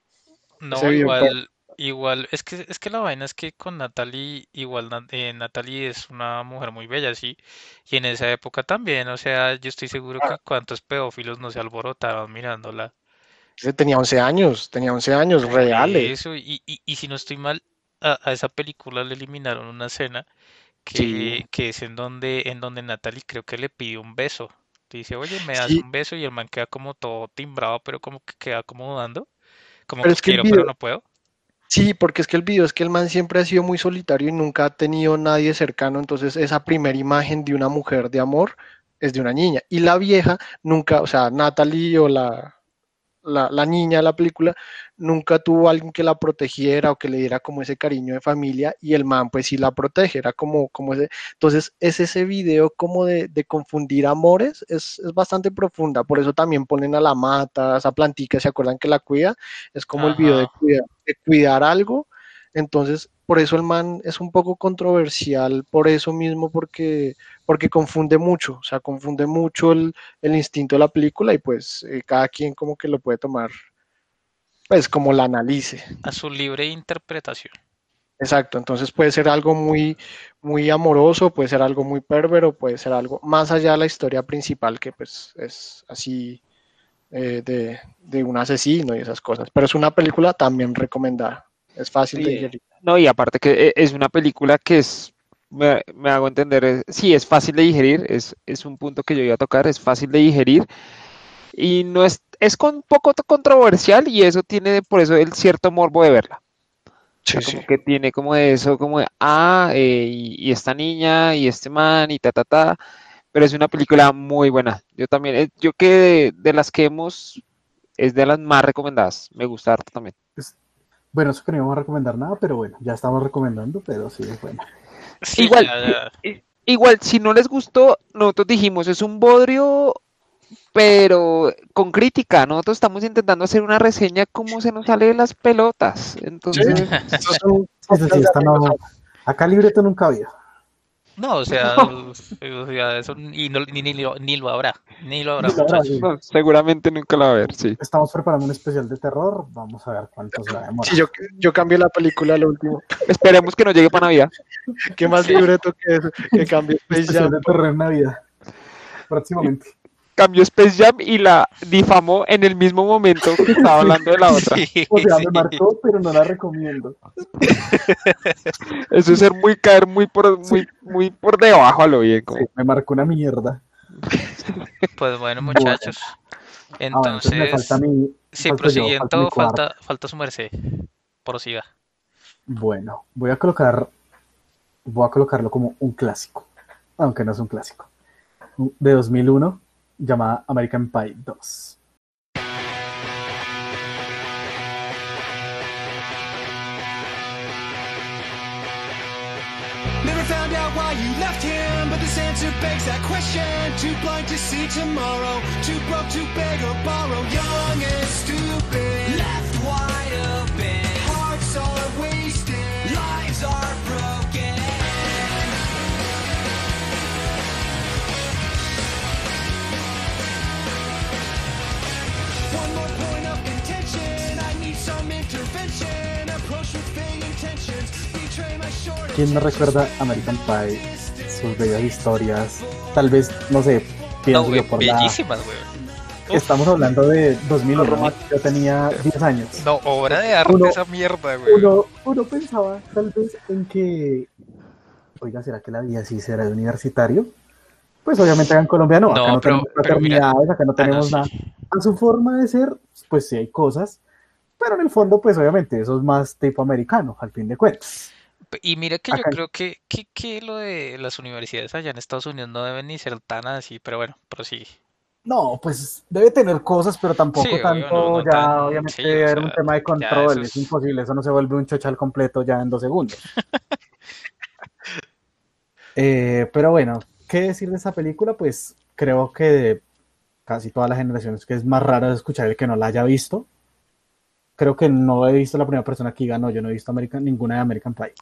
No, igual, Igual, es que, es que la vaina es que con Natalie, igual eh, Natalie es una mujer muy bella, sí, y en esa época también, o sea, yo estoy seguro que cuántos pedófilos no se alborotaron mirándola. Tenía 11 años, tenía 11 años reales. Eso, y, y, y si no estoy mal, a, esa película le eliminaron una escena que, que es en donde, en donde Natalie creo que le pide un beso. Dice, oye, me das un beso y el man queda como todo timbrado, pero como que queda como dudando. Como que, quiero, pero no puedo. Sí, porque es que el video es que el man siempre ha sido muy solitario y nunca ha tenido nadie cercano, entonces esa primera imagen de una mujer de amor es de una niña. Y la vieja nunca, o sea, Natalie o la, la, niña de la película nunca tuvo alguien que la protegiera o que le diera como ese cariño de familia y el man pues sí la protege, era como, como ese, entonces es ese video como de, confundir amores, es, bastante profunda, por eso también ponen a la mata, esa plantica, ¿se acuerdan que la cuida? Es como el video de de cuidar algo, entonces por eso el man es un poco controversial, por eso mismo, porque porque confunde mucho, o sea, confunde mucho el, instinto de la película y pues eh, cada quien como que lo puede tomar, pues como la analice. A su libre interpretación. Exacto, entonces puede ser algo muy, muy amoroso, puede ser algo muy pervero, puede ser algo más allá de la historia principal que pues es así eh, de, de, un asesino y esas cosas. Pero es una película también recomendada, es fácil de digerir. No, y aparte que eh, es una película que es me, hago entender, sí, es fácil de digerir, es, es, un punto que yo iba a tocar, es fácil de digerir y no es, es un poco controversial y eso tiene por eso el cierto morbo de verla. como que tiene como de eso, como de, ah, eh, y, esta niña y este man y ta, ta, ta, pero es una película muy buena. Yo también, eh, yo que de, las que hemos, es de las más recomendadas, me gusta harto también. Bueno, eso que no íbamos a recomendar nada, pero bueno, ya estamos recomendando, pero sí, es [laughs] igual, igual, si no les gustó, nosotros dijimos, es un bodrio, pero con crítica. Nosotros estamos intentando hacer una reseña como se nos sale de las pelotas. Entonces, acá libreto nunca había. No, o sea, eso y ni, ni, ni, lo habrá, ni lo habrá. seguramente nunca lo va a ver, sí. Estamos preparando un especial de terror, vamos a ver cuántos va a Sí, yo, yo cambié la película lo último. Esperemos que no llegue para Navidad. ¿Qué más libreto que eso? Que cambie Space Jam. de terror en Navidad, próximamente cambió Space Jam y la difamó en el mismo momento que estaba hablando de la otra. o sea, me marcó, pero no la recomiendo. Eso es ser muy caer muy por muy, muy por debajo a lo bien. me marcó una mierda. Pues bueno, muchachos. Ah, entonces, falta mi, sí, prosiguiendo, falta, falta, su merced. Prosiga. Bueno, voy a colocar, voy a colocarlo como un clásico, aunque no es un clásico. De 2001, llamada American Pie 2. Never found out why you left him, but this answer begs that question. Too blind to see tomorrow, too broke to beg or borrow, young and stupid, ¿Quién no recuerda American Pie? Sus bellas historias. Tal vez, no sé, pienso no, por bellísimas, Estamos hablando de 2001, yo tenía 10 años. No, obra de arte esa mierda, güey. Uno, uno, pensaba tal vez en que, oiga, ¿será que la vida sí será de universitario? Pues obviamente acá en Colombia no, acá no tenemos fraternidades, acá no ah, tenemos nada. A su forma de ser, pues sí hay cosas, pero en el fondo, pues obviamente eso es más tipo americano, al fin de cuentas. Y mira que yo creo que, que, lo de las universidades allá en Estados Unidos no deben ni ser tan así, pero bueno, prosigue. No, pues debe tener cosas, pero tampoco tanto, ya obviamente era un tema de control, es... imposible, eso no se vuelve un chochal completo ya en dos segundos. [laughs] Eh, pero bueno, ¿qué decir de esa película? Pues creo que de casi todas las generaciones que es más raro escuchar el que no la haya visto. Creo que no he visto la primera persona que diga, no, yo no he visto ninguna de American Pie.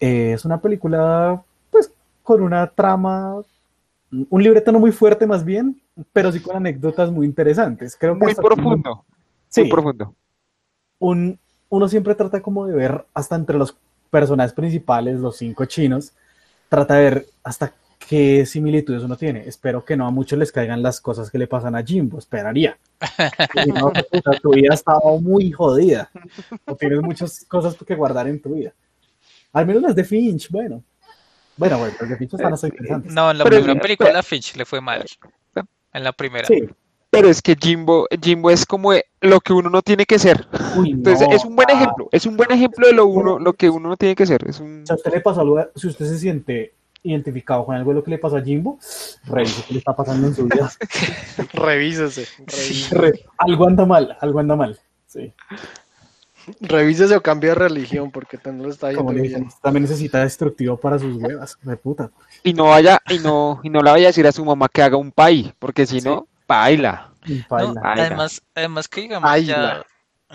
Eh, es una película, pues, con una trama, un libreto no muy fuerte más bien, pero sí con anécdotas muy interesantes. Creo muy profundo. sí, muy profundo. Un, uno siempre trata como de ver hasta entre los personajes principales, los cinco chinos, trata de ver hasta qué similitudes uno tiene. Espero que no a muchos les caigan las cosas que le pasan a Jimbo, esperaría. [laughs] no, tu vida ha estado muy jodida. O tienes muchas cosas que guardar en tu vida. Al menos las de Finch, bueno. Bueno, bueno, los de Finch están así interesantes. No, en la primera película Finch le fue mal. En la primera. Sí. Pero es que Jimbo, Jimbo es como lo que uno no tiene que ser. Entonces es un buen ejemplo, es un buen ejemplo de lo uno, lo que uno no tiene que ser. Es un... Si usted le pasa si usted se siente identificado con algo de lo que le pasó a Jimbo, revise qué le está pasando en su vida. [laughs] Revísese. algo anda mal, algo anda mal. Sí. Revísese o cambie de religión porque también lo está yendo bien. También necesita destructivo para sus huevas, de puta. Y no vaya, y no, y no le vaya a decir a su mamá que haga un pay, porque si no, baila. además, además que digamos ya,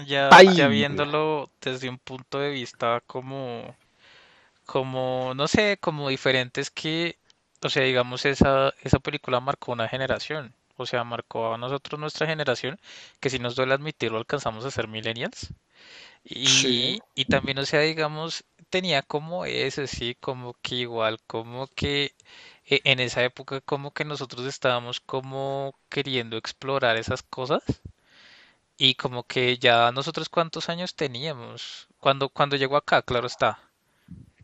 ya, viéndolo desde un punto de vista como, como, no sé, como diferentes que, o sea, digamos, esa, esa película marcó una generación. O sea, marcó a nosotros nuestra generación, que si nos duele admitirlo, alcanzamos a ser millennials. Y, y también, o sea, digamos, tenía como eso, sí, como que igual, como que e, en esa época como que nosotros estábamos como queriendo explorar esas cosas y como que ya nosotros cuántos años teníamos cuando cuando llegó acá, claro está,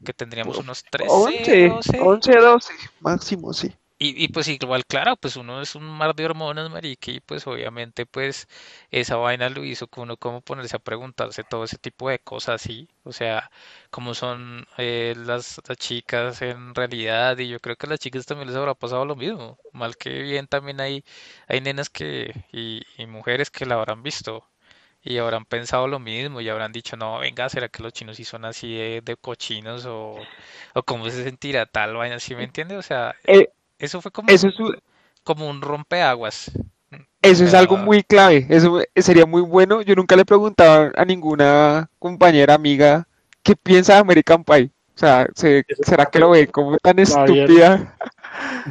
que tendríamos unos 13, 11, 12. 11, 12, máximo, sí. Y, y, pues igual, claro, pues uno es un mar de hormonas, marica, y pues obviamente pues esa vaina lo hizo que uno como ponerse a preguntarse todo ese tipo de cosas, ¿sí? O sea, cómo son eh, las, chicas en realidad, y yo creo que a las chicas también les habrá pasado lo mismo, mal que bien también hay, hay nenas que, y, y mujeres que la habrán visto, y habrán pensado lo mismo y habrán dicho, no, venga, ¿será que los chinos sí son así de, cochinos o, o cómo se sentirá tal vaina, ¿sí me entiende? O sea... Eh, eso fue como, eso un, como un rompeaguas. Eso es algo muy clave, eso sería muy bueno. Yo nunca le preguntaba a ninguna compañera, amiga, qué piensa de American Pie. O sea, ¿será que lo ve como tan estúpida?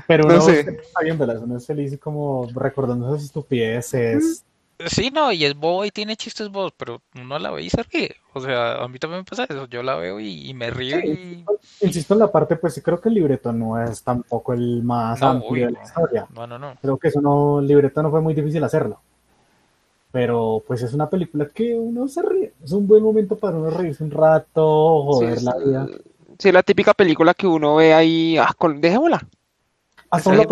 Pero no sé. está bien, Uno es feliz como recordando esas estupideces, Sí, no, y es bobo y tiene chistes bobos, pero uno la ve y se ríe. O sea, a mí también me pasa eso. Yo la veo y, me río. y... Insisto en la parte, pues sí creo que el libreto no es tampoco el más amplio de la historia. No, no, no. Creo que eso no, el libreto no fue muy difícil hacerlo. Pero pues es una película que uno se ríe. Es un buen momento para uno reírse un rato, joder la vida. Sí, la típica película que uno ve ahí, ah, con, dejémosla. Hasta una,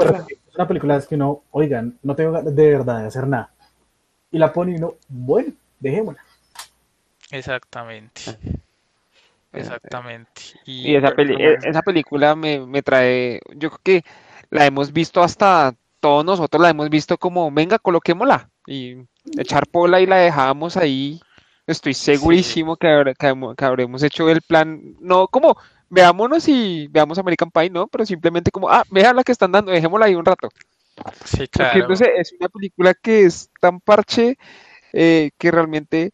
una película es que uno, oigan, no tengo de verdad de hacer nada y la pone y no, bueno, dejémosla. Exactamente. Ah. Exactamente. Y, esa, e, esa, película me, me, trae, yo creo que la hemos visto hasta todos nosotros, la hemos visto como, venga, coloquémosla y echar pola y la dejamos ahí. Estoy segurísimo que, que, habremos hecho el plan, no como veámonos y veamos American Pie, no, pero simplemente como, ah, vean la que están dando, dejémosla ahí un rato. Sí, claro. entonces es una película que es tan parche eh, que realmente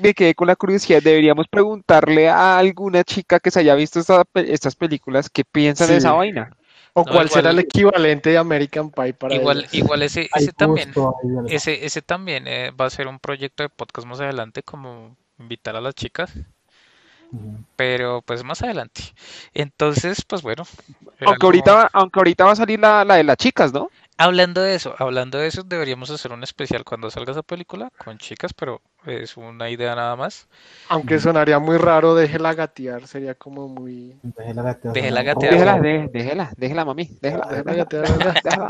me quedé con la curiosidad. Deberíamos preguntarle a alguna chica que se haya visto estas películas qué piensa de esa vaina. O cuál será el equivalente de American Pie para igual igual ese ese también ese ese también eh, va a ser un proyecto de podcast más adelante como invitar a las chicas pero pues más adelante. Entonces, pues bueno. Aunque ahorita, aunque ahorita va a salir la, de las chicas, ¿no? Hablando de eso, hablando de eso, deberíamos hacer un especial cuando salga esa película con chicas, pero es una idea nada más. Aunque sonaría muy raro, déjela gatear, sería como muy... Déjela gatear. Déjela gatear. Déjela, déjela, déjela, mami, déjela, déjela,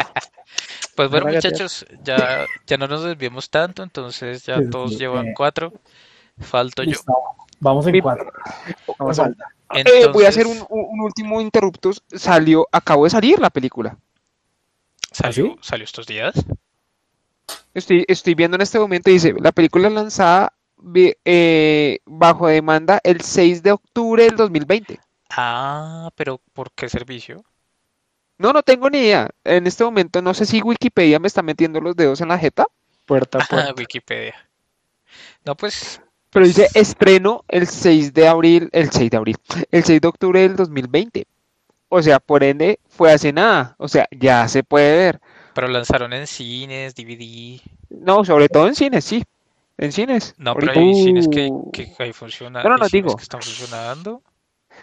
Pues bueno, muchachos, ya, ya no nos desviemos tanto, entonces ya todos llevan cuatro, falto yo. Vamos en cuatro. Eh, voy a hacer un, último interrupto. Salió, acabo de salir la película. ¿Salió, ¿salió estos días? Estoy, estoy viendo en este momento, dice, la película lanzada eh, bajo demanda el 6 de octubre del 2020. Ah, pero ¿por qué servicio? No, no tengo ni idea. En este momento no sé si Wikipedia me está metiendo los dedos en la jeta. Puerta, [laughs] puerta. Wikipedia. No, pues pero dice estreno el 6 de abril, el 6 de abril, el 6 de octubre del 2020. O sea, por ende, fue hace nada. O sea, ya se puede ver. Pero lanzaron en cines, DVD. No, sobre todo en cines, sí. En cines. No, pero hay cines que, que ahí funcionan. No, no, no digo. Que están funcionando.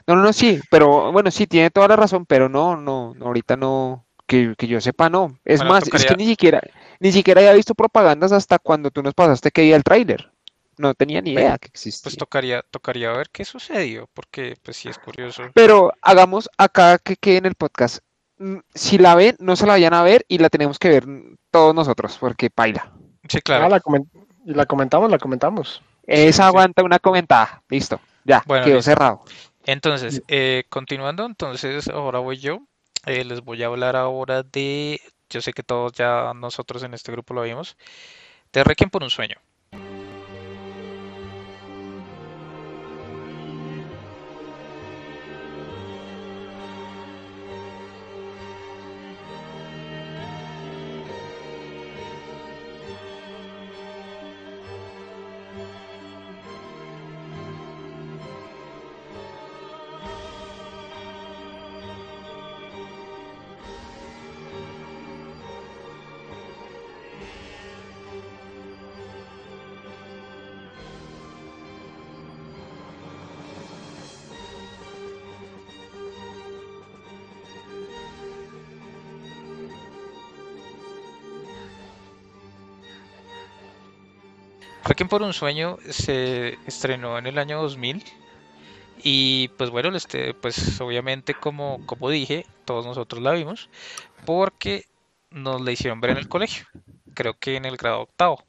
No, no, no, sí. Pero bueno, sí, tiene toda la razón. Pero no, no, ahorita no. Que, que yo sepa, no. Es más, es que ni siquiera, ni siquiera había visto propagandas hasta cuando tú nos pasaste que iba el tráiler. No tenía ni idea que existía. Pues tocaría, tocaría ver qué sucedió, porque pues sí es curioso. Pero hagamos acá que quede en el podcast. Mm, si la ven, no se la vayan a ver y la tenemos que ver todos nosotros, porque paila. Sí, claro. Ah, la, la comentamos, la comentamos. Esa aguanta una comentada. Listo, ya, quedó cerrado. Entonces, eh, continuando, entonces ahora voy yo. Eh, les voy a hablar ahora de, yo sé que todos ya nosotros en este grupo lo vimos, de Requiem por un sueño. Requiem por un sueño se estrenó en el año 2000 y pues bueno, este, pues obviamente como, como dije, todos nosotros la vimos porque nos la hicieron ver en el colegio, creo que en el grado octavo.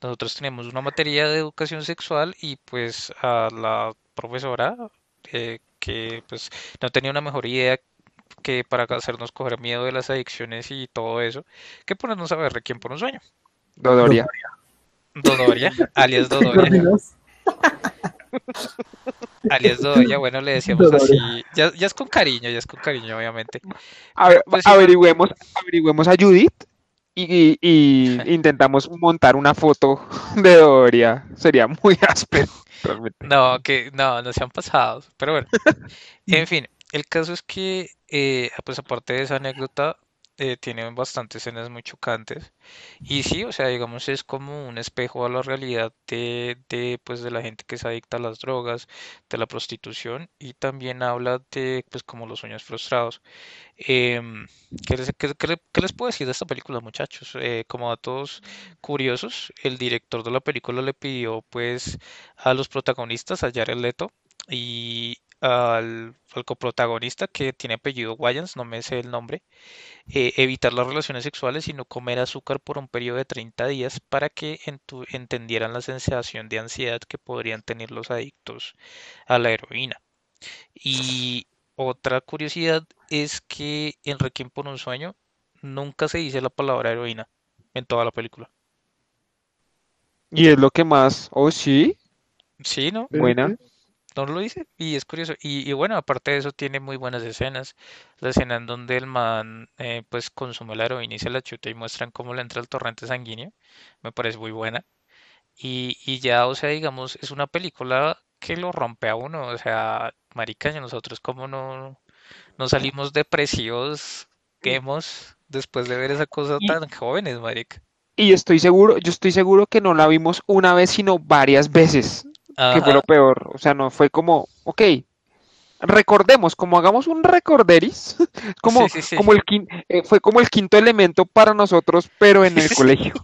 Nosotros teníamos una materia de educación sexual y pues a la profesora eh, que pues no tenía una mejor idea que para hacernos coger miedo de las adicciones y todo eso, que ponernos a ver Requiem por un sueño. Dodoria. Dodoria, alias Dodoria. alias Dodoria, bueno, le decíamos así. Ya, ya, es con cariño, ya es con cariño, obviamente. A ver, pues averigüemos, averigüemos a Judith y, y, [laughs] intentamos montar una foto de Dodoria. Sería muy áspero. No, que no, no se han pasado. Pero bueno, [laughs] en fin, el caso es que, eh, pues aparte de esa anécdota, eh, tiene bastantes escenas muy chocantes. Y sí, o sea, digamos, es como un espejo a la realidad de, de, pues, de la gente que se adicta a las drogas, de la prostitución, y también habla de, pues, como los sueños frustrados. Em, ¿qué, les, qué, les, puedo decir de esta película, muchachos? Eh, como datos curiosos, el director de la película le pidió, pues, a los protagonistas, a Jared Leto, y al, coprotagonista que tiene apellido Wayans, no me sé el nombre, eh, evitar las relaciones sexuales y no comer azúcar por un periodo de 30 días para que entendieran la sensación de ansiedad que podrían tener los adictos a la heroína. Y otra curiosidad es que en Requiem por un sueño nunca se dice la palabra heroína en toda la película. Y es lo que más, oh sí. Sí, ¿no? Buena no lo dice y es curioso y, bueno aparte de eso tiene muy buenas escenas. La escena en donde el man eh, pues consume la heroína y se la chuta y muestran cómo le entra el torrente sanguíneo me parece muy buena. Y, y ya o sea digamos es una película que lo rompe a uno o sea marica nosotros como no no salimos depresivos hemos después de ver esa cosa tan jóvenes marica. y estoy seguro yo estoy seguro que no la vimos una vez sino varias veces que fue lo peor. O sea, no fue como, ok, recordemos, como hagamos un recorderis, [laughs] como, como el eh, fue como el quinto elemento para nosotros, pero en el [laughs] colegio.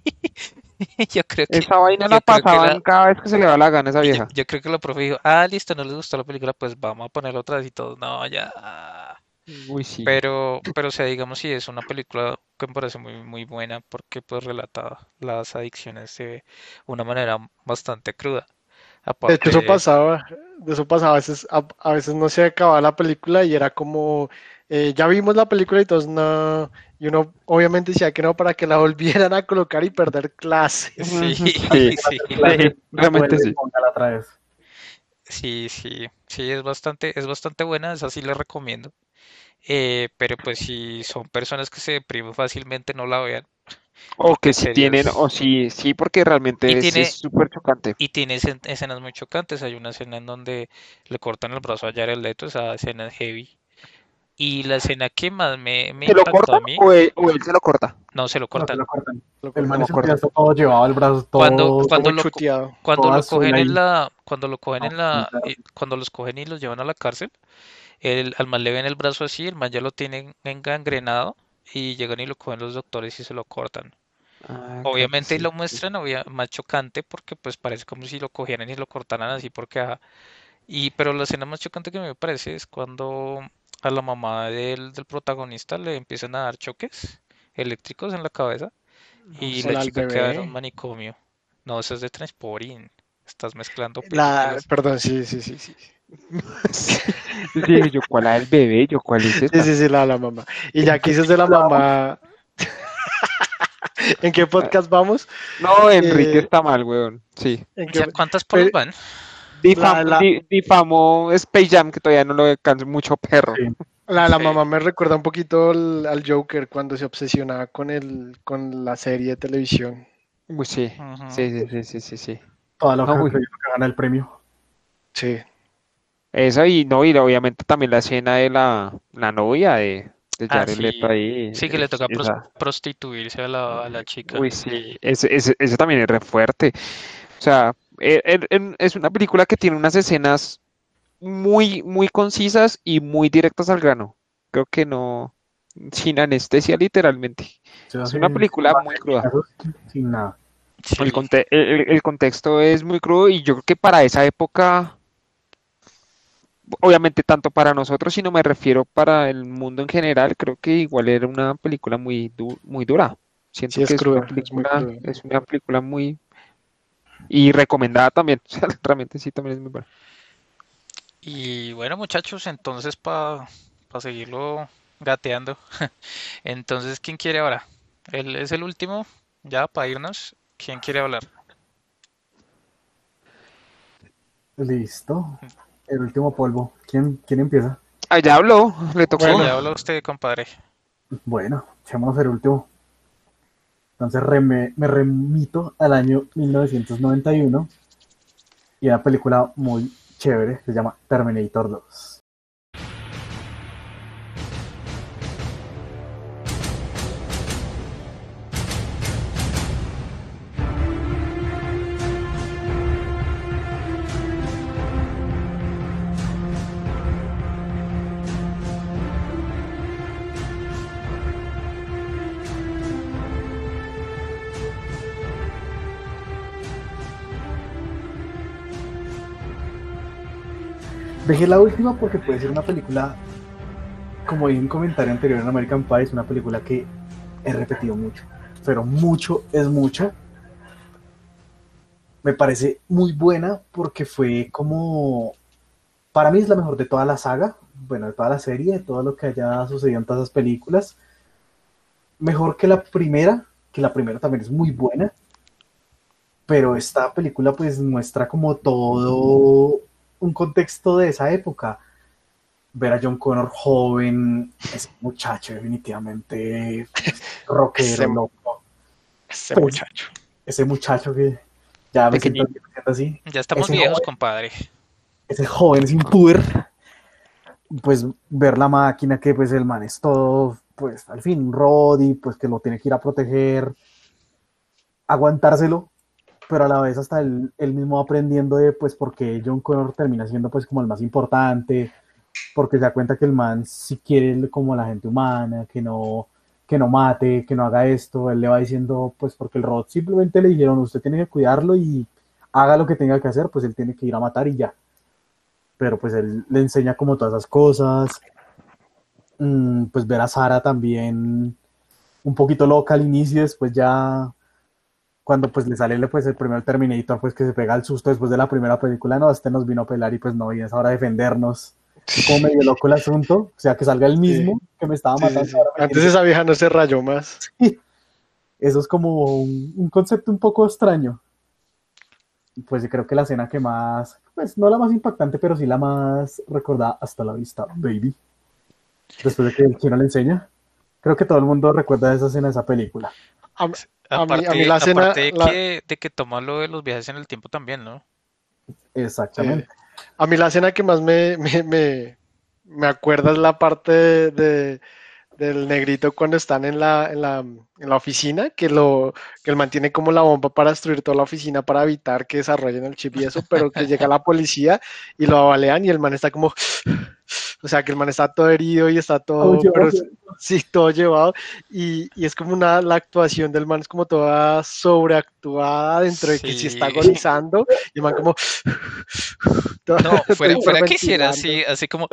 [laughs] yo creo que esa vaina la pasaban cada vez que se le da la gana a esa vieja. Yo, creo que la profe dijo, ah, listo, no les gustó la película, pues vamos a poner otra vez y todo. No, ya. Uy, sí. Pero, pero o sea, digamos, sí, es una película que me parece muy, muy buena porque pues relata las adicciones de una manera bastante cruda. De hecho, eso pasaba, de eso pasaba, a veces, a, veces no se acababa la película y era como, eh, ya vimos la película y entonces no, y uno obviamente decía que no para que la [laughs] volvieran a colocar y perder clases. Sí, [laughs] sí, sí, realmente sí. Sí, sí, sí, es bastante, es bastante buena, esa sí la recomiendo. Eh, pero pues si son personas que se deprimen fácilmente, no la vean. O que si tienen, o sí, sí, porque realmente es súper chocante. Y tiene escenas muy chocantes. Hay una escena en donde le cortan el brazo a Jared Leto, esa escena es heavy. Y la escena que más me, me ¿Se lo cortan o él, se lo corta? No, se lo cortan. El man todo llevado el brazo todo, cuando, cuando lo, cuando lo cogen en la, cuando lo cogen en la, ah, cuando los cogen y los llevan a la cárcel, el, al man le ven el brazo así, el man ya lo tiene engangrenado y llegan y lo cogen los doctores y se lo cortan. Ah, Obviamente lo muestran más chocante porque pues parece como si lo cogieran y lo cortaran así porque... y pero la escena más chocante que me parece es cuando a la mamá del, protagonista le empiezan a dar choques eléctricos en la cabeza y la chica queda en un manicomio. No, eso es de Transporting. Estás mezclando películas. Perdón, sí, sí, sí, sí. yo cuál es el bebé, yo cuál es esta? Sí, sí, sí, la, la mamá. Y ya que de la mamá. [laughs] ¿En qué podcast vamos? No, Enrique eh, está mal, weón. Sí. ¿Cuántas polos van? difamó Space Jam, que todavía no lo alcanza mucho perro. La, la mamá me recuerda un poquito al, Joker cuando se obsesionaba con el, con la serie de televisión. Uy, sí. sí, sí, sí, sí, sí, Toda la no, que gana el premio. Sí. Eso y no, y obviamente también la escena de la, la novia de, de ah, Jared sí. ahí. Sí, que le toca prostituirse a la, a la, chica. Uy, sí, ese, ese, también es re fuerte. O sea, e, e, es una película que tiene unas escenas muy, muy concisas y muy directas al grano. Creo que no, sin anestesia literalmente. Es una película muy cruda. Sin nada. el, contexto es muy crudo y yo creo que para esa época obviamente tanto para nosotros, sino me refiero para el mundo en general, creo que igual era una película muy, muy dura. Siento que es, una película, es, una película, muy... Y recomendada también, [laughs] realmente sí, también es muy buena. Y bueno muchachos, entonces para seguirlo gateando, [laughs] entonces ¿quién quiere ahora? Él es el último, ya para irnos, ¿quién quiere hablar? Listo. El último polvo. ¿Quién, quién empieza? Ah, ya habló, le tocó. Bueno, ya habló usted, compadre. Bueno, echamos el último. Entonces me remito al año 1991 y una película muy chévere, se llama Terminator 2. Dejé la última porque puede ser una película, como en un comentario anterior en American Pie, es una película que he repetido mucho, pero mucho es mucho. Me parece muy buena porque fue como, para mí es la mejor de toda la saga, bueno, de toda la serie, de todo lo que haya sucedido en todas las películas. Mejor que la primera, que la primera también es muy buena, pero esta película pues muestra como todo un contexto de esa época. Ver a John Connor joven, ese muchacho definitivamente rockero, ese, loco. Ese pues, muchacho. Ese muchacho que ya me siento así. Ya estamos viejos, compadre. Ese joven sin puber. Pues ver la máquina que pues el man es todo, pues al fin, Roddy, pues que lo tiene que ir a proteger, aguantárselo, pero a la vez hasta él, mismo aprendiendo de pues porque John Connor termina siendo pues como el más importante, porque se da cuenta que el man si quiere como la gente humana, que no, que no mate, que no haga esto, él le va diciendo pues porque el robot simplemente le dijeron usted tiene que cuidarlo y haga lo que tenga que hacer, pues él tiene que ir a matar y ya. Pero pues él le enseña como todas esas cosas, mm, pues ver a Sara también un poquito loca al inicio, después ya cuando pues le sale pues el primer Terminator pues que se pega el susto después de la primera película, no, este nos vino a pelar y pues no, y es hora de defendernos. Como medio loco el asunto, o sea, que salga el mismo que me estaba matando. Antes esa vieja no se rayó más. [laughs] Eso es como un, concepto un poco extraño. Pues creo que la escena que más, pues no la más impactante, pero sí la más recordada hasta la vista, baby. Después de que el chino le enseña. Creo que todo el mundo recuerda esa escena de esa película. Aparte, mí, la escena, de, Que, de que toma lo de los viajes en el tiempo también, ¿no? Exactamente. a mí la escena que más me, me, me, acuerda es la parte de, del negrito cuando están en la, en la, en la oficina, que lo que él mantiene como la bomba para destruir toda la oficina para evitar que desarrollen el chip y eso, pero que llega la policía y lo avalean y el man está como [laughs] o sea, que el man está todo herido y está todo, sí, todo llevado, y, y, es como una, la actuación del man es como toda sobreactuada dentro de que sí está agonizando, y el man como... [laughs] no, fuera, fuera que hiciera así, así como...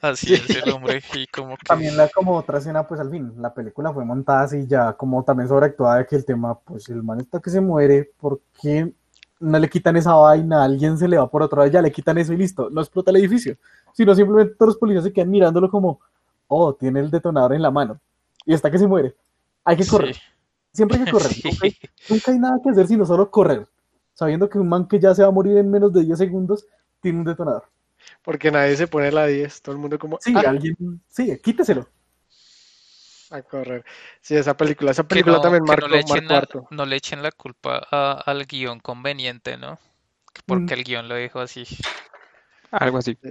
Así es el hombre, y como que... También la como otra escena, pues al fin, la película fue montada así ya como también sobreactuada de que el tema, pues el man está que se muere, porque no le quitan esa vaina, alguien se le va por otra vez, ya le quitan eso y listo, no explota el edificio, sino simplemente todos los policías se quedan mirándolo como, oh, tiene el detonador en la mano y hasta que se muere. Hay que correr. Siempre hay que correr. [laughs] Nunca, hay, nada que hacer sino solo correr, sabiendo que un man que ya se va a morir en menos de 10 segundos tiene un detonador. Porque nadie se pone la 10, todo el mundo como... Sí, ah". alguien, sí, quíteselo a correr. Sí, esa película, esa película también marcó, no le, echen la, no le echen la culpa al guion conveniente, ¿no? Porque mm. el guion lo dijo así. Algo así. Sí.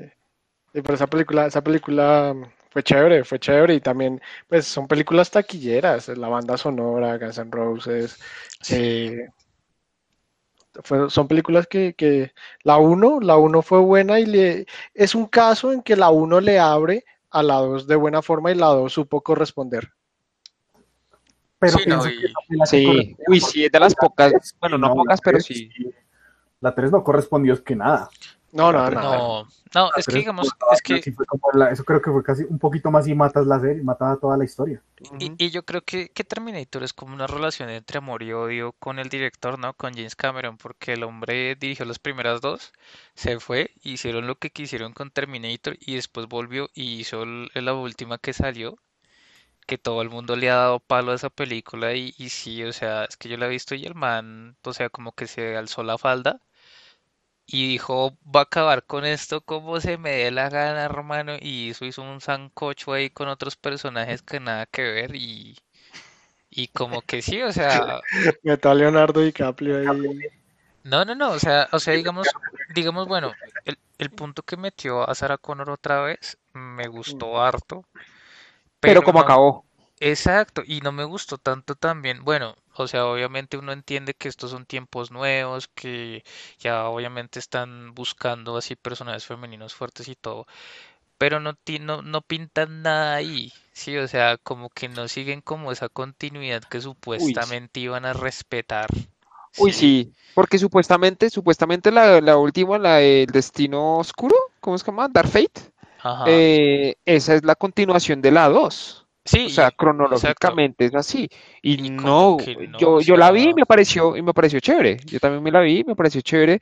Pero esa película, esa película fue chévere, fue chévere y también, pues son películas taquilleras, la banda sonora, Guns N' Roses, eh, son películas que, que la 1, la 1 fue buena y le, es un caso en que la 1 le abre a la 2 de buena forma y la 2 supo corresponder. Pero sí, no, sí. Uy, sí, es de las pocas, bueno, no, pocas, pero sí. La 3 no correspondió es que nada. No, no, no. No, es que digamos, es que... eso creo que fue casi un poquito más y matas la serie, matas toda la historia. Y, yo creo que, que, Terminator es como una relación entre amor y odio con el director, ¿no? Con James Cameron, porque el hombre dirigió las primeras dos, se fue, hicieron lo que quisieron con Terminator y después volvió y hizo la última que salió, que todo el mundo le ha dado palo a esa película y, y sí, o sea, es que yo la he visto y el man, o sea, como que se alzó la falda y dijo, va a acabar con esto como se me dé la gana, hermano, y eso hizo un sancocho ahí con otros personajes que nada que ver y, y como que sí, o sea... [laughs] Meto a Leonardo DiCaprio ahí. No, no, no, o sea, o sea, digamos, digamos, bueno, el, el punto que metió a Sarah Connor otra vez me gustó harto. Pero, como acabó. Exacto, y no me gustó tanto también, bueno, o sea, obviamente uno entiende que estos son tiempos nuevos, que ya obviamente están buscando así personajes femeninos fuertes y todo, pero no, no, no pintan nada ahí, sí, o sea, como que no siguen como esa continuidad que supuestamente iban a respetar. Uy, sí, porque supuestamente, supuestamente la, la última, la del Destino Oscuro, ¿cómo se llama? Dark Fate, eh, esa es la continuación de la 2. Sí, o sea, cronológicamente es así. Y, no, yo, yo la vi y me pareció, y me pareció chévere. Yo también me la vi y me pareció chévere,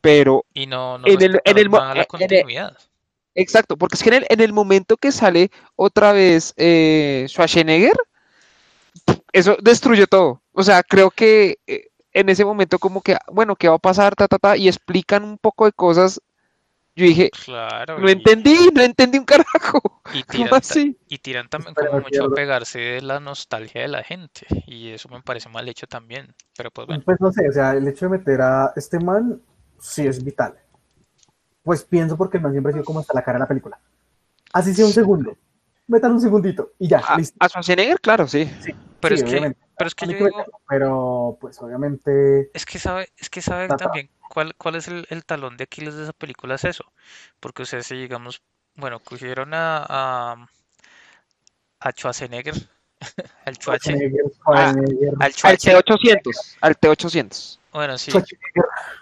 pero y no, en el, en el, la continuidad. exacto, porque es que en el, en el momento que sale otra vez eh, Schwarzenegger, eso destruye todo. O sea, creo que eh, en ese momento como que, bueno, ¿qué va a pasar? Ta, ta, ta, y explican un poco de cosas yo dije, claro, no entendí, no entendí un carajo. Y [laughs] tiran, y tiran también como mucho a pegarse de la nostalgia de la gente. Y eso me parece mal hecho también. Pero pues bueno. Pues no sé, o sea, el hecho de meter a este man sí es vital. Pues pienso porque el man siempre ha sido como hasta la cara de la película. Así sea un segundo. Metan un segundito y ya. A, listo. a Schwarzenegger, claro, sí. sí pero, es que, pero es que yo digo... Pero pues obviamente... Es que sabe, es que sabe también ¿cuál, cuál es el, el, talón de Aquiles de esa película? Es eso. Porque, o sea, si digamos, bueno, cogieron a, a, a Schwarzenegger, [laughs] al Schwarzenegger, al, T800, al T800. Bueno, sí,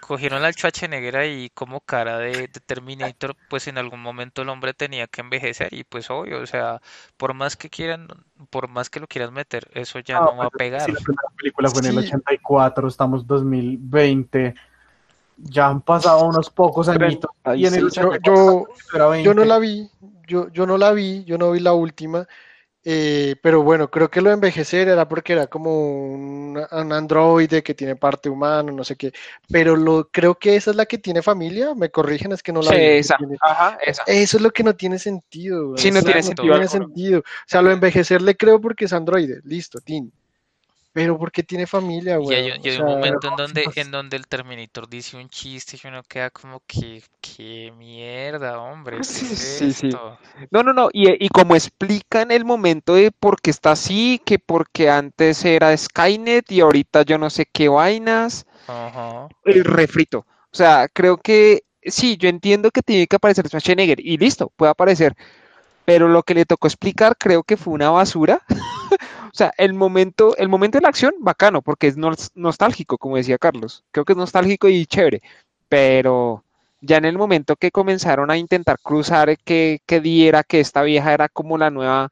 cogieron al Schwarzenegger ahí como cara de, Terminator, pues en algún momento el hombre tenía que envejecer y pues obvio, o sea, por más que quieran, por más que lo quieran meter, eso ya no, va a pegar. Si la primera película fue en el 84, estamos 2020 ya han pasado unos pocos añitos. Y en el yo, yo, no la vi, yo, yo no la vi, yo no vi la última, eh, pero bueno, creo que lo de envejecer era porque era como un, androide que tiene parte humana, no sé qué, pero lo, creo que esa es la que tiene familia, me corrigen, es que no la vi. Esa. Ajá, esa. Eso es lo que no tiene sentido. Sí, no, tiene, sentido. no tiene sentido. O sea, lo de envejecer le creo porque es androide, listo, tin pero porque tiene familia, güey. Y hay, un momento en donde, en donde el Terminator dice un chiste y uno queda como que, qué mierda, hombre. [laughs] sí, sí. No, no, no. Y, y, como explica en el momento de por qué está así, que porque antes era Skynet y ahorita yo no sé qué vainas. Ajá. El refrito. O sea, creo que sí, yo entiendo que tiene que aparecer Schwarzenegger y listo, puede aparecer, pero lo que le tocó explicar creo que fue una basura. [laughs] o sea, el momento, el momento de la acción, bacano, porque es nostálgico, como decía Carlos. Creo que es nostálgico y chévere, pero ya en el momento que comenzaron a intentar cruzar que, que diera que esta vieja era como la nueva,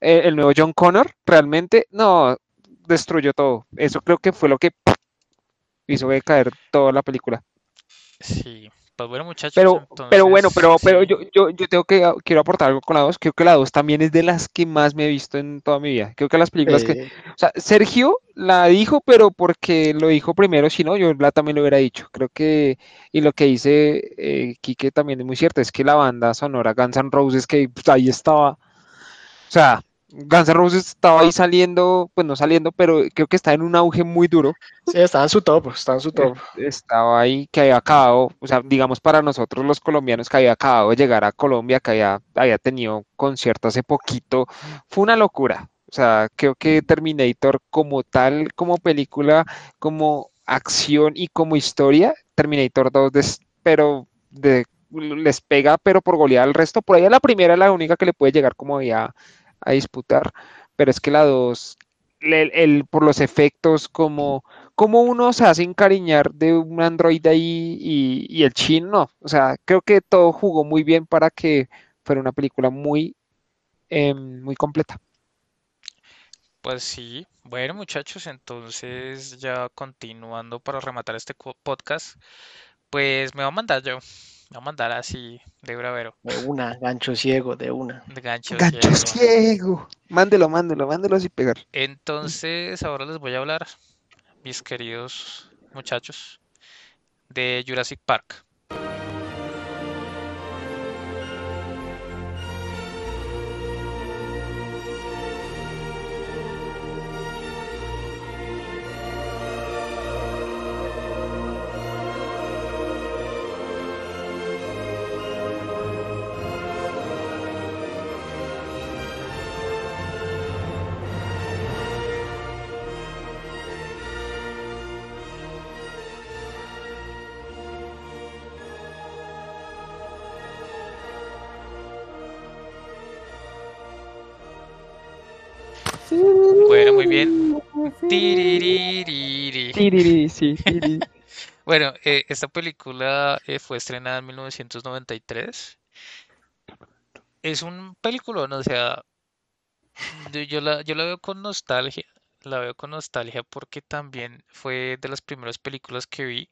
eh, el nuevo John Connor, realmente, no, destruyó todo. Eso creo que fue lo que hizo caer toda la película. Sí, pues bueno muchachos. Pero, pero bueno, pero, pero yo, yo, yo tengo que, quiero aportar algo con la 2. Creo que la 2 también es de las que más me he visto en toda mi vida. Creo que las películas que... O sea, Sergio la dijo, pero porque lo dijo primero, si no, yo la también lo hubiera dicho. Creo que, y lo que dice eh, Quique también es muy cierto, es que la banda sonora Guns N' Roses, que pues, ahí estaba... O sea, Guns N' Roses estaba ahí saliendo, pues no saliendo, pero creo que está en un auge muy duro. Sí, estaba en su top, estaba en su top. Eh, estaba ahí, que había acabado, o sea, digamos para nosotros los colombianos que había acabado de llegar a Colombia, que había, había tenido concierto hace poquito, fue una locura. O sea, creo que Terminator como tal, como película, como acción y como historia, Terminator 2, pero de, les pega, pero por golear al resto. Por ahí la primera es la única que le puede llegar como había a disputar, pero es que la 2, el, por los efectos, como, como uno se hace encariñar de un Android ahí y, el chino, o sea, creo que todo jugó muy bien para que fuera una película muy, em, muy completa. Pues sí, bueno muchachos, entonces ya continuando para rematar este podcast, pues me va a mandar yo a mandar así de bravero. De una, gancho ciego, de una. De gancho, ciego. Mándelo, mándelo, mándelo así pegar. Entonces, ahora les voy a hablar, mis queridos muchachos, de Jurassic Park. Bien. [laughs] bueno, eh, esta película eh, fue estrenada en 1993. Es un película, o sea, yo la, yo la veo con nostalgia. La veo con nostalgia porque también fue de las primeras películas que vi.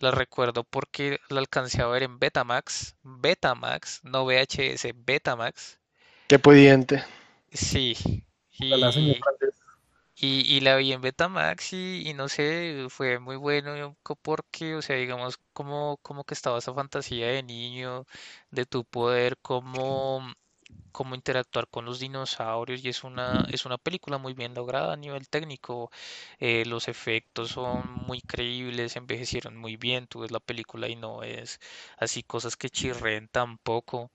La recuerdo porque la alcancé a ver en Betamax. Betamax, no VHS, Betamax. Qué pudiente. Sí, y, y, la vi en Betamax y, y, no sé, fue muy bueno porque, o sea, digamos, como, como que estaba esa fantasía de niño, de tu poder, como cómo interactuar con los dinosaurios y es una, es una película muy bien lograda a nivel técnico. Eh, los efectos son muy creíbles, envejecieron muy bien. Tú ves la película y no es así cosas que chirren tampoco.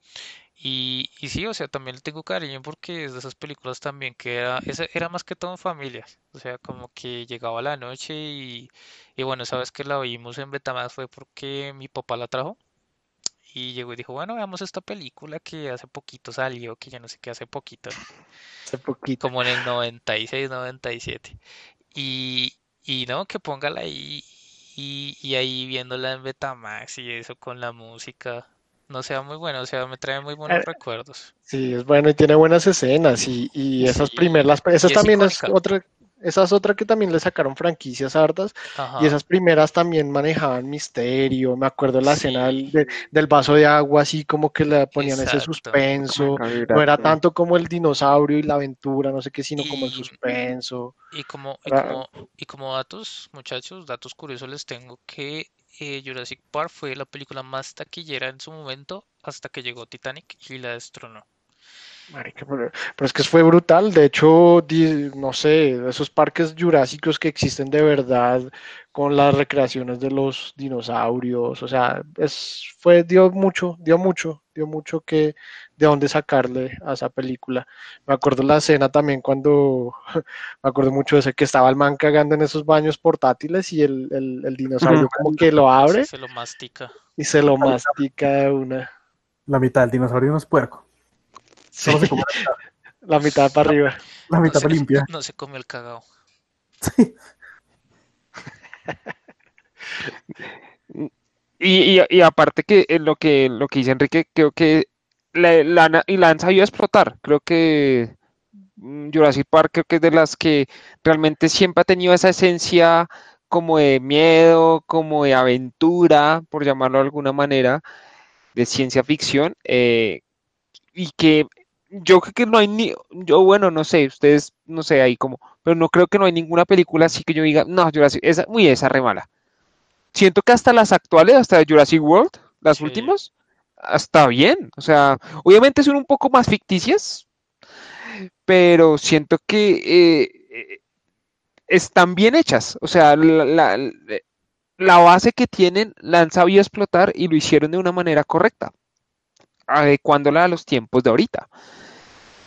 Y, y sí, o sea, también le tengo cariño porque es de esas películas también que era, era más que todo en familia. O sea, como que llegaba la noche y, y bueno, sabes que la vimos en Betamax fue porque mi papá la trajo. Y llegó y dijo, bueno, veamos esta película que hace poquito salió, que ya no sé qué hace poquito. Hace poquito. Como en el 96, 97. Y, y no, que póngala ahí y, y ahí viéndola en Betamax y eso con la música no sea muy bueno, o sea, me trae muy buenos eh, recuerdos. Sí, es bueno y tiene buenas escenas y, y esas primeras, esas también es otra, esa es otra que también le sacaron franquicias hartas y esas primeras también manejaban misterio, me acuerdo la escena del, vaso de agua así como que le ponían ese suspenso, no era tanto como el dinosaurio y la aventura, no sé qué, sino como el suspenso. Y como, y como, y como datos, muchachos, datos curiosos les tengo que eh, Jurassic Park fue la película más taquillera en su momento hasta que llegó Titanic y la destronó. pero, es que fue brutal. De hecho, no sé, esos parques jurásicos que existen de verdad con las recreaciones de los dinosaurios, o sea, es, fue, dio mucho, dio mucho, dio mucho que de dónde sacarle a esa película. Me acuerdo la escena también cuando, [laughs] me acuerdo mucho de ese que estaba el man cagando en esos baños portátiles y el, el, dinosaurio como que lo abre. Se lo mastica. Y se lo mastica de una. La mitad del dinosaurio no es puerco. Sí. [laughs] la mitad para arriba. La mitad no limpia. [laughs] No se come el cagao. Sí. y, y, aparte que lo que lo que dice Enrique, creo que la, la, y la han sabido explotar. Creo que mm, Jurassic Park creo que es de las que realmente siempre ha tenido esa esencia como de miedo, como de aventura, por llamarlo de alguna manera, de ciencia ficción, eh, y que yo creo que no hay ni, yo bueno, no sé, ustedes, no sé, ahí como, pero no creo que no hay ninguna película así que yo diga, no, Jurassic, esa, muy esa re mala. Siento que hasta las actuales, hasta Jurassic World, las últimas, está bien. O sea, obviamente son un poco más ficticias, pero siento que eh, están bien hechas. O sea, la, base que tienen la han sabido explotar y lo hicieron de una manera correcta, adecuándola a los tiempos de ahorita.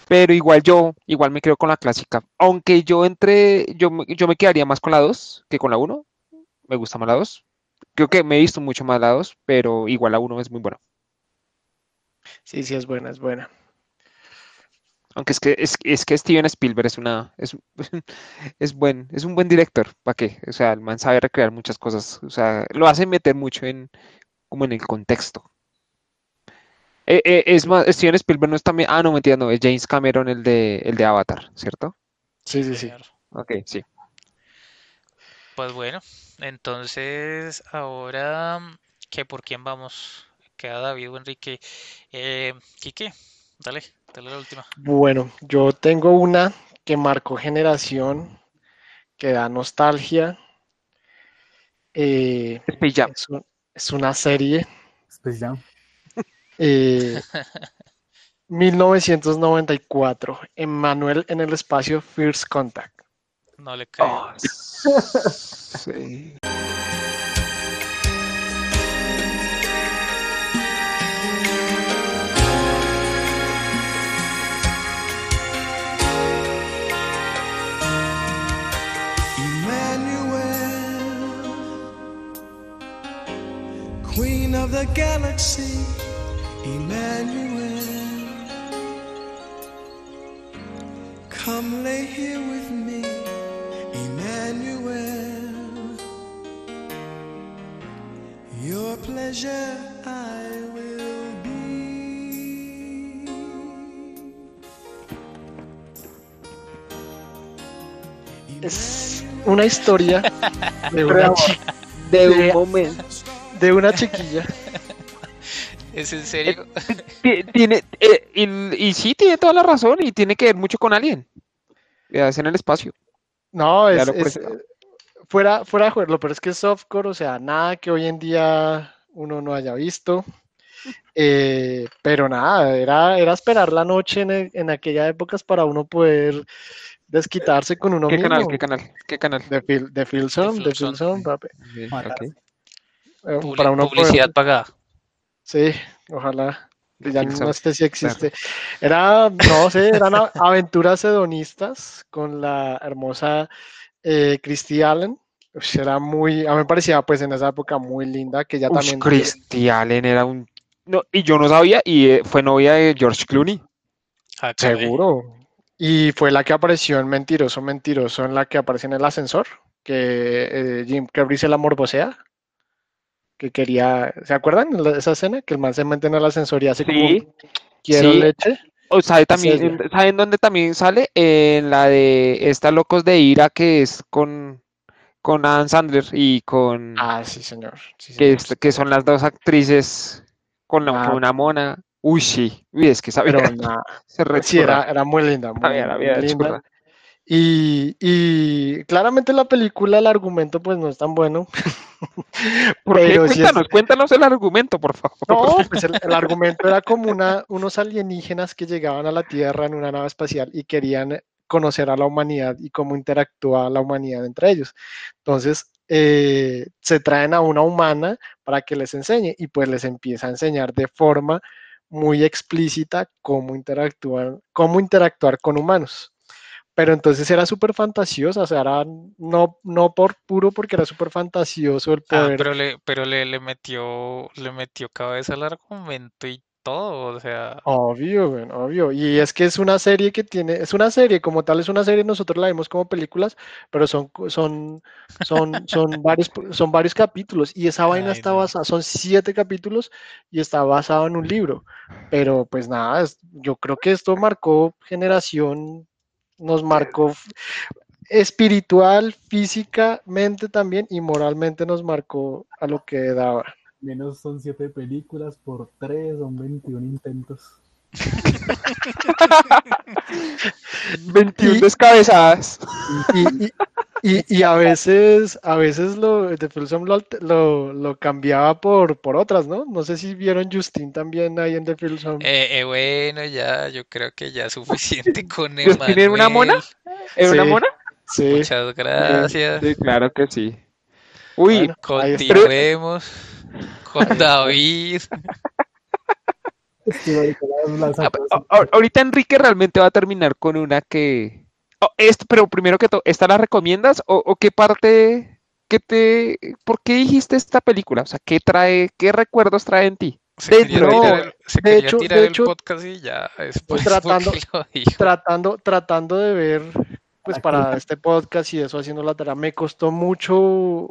Pero igual yo, igual me quedo con la clásica. Aunque yo entre, yo, yo me quedaría más con la 2 que con la 1. Me gusta más la 2. Creo que me he visto mucho más la 2, pero igual la 1 es muy buena. Sí, sí, es buena, es buena. Aunque es que, es, es que Steven Spielberg es una es, [laughs] es buen, es un buen director, ¿para qué? O sea, el man sabe recrear muchas cosas, o sea, lo hace meter mucho en como en el contexto. Eh, eh, es más, Steven Spielberg no es también, ah, no, mentira, no, es James Cameron el de el de Avatar, ¿cierto? Sí, sí, sí. Ok, sí. Pues bueno, entonces ahora, ¿qué por quién vamos? Queda David o Enrique. Eh, Quique, dale, dale la última. Bueno, yo tengo una que marcó generación, que da nostalgia. Eh, es, una serie. Space Jam. 1994. Eh, [laughs] Emmanuel en el espacio First Contact. No le cae. Oh, [laughs] sí. Of the galaxy, Emmanuel. Come lay here with me, Emmanuel. Your pleasure I will be. Es una historia [laughs] de una. De un momento de una chiquilla. [laughs] ¿Es en serio? [laughs] Eh, tiene, eh, y, sí, tiene toda la razón y tiene que ver mucho con alguien. Es en el espacio. No, es, fuera, fuera de jugarlo, pero es que es softcore, o sea, nada que hoy en día uno no haya visto. Eh, pero nada, era, era esperar la noche en, en aquellas épocas para uno poder desquitarse con uno ¿Qué mismo. Canal, ¿Qué canal? ¿Qué canal? De, Phil, de Filson, de Filson, papi. Eh, para una publicidad pagada. Sí, ojalá. Ya no sé si existe. Era, no sé, eran [laughs] aventuras hedonistas con la hermosa eh, Christy Allen. era muy, a mí me parecía pues en esa época muy linda, que ya también... Christy Allen era un... No, y yo no sabía, y eh, fue novia de George Clooney. Ah, Seguro. Y fue la que apareció en Mentiroso, Mentiroso, en la que aparece en el ascensor, que Jim Carrey se la morbosea que quería, ¿se acuerdan de esa escena? Que el man se mete en el ascensor y hace como, quiero leche. O sabe también, ¿saben dónde también sale? En la de esta Locos de Ira que es con, con Adam Sandler y con... Ah, sí, señor. que, que son las dos actrices con, la, ah. una mona. Uy, sí. Uy, es que sabe. Pero [laughs] sí, era, era, muy linda. Muy, linda. Y, claramente la película, el argumento, pues no es tan bueno. [laughs] cuéntanos, cuéntanos el argumento, por favor. No, pues el, argumento era como una, unos alienígenas que llegaban a la Tierra en una nave espacial y querían conocer a la humanidad y cómo interactúa la humanidad entre ellos. Entonces, eh, se traen a una humana para que les enseñe y pues les empieza a enseñar de forma muy explícita cómo interactuar, cómo interactuar con humanos pero entonces era súper fantasiosa, o sea, era no, no por puro porque era súper fantasioso el ah, poder. pero le, pero le, le metió, le metió cabeza al argumento y todo, o sea. Obvio, obvio. Y es que es una serie que tiene, es una serie, como tal es una serie, nosotros la vemos como películas, pero son, son, son, son varios, son varios capítulos. Y esa vaina está basada, son siete capítulos y está basado en un libro. Pero pues nada, yo creo que esto marcó generación nos marcó espiritual, físicamente también y moralmente nos marcó a lo que daba. Menos son siete películas por tres, son 21 intentos. [laughs] 21 descabezadas. Y, a veces, a veces lo, de lo, lo, cambiaba por, por otras, ¿no? No sé si vieron Justin también ahí en The Film eh, eh, bueno, ya, yo creo que ya es suficiente [laughs] con Emanuel. ¿Justin una mona? ¿Es una mona? Sí. Muchas gracias. Sí, claro que sí. Uy, continuemos con David. [laughs] Ahorita Enrique realmente va a terminar con una que Oh, esto, pero primero que todo, ¿esta la recomiendas o, qué parte, qué te, por qué dijiste esta película? O sea, ¿qué trae, qué recuerdos trae en ti? Se de hecho, de hecho, podcast y ya pues [laughs] tratando, tratando, tratando de ver, pues para este podcast y eso haciendo la tarea, me costó mucho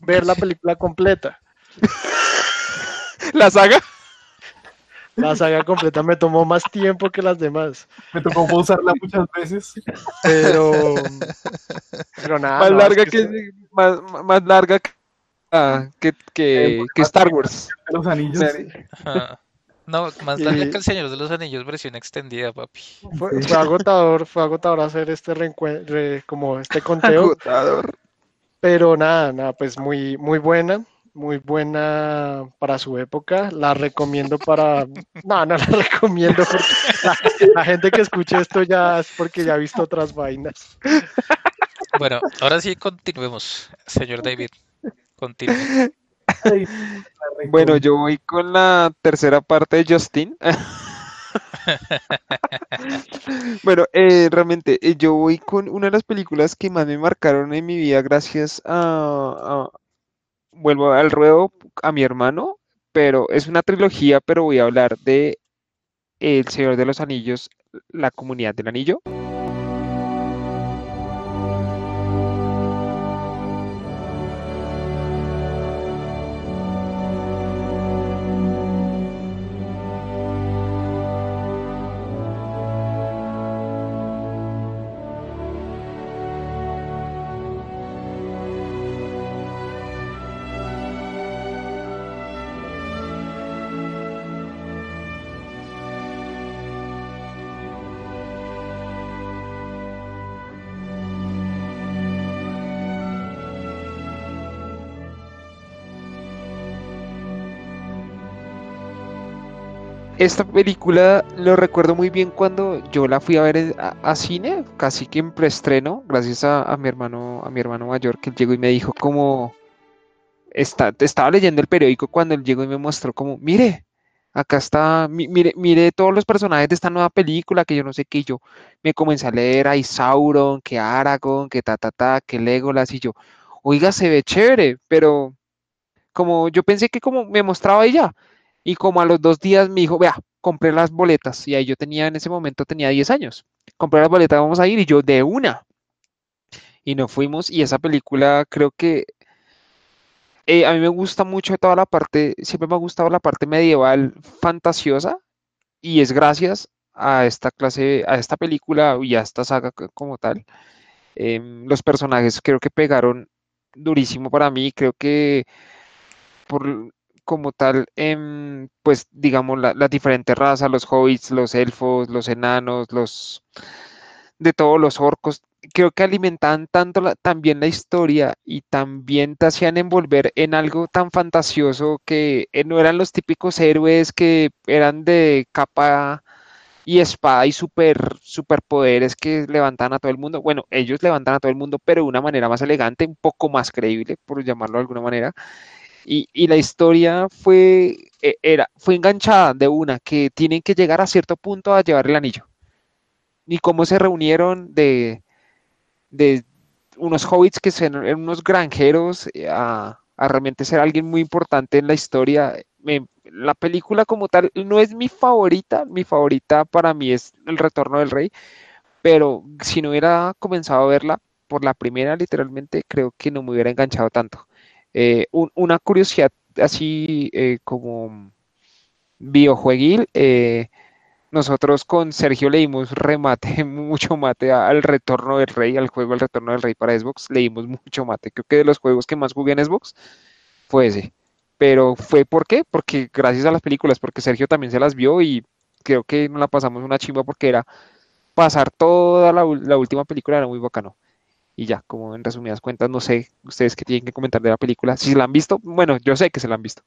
ver la película completa. [laughs] ¿La saga? La saga completa me tomó más tiempo que las demás. Me tocó pausarla muchas veces. Pero, pero nada. Más larga que, más, más, larga que, ah, que, que, Star Wars. Los anillos. No, más larga que el Señor de los Anillos versión extendida, papi. Fue, agotador, fue agotador hacer este reencuentro, como este conteo. Agotador. Pero nada, nada, pues muy, muy buena muy buena para su época. La recomiendo para. No, no la [laughs] recomiendo porque la, gente que escuche esto ya es porque ya ha visto otras vainas. Bueno, ahora sí continuemos, señor David. Continúe. [laughs] Bueno, yo voy con la tercera parte de Justin. [laughs] bueno, eh, realmente eh, yo voy con una de las películas que más me marcaron en mi vida gracias a, vuelvo al ruedo a mi hermano, pero es una trilogía, pero voy a hablar de El Señor de los Anillos, la comunidad del anillo. Esta película lo recuerdo muy bien cuando yo la fui a ver a, cine, casi que en preestreno, gracias a, mi hermano, a mi hermano mayor, que llegó y me dijo como está, estaba leyendo el periódico cuando él llegó y me mostró como, mire, acá está, mire, mire todos los personajes de esta nueva película, que yo no sé qué, yo me comencé a leer a Sauron, que Aragorn, que ta ta ta, que Legolas, y yo, oiga, se ve chévere, pero como yo pensé que como me mostraba ella, y como a los dos días me dijo, vea, compré las boletas. Y ahí yo tenía, en ese momento tenía 10 años. Compré las boletas, vamos a ir. Y yo de una. Y nos fuimos. Y esa película creo que eh, a mí me gusta mucho toda la parte, siempre me ha gustado la parte medieval fantasiosa. Y es gracias a esta clase, a esta película y a esta saga como tal. Em, los personajes creo que pegaron durísimo para mí. Creo que por como tal, em, pues digamos, las diferentes razas, los hobbits, los elfos, los enanos, los de todos los orcos, creo que alimentaban tanto también la historia y también te hacían envolver en algo tan fantasioso que eh, no eran los típicos héroes que eran de capa y espada y super superpoderes que levantan a todo el mundo. Bueno, ellos levantan a todo el mundo, pero de una manera más elegante, un poco más creíble, por llamarlo de alguna manera. Y, la historia fue e, era, fue enganchada de una, que tienen que llegar a cierto punto a llevar el anillo. Y cómo se reunieron de, de unos hobbits que son unos granjeros eh, a, realmente ser alguien muy importante en la historia. la película como tal no es mi favorita, mi favorita para mí es El Retorno del Rey, pero si no hubiera comenzado a verla por la primera literalmente, creo que no me hubiera enganchado tanto. Eh, una curiosidad así eh, como biojueguil, eh, nosotros con Sergio leímos remate, [laughs] mucho mate al Retorno del Rey, al juego El Retorno del Rey para Xbox, leímos mucho mate. Creo que de los juegos que más jugué en Xbox fue ese. Pero fue ¿por qué? Porque gracias a las películas, porque Sergio también se las vio y creo que nos la pasamos una chimba porque era pasar toda la, la última película, era muy bacano y ya, como en resumidas cuentas, no sé ustedes qué tienen que comentar de la película. Si se la han visto, bueno, yo sé que se la han visto.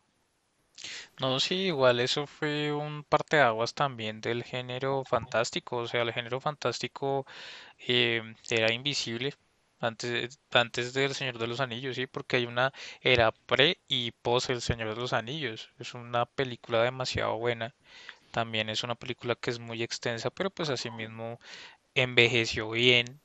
No, sí, igual eso fue un parteaguas también del género fantástico, o sea, el género fantástico eh, era invisible antes, antes del Señor de los Anillos, sí, porque hay una era pre y post El Señor de los Anillos. Es una película demasiado buena. También es una película que es muy extensa, pero pues asimismo envejeció bien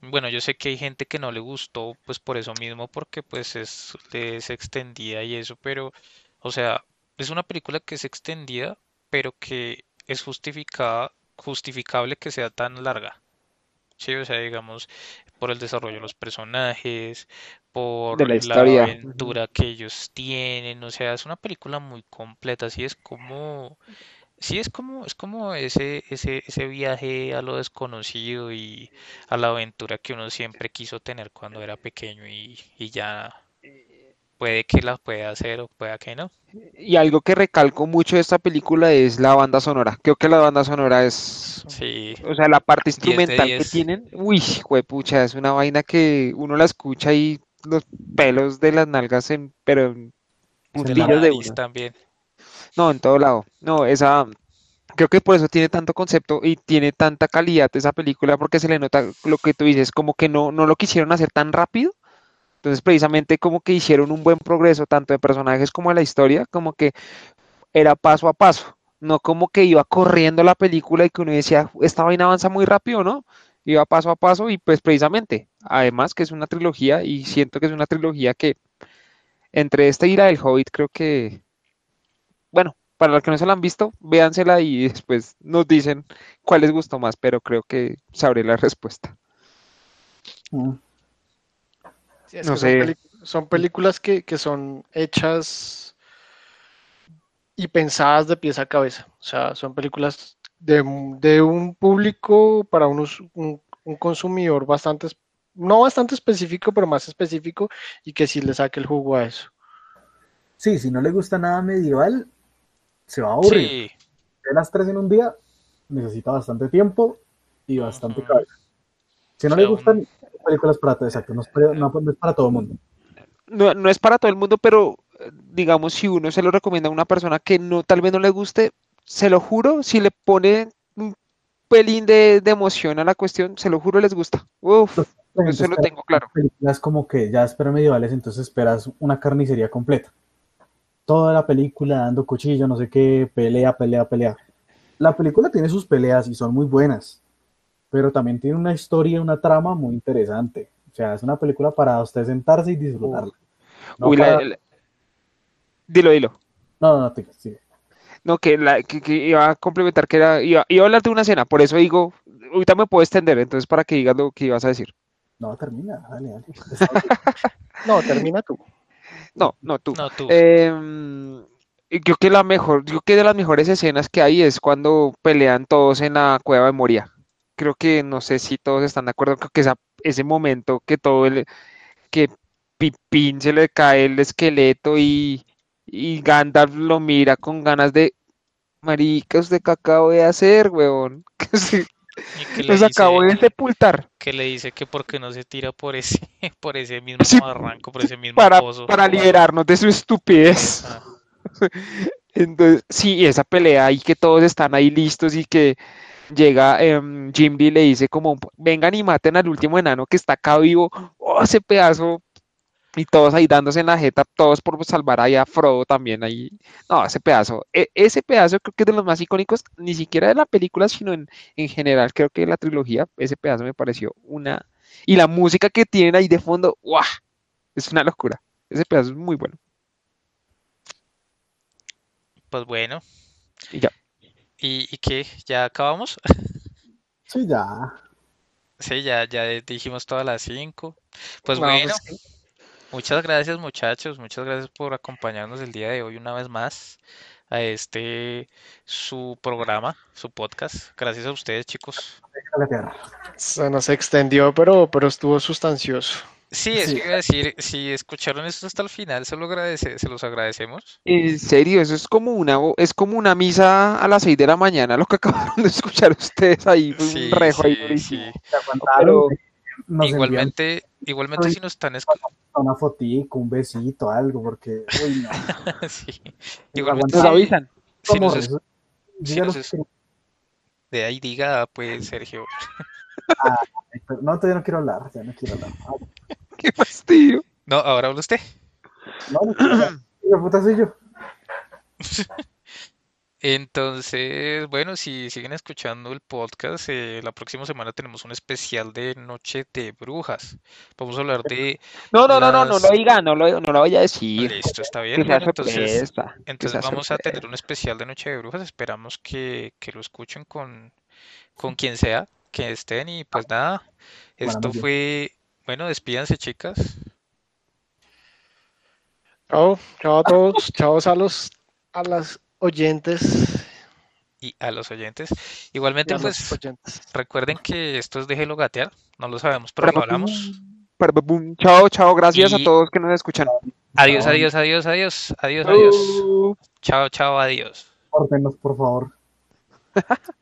bueno, yo sé que hay gente que no le gustó, pues por eso mismo, porque pues es, es extendida y eso, pero, o sea, es una película que es extendida, pero que es justificada, justificable que sea tan larga. Sí, o sea, digamos, por el desarrollo de los personajes, por la, la aventura que ellos tienen, o sea, es una película muy completa, así es como Sí, es como, es como ese, ese, ese viaje a lo desconocido y a la aventura que uno siempre quiso tener cuando era pequeño y, ya puede que la pueda hacer o pueda que no. Y algo que recalco mucho de esta película es la banda sonora. Creo que la banda sonora es. Sí. O sea, la parte instrumental que tienen. Uy, pucha, es una vaina que uno la escucha y los pelos de las nalgas en. Pero en puntillos de, de también. No, en todo lado. No, esa, creo que por eso tiene tanto concepto y tiene tanta calidad esa película, porque se le nota lo que tú dices, como que no, no lo quisieron hacer tan rápido. Entonces, precisamente como que hicieron un buen progreso, tanto de personajes como de la historia, como que era paso a paso, no como que iba corriendo la película y que uno decía, esta vaina avanza muy rápido, ¿no? Iba paso a paso y pues precisamente, además que es una trilogía y siento que es una trilogía que entre esta y la del Hobbit creo que bueno, para los que no se la han visto, véansela y [laughs] después nos dicen cuál les gustó más, pero creo que sabré la respuesta. Mm. no sé. Son, películas que, son hechas y pensadas de pies a cabeza. O sea, son películas de, un público para unos, un, consumidor bastante, no bastante específico, pero más específico y que sí le saque el jugo a eso. Sí, si no le gusta nada medieval, se va a aburrir. De las tres en un día, necesita bastante tiempo y bastante cabeza. Si no le gustan, películas para todo, exacto, no es para, todo el mundo. No, es para todo el mundo, pero digamos, si uno se lo recomienda a una persona que no, tal vez no le guste, se lo juro, si le pone un pelín de, emoción a la cuestión, se lo juro, les gusta. Uf, eso lo tengo claro. Películas como que ya esperas medievales, entonces esperas una carnicería completa toda la película dando cuchillo, no sé qué, pelea, pelea, pelea. La película tiene sus peleas y son muy buenas, pero también tiene una historia, una trama muy interesante. O sea, es una película para usted sentarse y disfrutarla. Dilo, dilo. No, no, no, sí. No, que, la, que, iba a complementar, que era, iba, iba, a hablar de una escena, por eso digo, ahorita me puedo extender, entonces para que digas lo que ibas a decir. No, termina, dale, dale. [laughs] [laughs] no, termina tú. No, no tú. No, em, creo que la mejor, creo que de las mejores escenas que hay es cuando pelean todos en la cueva de Moria. Creo que no sé si todos están de acuerdo, creo que esa, ese momento que todo el que Pipín se le cae el esqueleto y, y Gandalf lo mira con ganas de marica, ¿usted qué acabo de hacer, weón? [laughs] Los acabo de sepultar. Que le dice que porque no se tira por ese, [laughs] por ese mismo barranco, por ese mismo para, pozo. Para liberarnos de su estupidez. [laughs] Entonces, sí, esa pelea y que todos están ahí listos y que llega em, Jim Lee le dice como vengan y maten al último enano que está acá vivo. Oh, ese pedazo y todos ahí dándose en la jeta, todos por salvar ahí a Frodo también ahí. No, ese pedazo, e, ese pedazo creo que es de los más icónicos, ni siquiera de la película, sino en, en general, creo que de la trilogía, ese pedazo me pareció una... Y la música que tienen ahí de fondo, ¡guau! Es una locura. Ese pedazo es muy bueno. Pues bueno. Y ya. ¿Y, y qué? ¿Ya acabamos? Sí, ya. Sí, ya, ya dijimos todas las cinco. Pues bueno. Pues Muchas gracias muchachos, muchas gracias por acompañarnos el día de hoy una vez más a este su programa, su podcast. Gracias a ustedes chicos. Se nos extendió, pero, pero estuvo sustancioso. Sí, es que decir, si escucharon esto hasta el final, se, lo agradece, se los agradecemos. En serio, eso es como una es como una misa a las 6 de la mañana, lo que [laughs] acabaron de escuchar ustedes ahí, un rejo ahí. Sí. Pero, igualmente, igualmente si nos están escuchando. Una fotico, un besito, algo, porque. Uy, no. [laughs] sí. Igualmente nos avisan. Si nos, si nos De ahí diga, pues, Sergio. Ah, no, todavía no quiero hablar, ya no quiero hablar. [laughs] Qué fastidio. No, ahora habla usted. No, no, ¿Qué [clears throat] puta soy yo? [laughs] Entonces, bueno, si siguen escuchando el podcast, eh, la próxima semana tenemos un especial de Noche de Brujas. Vamos a hablar de... No, no, no, no, no lo diga, no lo, no lo voy a decir. Listo, está bien. entonces, entonces vamos a tener un especial de Noche de Brujas. Esperamos que, que lo escuchen con, con quien sea, que estén y pues nada, esto fue... Bueno, despídanse chicas. Chao, chao a todos, chao a los a las oyentes. Y a los oyentes. Igualmente, pues recuerden que esto es de Hello Gatear, no lo sabemos, pero lo hablamos. Chao, chao, gracias a todos que nos escuchan. Adiós, adiós, adiós, adiós, adiós, adiós. Chao, chao, adiós. Órdenos, por favor. [laughs]